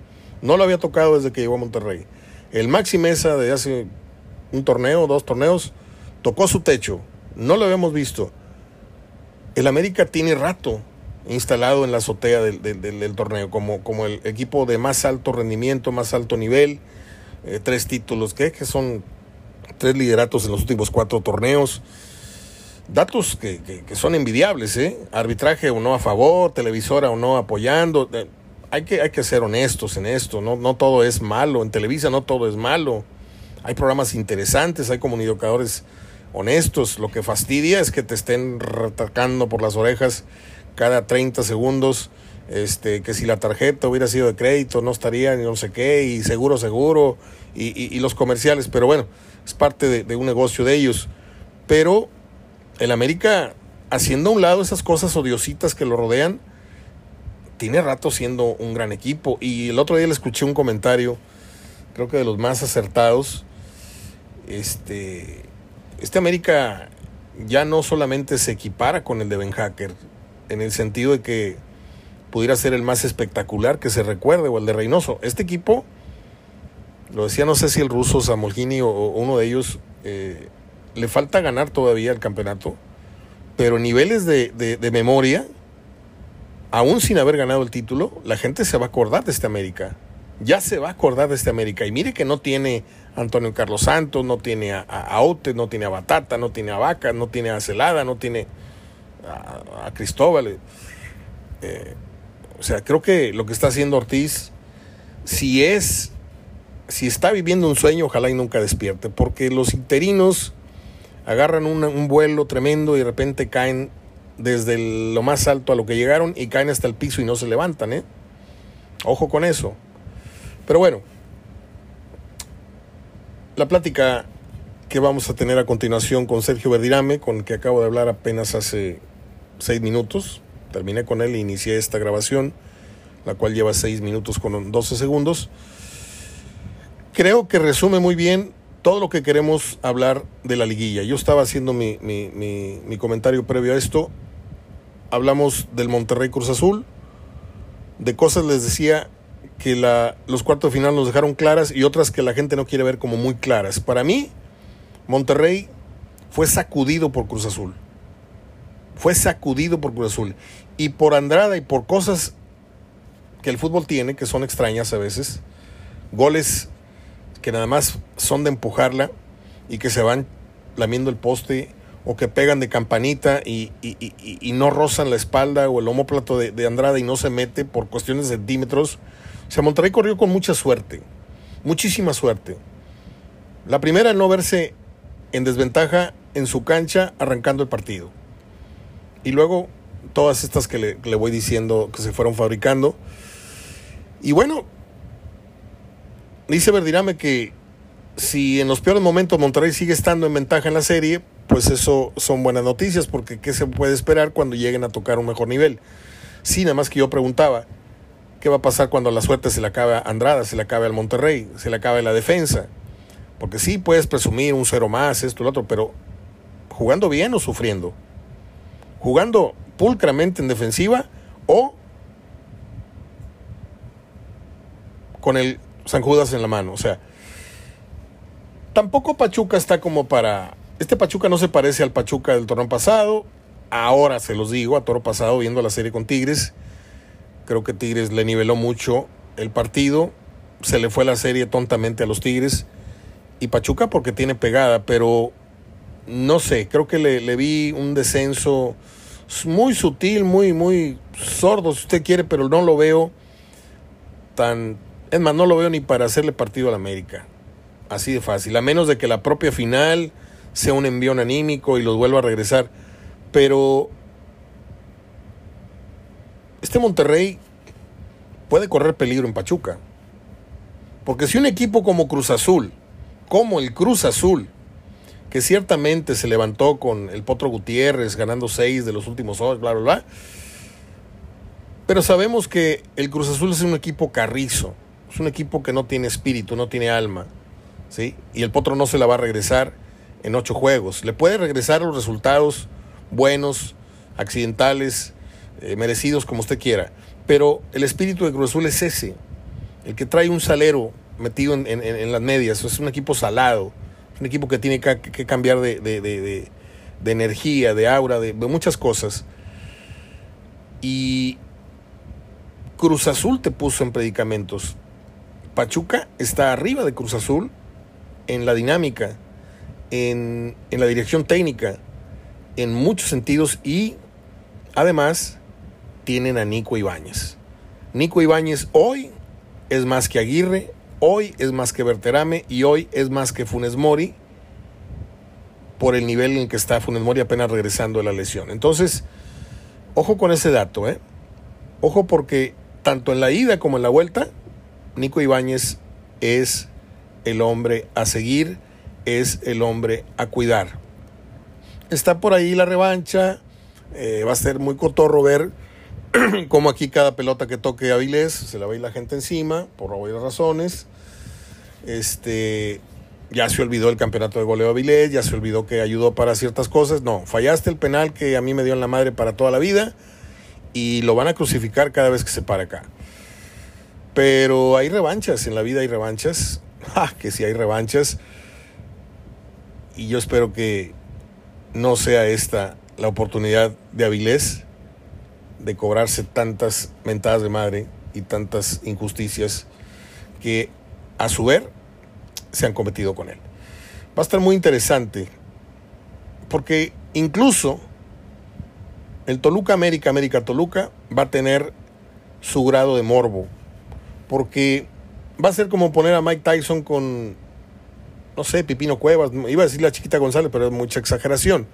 no lo había tocado desde que llegó a Monterrey. El Maxi Mesa de hace un torneo, dos torneos, tocó su techo, no lo habíamos visto. El América tiene rato instalado en la azotea del, torneo como, como el equipo de más alto rendimiento, más alto nivel, eh, tres títulos, ¿qué? que son tres lideratos en los últimos cuatro torneos. Datos que, son envidiables, ¿eh? Arbitraje o no a favor, televisora o no apoyando. Eh, hay, que, hay que ser honestos en esto, no, no todo es malo. En Televisa no todo es malo. Hay programas interesantes, hay comunicadores honestos. Lo que fastidia es que te estén retacando por las orejas cada 30 segundos. Este, que si la tarjeta hubiera sido de crédito no estaría ni no sé qué, y seguro, seguro, y los comerciales. Pero bueno, es parte de, un negocio de ellos. Pero el América, haciendo a un lado esas cosas odiositas que lo rodean, tiene rato siendo un gran equipo. Y el otro día le escuché un comentario, creo que de los más acertados. Este, este América ya no solamente se equipara con el de Ben Hacker, en el sentido de que pudiera ser el más espectacular que se recuerde, o el de Reynoso. Este equipo lo decía, no sé si el ruso Samolgini o, uno de ellos, eh, le falta ganar todavía el campeonato, pero niveles de, de, memoria, aún sin haber ganado el título, la gente se va a acordar de este América. Ya se va a acordar de este América. Y mire que no tiene Antonio Carlos Santos, no tiene a, a no tiene a Batata, no tiene a Vaca, no tiene a Celada, no tiene a, Cristóbal. Eh, o sea, creo que lo que está haciendo Ortiz, si es si está viviendo un sueño, ojalá y nunca despierte, porque los interinos agarran un vuelo tremendo y de repente caen desde lo más alto a lo que llegaron y caen hasta el piso y no se levantan, ¿eh? Ojo con eso. Pero bueno, la plática que vamos a tener a continuación con Sergio Verdirame, con el que acabo de hablar apenas hace seis minutos. Terminé con él e inicié esta grabación, la cual lleva seis minutos con 12 segundos creo que resume muy bien todo lo que queremos hablar de la liguilla. Yo estaba haciendo mi, comentario previo a esto. Hablamos del Monterrey Cruz Azul. De cosas les decía que la, los cuartos de final nos dejaron claras y otras que la gente no quiere ver como muy claras. Para mí, Monterrey fue sacudido por Cruz Azul. Fue sacudido por Cruz Azul. Y por Andrada y por cosas que el fútbol tiene, que son extrañas a veces. Goles que nada más son de empujarla y que se van lamiendo el poste o que pegan de campanita y, no rozan la espalda o el homóplato de, de Andrada y no se mete por cuestiones de centímetros. O sea, Monterrey corrió con mucha suerte, muchísima suerte. La primera, no verse en desventaja en su cancha arrancando el partido. Y luego todas estas que le, le voy diciendo que se fueron fabricando. Y bueno, dice Verdirame que si en los peores momentos Monterrey sigue estando en ventaja en la serie, pues eso son buenas noticias, porque ¿qué se puede esperar cuando lleguen a tocar un mejor nivel? Sí, nada más que yo preguntaba, ¿qué va a pasar cuando la suerte se le acabe a Andrada, se le acabe al Monterrey, se le acabe la defensa? Porque sí puedes presumir un cero más, esto lo otro, pero jugando bien o sufriendo. Jugando pulcramente en defensiva o con el San Judas en la mano. O sea, tampoco Pachuca está como para... Este Pachuca no se parece al Pachuca del torneo pasado. Ahora se los digo, a toro pasado, viendo la serie con Tigres. Creo que Tigres le niveló mucho el partido. Se le fue la serie tontamente a los Tigres. Y Pachuca porque tiene pegada, pero no sé, creo que le, le vi un descenso muy sutil, muy, muy sordo, si usted quiere, pero no lo veo tan, es más, no lo veo ni para hacerle partido a la América. Así de fácil. A menos de que la propia final sea un envión anímico y los vuelva a regresar. Pero este Monterrey puede correr peligro en Pachuca. Porque si un equipo como Cruz Azul, como el Cruz Azul, que ciertamente se levantó con el Potro Gutiérrez ganando seis de los últimos ocho, bla, bla, bla. Pero sabemos que el Cruz Azul es un equipo carrizo, es un equipo que no tiene espíritu, no tiene alma, ¿sí? Y el Potro no se la va a regresar en ocho juegos. Le puede regresar los resultados buenos, accidentales, eh, merecidos, como usted quiera. Pero el espíritu de Cruz Azul es ese, el que trae un salero metido en, las medias, es un equipo salado, un equipo que tiene que, cambiar de, de, energía, de aura, de, muchas cosas. Y Cruz Azul te puso en predicamentos. Pachuca está arriba de Cruz Azul en la dinámica, en, en la dirección técnica, en muchos sentidos y además tienen a Nico Ibáñez. Nico Ibáñez hoy es más que Aguirre, hoy es más que Berterame y hoy es más que Funes Mori por el nivel en el que está Funes Mori apenas regresando de la lesión. Entonces, ojo con ese dato, ¿eh? Ojo porque tanto en la ida como en la vuelta, Nico Ibáñez es el hombre a seguir, es el hombre a cuidar. Está por ahí la revancha, eh, va a ser muy cotorro ver como aquí cada pelota que toque Avilés se la va a ir la gente encima, por obvias razones. Este, ya se olvidó el campeonato de goleo Avilés, ya se olvidó que ayudó para ciertas cosas. No, fallaste el penal que a mí me dio en la madre para toda la vida y lo van a crucificar cada vez que se para acá. Pero hay revanchas, en la vida hay revanchas. Ah, que si hay revanchas. Y yo espero que no sea esta la oportunidad de Avilés de cobrarse tantas mentadas de madre y tantas injusticias que a su ver se han cometido con él. Va a estar muy interesante porque incluso el Toluca América, América Toluca va a tener su grado de morbo porque va a ser como poner a Mike Tyson con, no sé, Pipino Cuevas, iba a decir la chiquita González, pero es mucha exageración.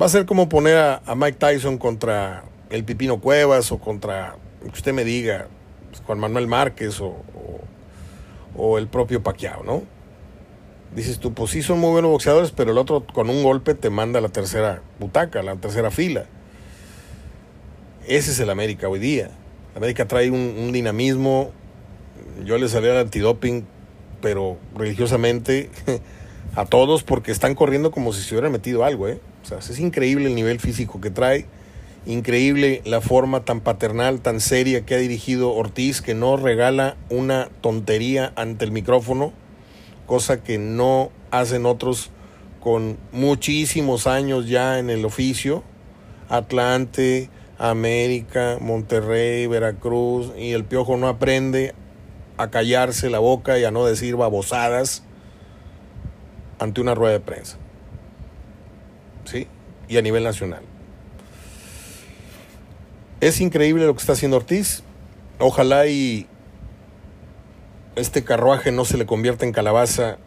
Va a ser como poner a, a Mike Tyson contra el Pipino Cuevas o contra, que usted me diga, Juan Manuel Márquez o, o, el propio Paquiao, ¿no? Dices tú, pues sí son muy buenos boxeadores, pero el otro con un golpe te manda a la tercera butaca, a la tercera fila. Ese es el América hoy día. América trae un, dinamismo. Yo le salí al antidoping, pero religiosamente a todos porque están corriendo como si se hubieran metido algo, ¿eh? O sea, es increíble el nivel físico que trae Increíble la forma tan paternal, tan seria que ha dirigido Ortiz, que no regala una tontería ante el micrófono, cosa que no hacen otros con muchísimos años ya en el oficio. Atlante, América, Monterrey, Veracruz, y el piojo no aprende a callarse la boca y a no decir babosadas ante una rueda de prensa. ¿Sí? Y a nivel nacional. Es increíble lo que está haciendo Ortiz. Ojalá y este carruaje no se le convierta en calabaza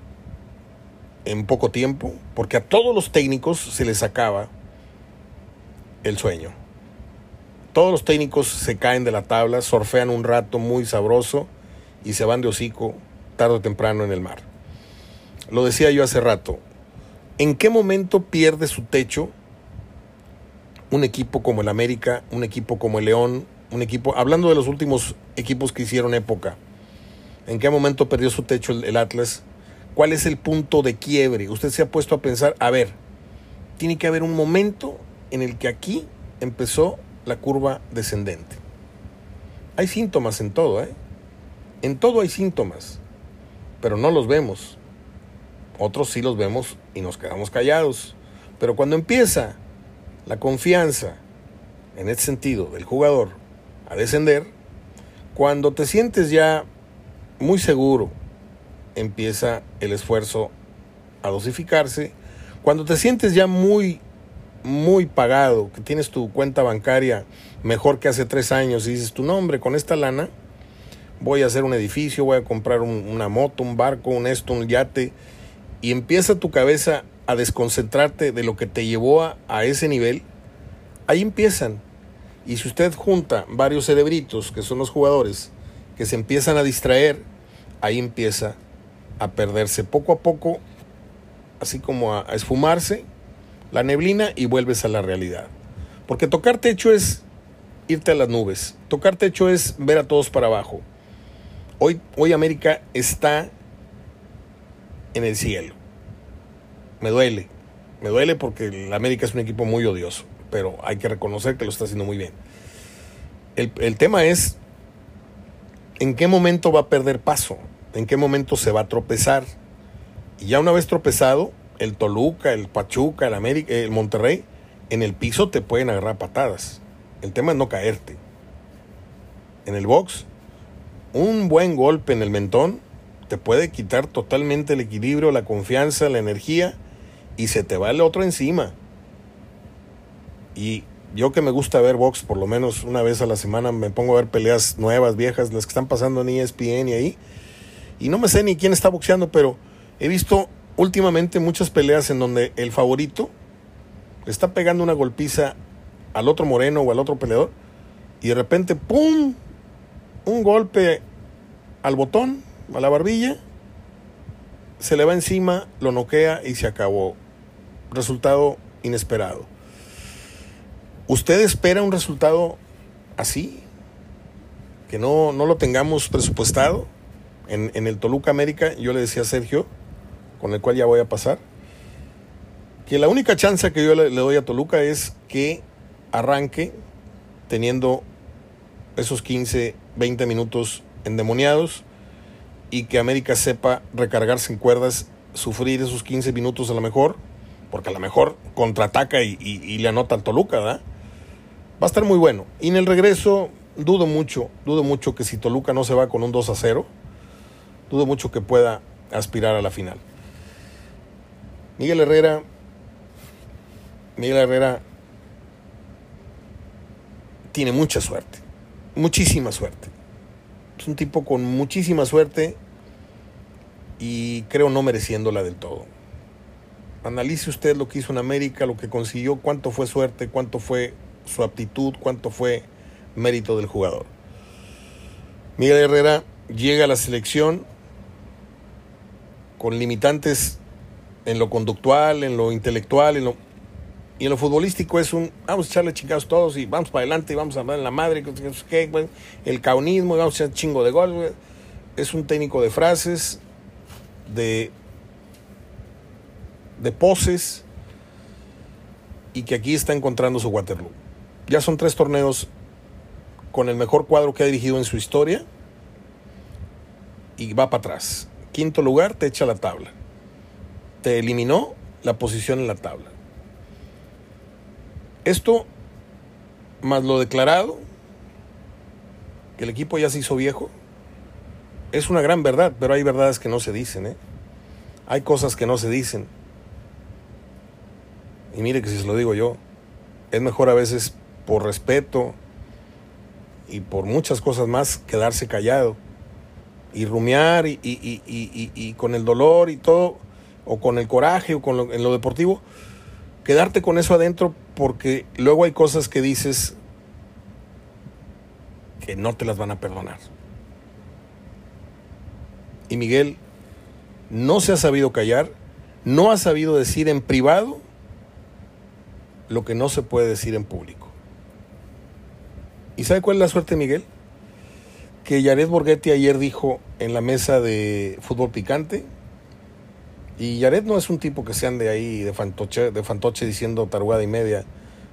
en poco tiempo, porque a todos los técnicos se les acaba el sueño. Todos los técnicos se caen de la tabla, sorfean un rato muy sabroso y se van de hocico tarde o temprano en el mar. Lo decía yo hace rato, ¿en qué momento pierde su techo un equipo como el América, un equipo como el León, un equipo, hablando de los últimos equipos que hicieron época, ¿en qué momento perdió su techo el, Atlas? ¿Cuál es el punto de quiebre? Usted se ha puesto a pensar, a ver, tiene que haber un momento en el que aquí empezó la curva descendente. Hay síntomas en todo, ¿eh? En todo hay síntomas, pero no los vemos. Otros sí los vemos y nos quedamos callados. Pero cuando empieza la confianza en ese sentido del jugador a descender, cuando te sientes ya muy seguro, empieza el esfuerzo a dosificarse. Cuando te sientes ya muy, muy pagado, que tienes tu cuenta bancaria mejor que hace tres años y dices tu nombre con esta lana, voy a hacer un edificio, voy a comprar una moto, un barco, un esto, un yate, y empieza tu cabeza a desconcentrarte de lo que te llevó a, ese nivel, ahí empiezan. Y si usted junta varios cerebritos, que son los jugadores, que se empiezan a distraer, ahí empieza a perderse poco a poco así como a, esfumarse la neblina y vuelves a la realidad. Porque tocar techo es irte a las nubes. Tocar techo es ver a todos para abajo. Hoy, hoy América está en el cielo. Me duele. Me duele porque el América es un equipo muy odioso. Pero hay que reconocer que lo está haciendo muy bien. El, el tema es en qué momento va a perder paso. En qué momento se va a tropezar. Y ya una vez tropezado, el Toluca, el Pachuca, el América, el Monterrey, en el piso te pueden agarrar patadas. El tema es no caerte. En el box, un buen golpe en el mentón te puede quitar totalmente el equilibrio, la confianza, la energía y se te va el otro encima. Y yo que me gusta ver box por lo menos una vez a la semana, me pongo a ver peleas nuevas, viejas, las que están pasando en ESPN y ahí. Y no me sé ni quién está boxeando, pero he visto últimamente muchas peleas en donde el favorito le está pegando una golpiza al otro moreno o al otro peleador y de repente, ¡pum! Un golpe al botón, a la barbilla, se le va encima, lo noquea y se acabó. Resultado inesperado. ¿Usted espera un resultado así? Que no, no lo tengamos presupuestado. En, en el Toluca América, yo le decía a Sergio, con el cual ya voy a pasar, que la única chance que yo le, doy a Toluca es que arranque teniendo esos 15, 20 minutos endemoniados y que América sepa recargarse en cuerdas, sufrir esos 15 minutos a lo mejor, porque a lo mejor contraataca y, y, le anota al Toluca, ¿verdad? Va a estar muy bueno. Y en el regreso, dudo mucho, dudo mucho que si Toluca no se va con un 2 a 0, dudo mucho que pueda aspirar a la final. Miguel Herrera, Miguel Herrera tiene mucha suerte, muchísima suerte. Es un tipo con muchísima suerte y creo no mereciéndola del todo. Analice usted lo que hizo en América, lo que consiguió, cuánto fue suerte, cuánto fue su aptitud, cuánto fue mérito del jugador. Miguel Herrera llega a la selección con limitantes en lo conductual, en lo intelectual, en lo y en lo futbolístico es un, vamos a echarle chingados todos y vamos para adelante y vamos a dar en la madre, el caunismo, y vamos a echar chingo de gol. Es un técnico de frases, de, de poses y que aquí está encontrando su Waterloo. Ya son tres torneos con el mejor cuadro que ha dirigido en su historia y va para atrás. Quinto lugar, te echa la tabla. Te eliminó la posición en la tabla. Esto, más lo declarado, que el equipo ya se hizo viejo, es una gran verdad, pero hay verdades que no se dicen, ¿eh? Hay cosas que no se dicen. Y mire que si se lo digo yo, es mejor a veces por respeto y por muchas cosas más quedarse callado y rumiar y, y, y, y, con el dolor y todo, o con el coraje o con lo, en lo deportivo, quedarte con eso adentro porque luego hay cosas que dices que no te las van a perdonar. Y Miguel no se ha sabido callar, no ha sabido decir en privado lo que no se puede decir en público. ¿Y sabe cuál es la suerte, Miguel? Que Jared Borghetti ayer dijo en la mesa de fútbol picante y Yaret no es un tipo que se ande ahí de fantoche, de fantoche diciendo tarugada y media.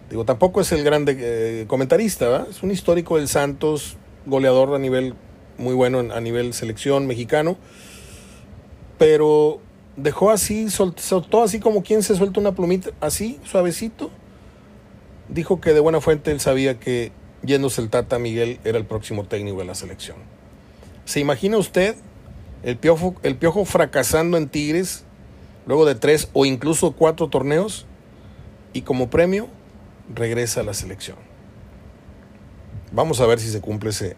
Digo, tampoco es el grande eh, comentarista, ¿verdad? Es un histórico del Santos, goleador a nivel muy bueno a nivel selección mexicano. Pero dejó así, soltó así como quien se suelta una plumita, así, suavecito. Dijo que de buena fuente él sabía que yéndose el Tata Miguel era el próximo técnico de la selección. ¿Se imagina usted el piojo, fracasando en Tigres luego de tres o incluso cuatro torneos y como premio regresa a la selección. Vamos a ver si se cumple ese,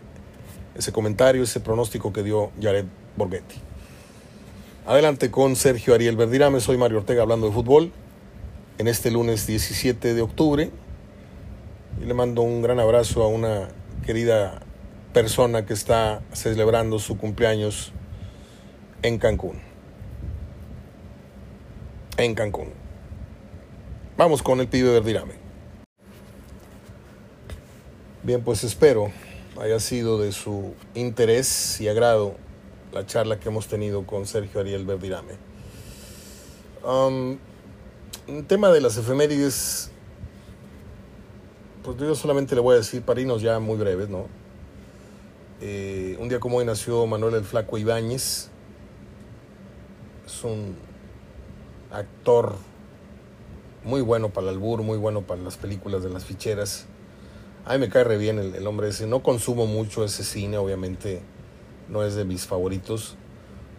ese comentario, ese pronóstico que dio Jared Borghetti. Adelante con Sergio Ariel Verdirame, soy Mario Ortega hablando de fútbol en este lunes 17 de octubre y le mando un gran abrazo a una querida persona que está celebrando su cumpleaños en Cancún. en Cancún. Vamos con el pibe Verdirame. Bien, pues espero haya sido de su interés y agrado la charla que hemos tenido con Sergio Ariel Verdirame. El tema de las efemérides, pues yo solamente le voy a decir parinos ya muy breves, ¿no? Eh, un día como hoy nació Manuel el Flaco Ibáñez. Es un actor muy bueno para el albur, muy bueno para las películas de las ficheras. A mí me cae re bien el, hombre ese. No consumo mucho ese cine, obviamente no es de mis favoritos.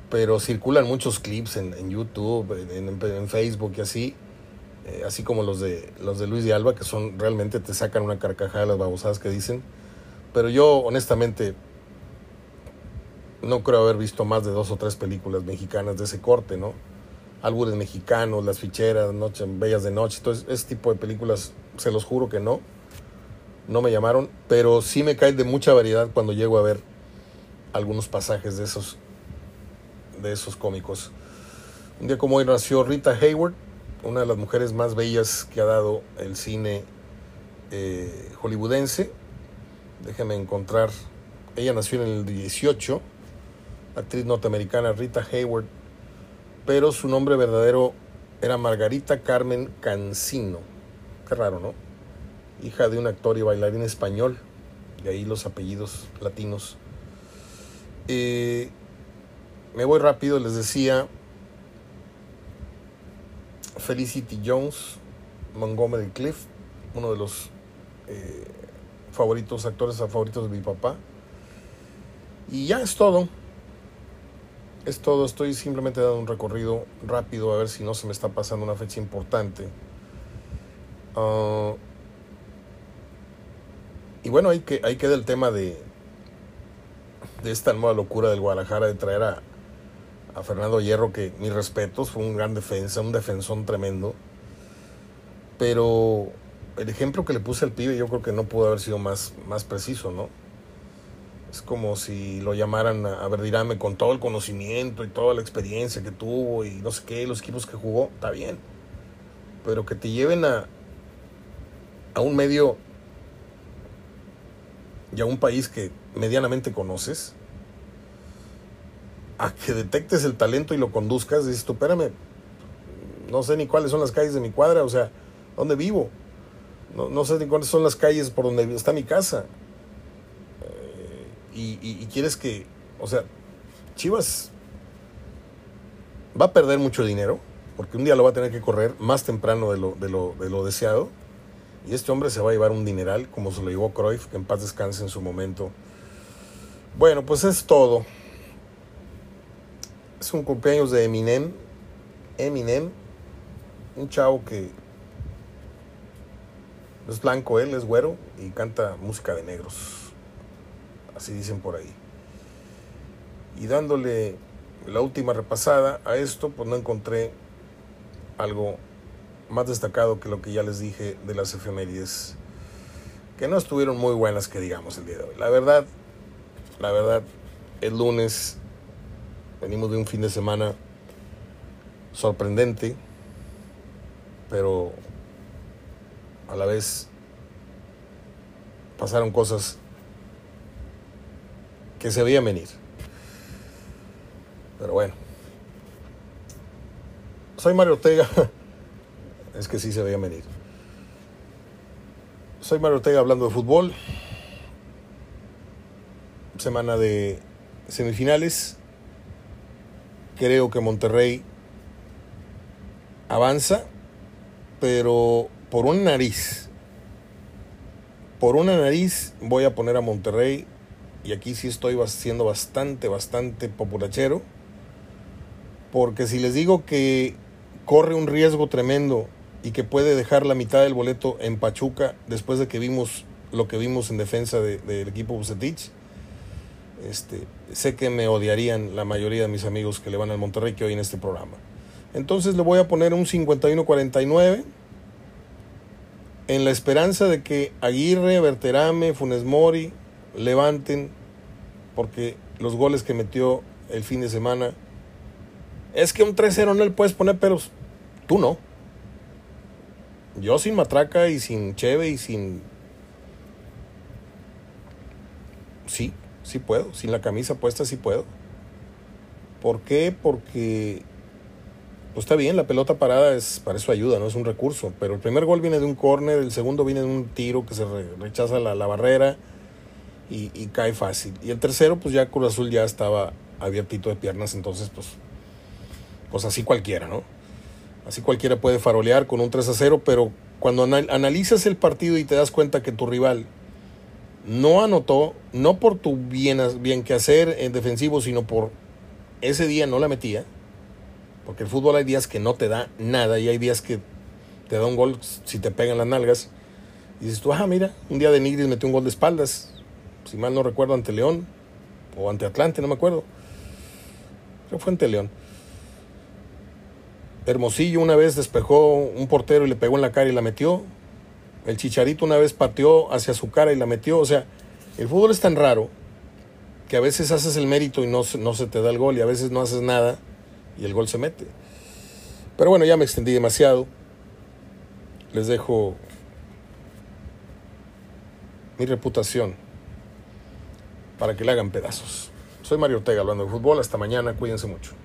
Pero circulan muchos clips en, YouTube, en, Facebook y así. Eh, así como los de, los de Luis de Alba, que son realmente te sacan una carcajada de las babosadas que dicen. Pero yo, honestamente, no creo haber visto más de dos o tres películas mexicanas de ese corte, ¿no? Álbumes mexicanos, Las Ficheras, Noche, Bellas de Noche, todo ese tipo de películas, se los juro que no. No me llamaron, pero sí me cae de mucha variedad cuando llego a ver algunos pasajes de esos, de esos cómicos. Un día como hoy nació Rita Hayward, una de las mujeres más bellas que ha dado el cine eh, hollywoodense. Déjenme encontrar. Ella nació en el 18 actriz norteamericana Rita Hayward, pero su nombre verdadero era Margarita Carmen Cancino. Qué raro, ¿no? Hija de un actor y bailarín español, de ahí los apellidos latinos. Eh, me voy rápido, les decía Felicity Jones, Montgomery Cliff, uno de los eh, favoritos, actores favoritos de mi papá. Y ya es todo. Es todo, estoy simplemente dando un recorrido rápido a ver si no se me está pasando una fecha importante. Ah, y bueno, ahí, que, ahí queda el tema de, de esta nueva locura del Guadalajara de traer a, a Fernando Hierro, que mis respetos, fue un gran defensa, un defensón tremendo. Pero el ejemplo que le puse al pibe yo creo que no pudo haber sido más, más preciso, ¿no? Es como si lo llamaran a Verdirame con todo el conocimiento y toda la experiencia que tuvo y no sé qué, los equipos que jugó, está bien. Pero que te lleven a, a un medio y a un país que medianamente conoces, a que detectes el talento y lo conduzcas, dices tú, espérame, no sé ni cuáles son las calles de mi cuadra, o sea, ¿dónde vivo? No, no sé ni cuáles son las calles por donde está mi casa y, quieres que, o sea, Chivas va a perder mucho dinero, porque un día lo va a tener que correr más temprano de lo, de lo, de lo deseado. Y este hombre se va a llevar un dineral, como se lo llevó Cruyff, que en paz descanse en su momento. Bueno, pues es todo. Es un cumpleaños de Eminem. Eminem, un chavo que es blanco, él es güero y canta música de negros así dicen por ahí. Y dándole la última repasada a esto, pues no encontré algo más destacado que lo que ya les dije de las efemérides, que no estuvieron muy buenas, que digamos, el día de hoy. La verdad, la verdad, el lunes venimos de un fin de semana sorprendente, pero a la vez pasaron cosas que se veía venir. Pero bueno. Soy Mario Ortega. es que sí se veía venir. Soy Mario Ortega hablando de fútbol. Semana de semifinales. Creo que Monterrey avanza, pero por una nariz. Por una nariz voy a poner a Monterrey y aquí sí estoy siendo bastante, bastante populachero, porque si les digo que corre un riesgo tremendo y que puede dejar la mitad del boleto en Pachuca después de que vimos lo que vimos en defensa del equipo Bucetich, este, sé que me odiarían la mayoría de mis amigos que le van al Monterrey que hoy en este programa. Entonces le voy a poner un 51-49 en la esperanza de que Aguirre, Berterame, Funes Mori, levanten, porque los goles que metió el fin de semana, es que un 3-0 no le puedes poner peros. Tú no. Yo sin matraca y sin cheve y sin... Sí, sí puedo. Sin la camisa puesta sí puedo. ¿Por qué? Porque pues está bien, la pelota parada es para eso ayuda, no es un recurso. Pero el primer gol viene de un córner, el segundo viene de un tiro que se rechaza la, barrera y, cae fácil. Y el tercero, pues ya Cruz Azul ya estaba abiertito de piernas, entonces pues, pues así cualquiera, ¿no? Así cualquiera puede farolear con un 3 a 0, pero cuando analizas el partido y te das cuenta que tu rival no anotó, no por tu bien, bien que hacer en defensivo, sino por ese día no la metía, porque el fútbol hay días que no te da nada y hay días que te da un gol si te pegan las nalgas. Y dices tú, ah, mira, un día de Nigris metió un gol de espaldas, si mal no recuerdo, ante León o ante Atlante, no me acuerdo. Creo fue ante León. Hermosillo una vez despejó un portero y le pegó en la cara y la metió. El Chicharito una vez pateó hacia su cara y la metió. O sea, el fútbol es tan raro que a veces haces el mérito y no, no se te da el gol y a veces no haces nada y el gol se mete. Pero bueno, ya me extendí demasiado. Les dejo mi reputación para que le hagan pedazos. Soy Mario Ortega hablando de fútbol. Hasta mañana. Cuídense mucho.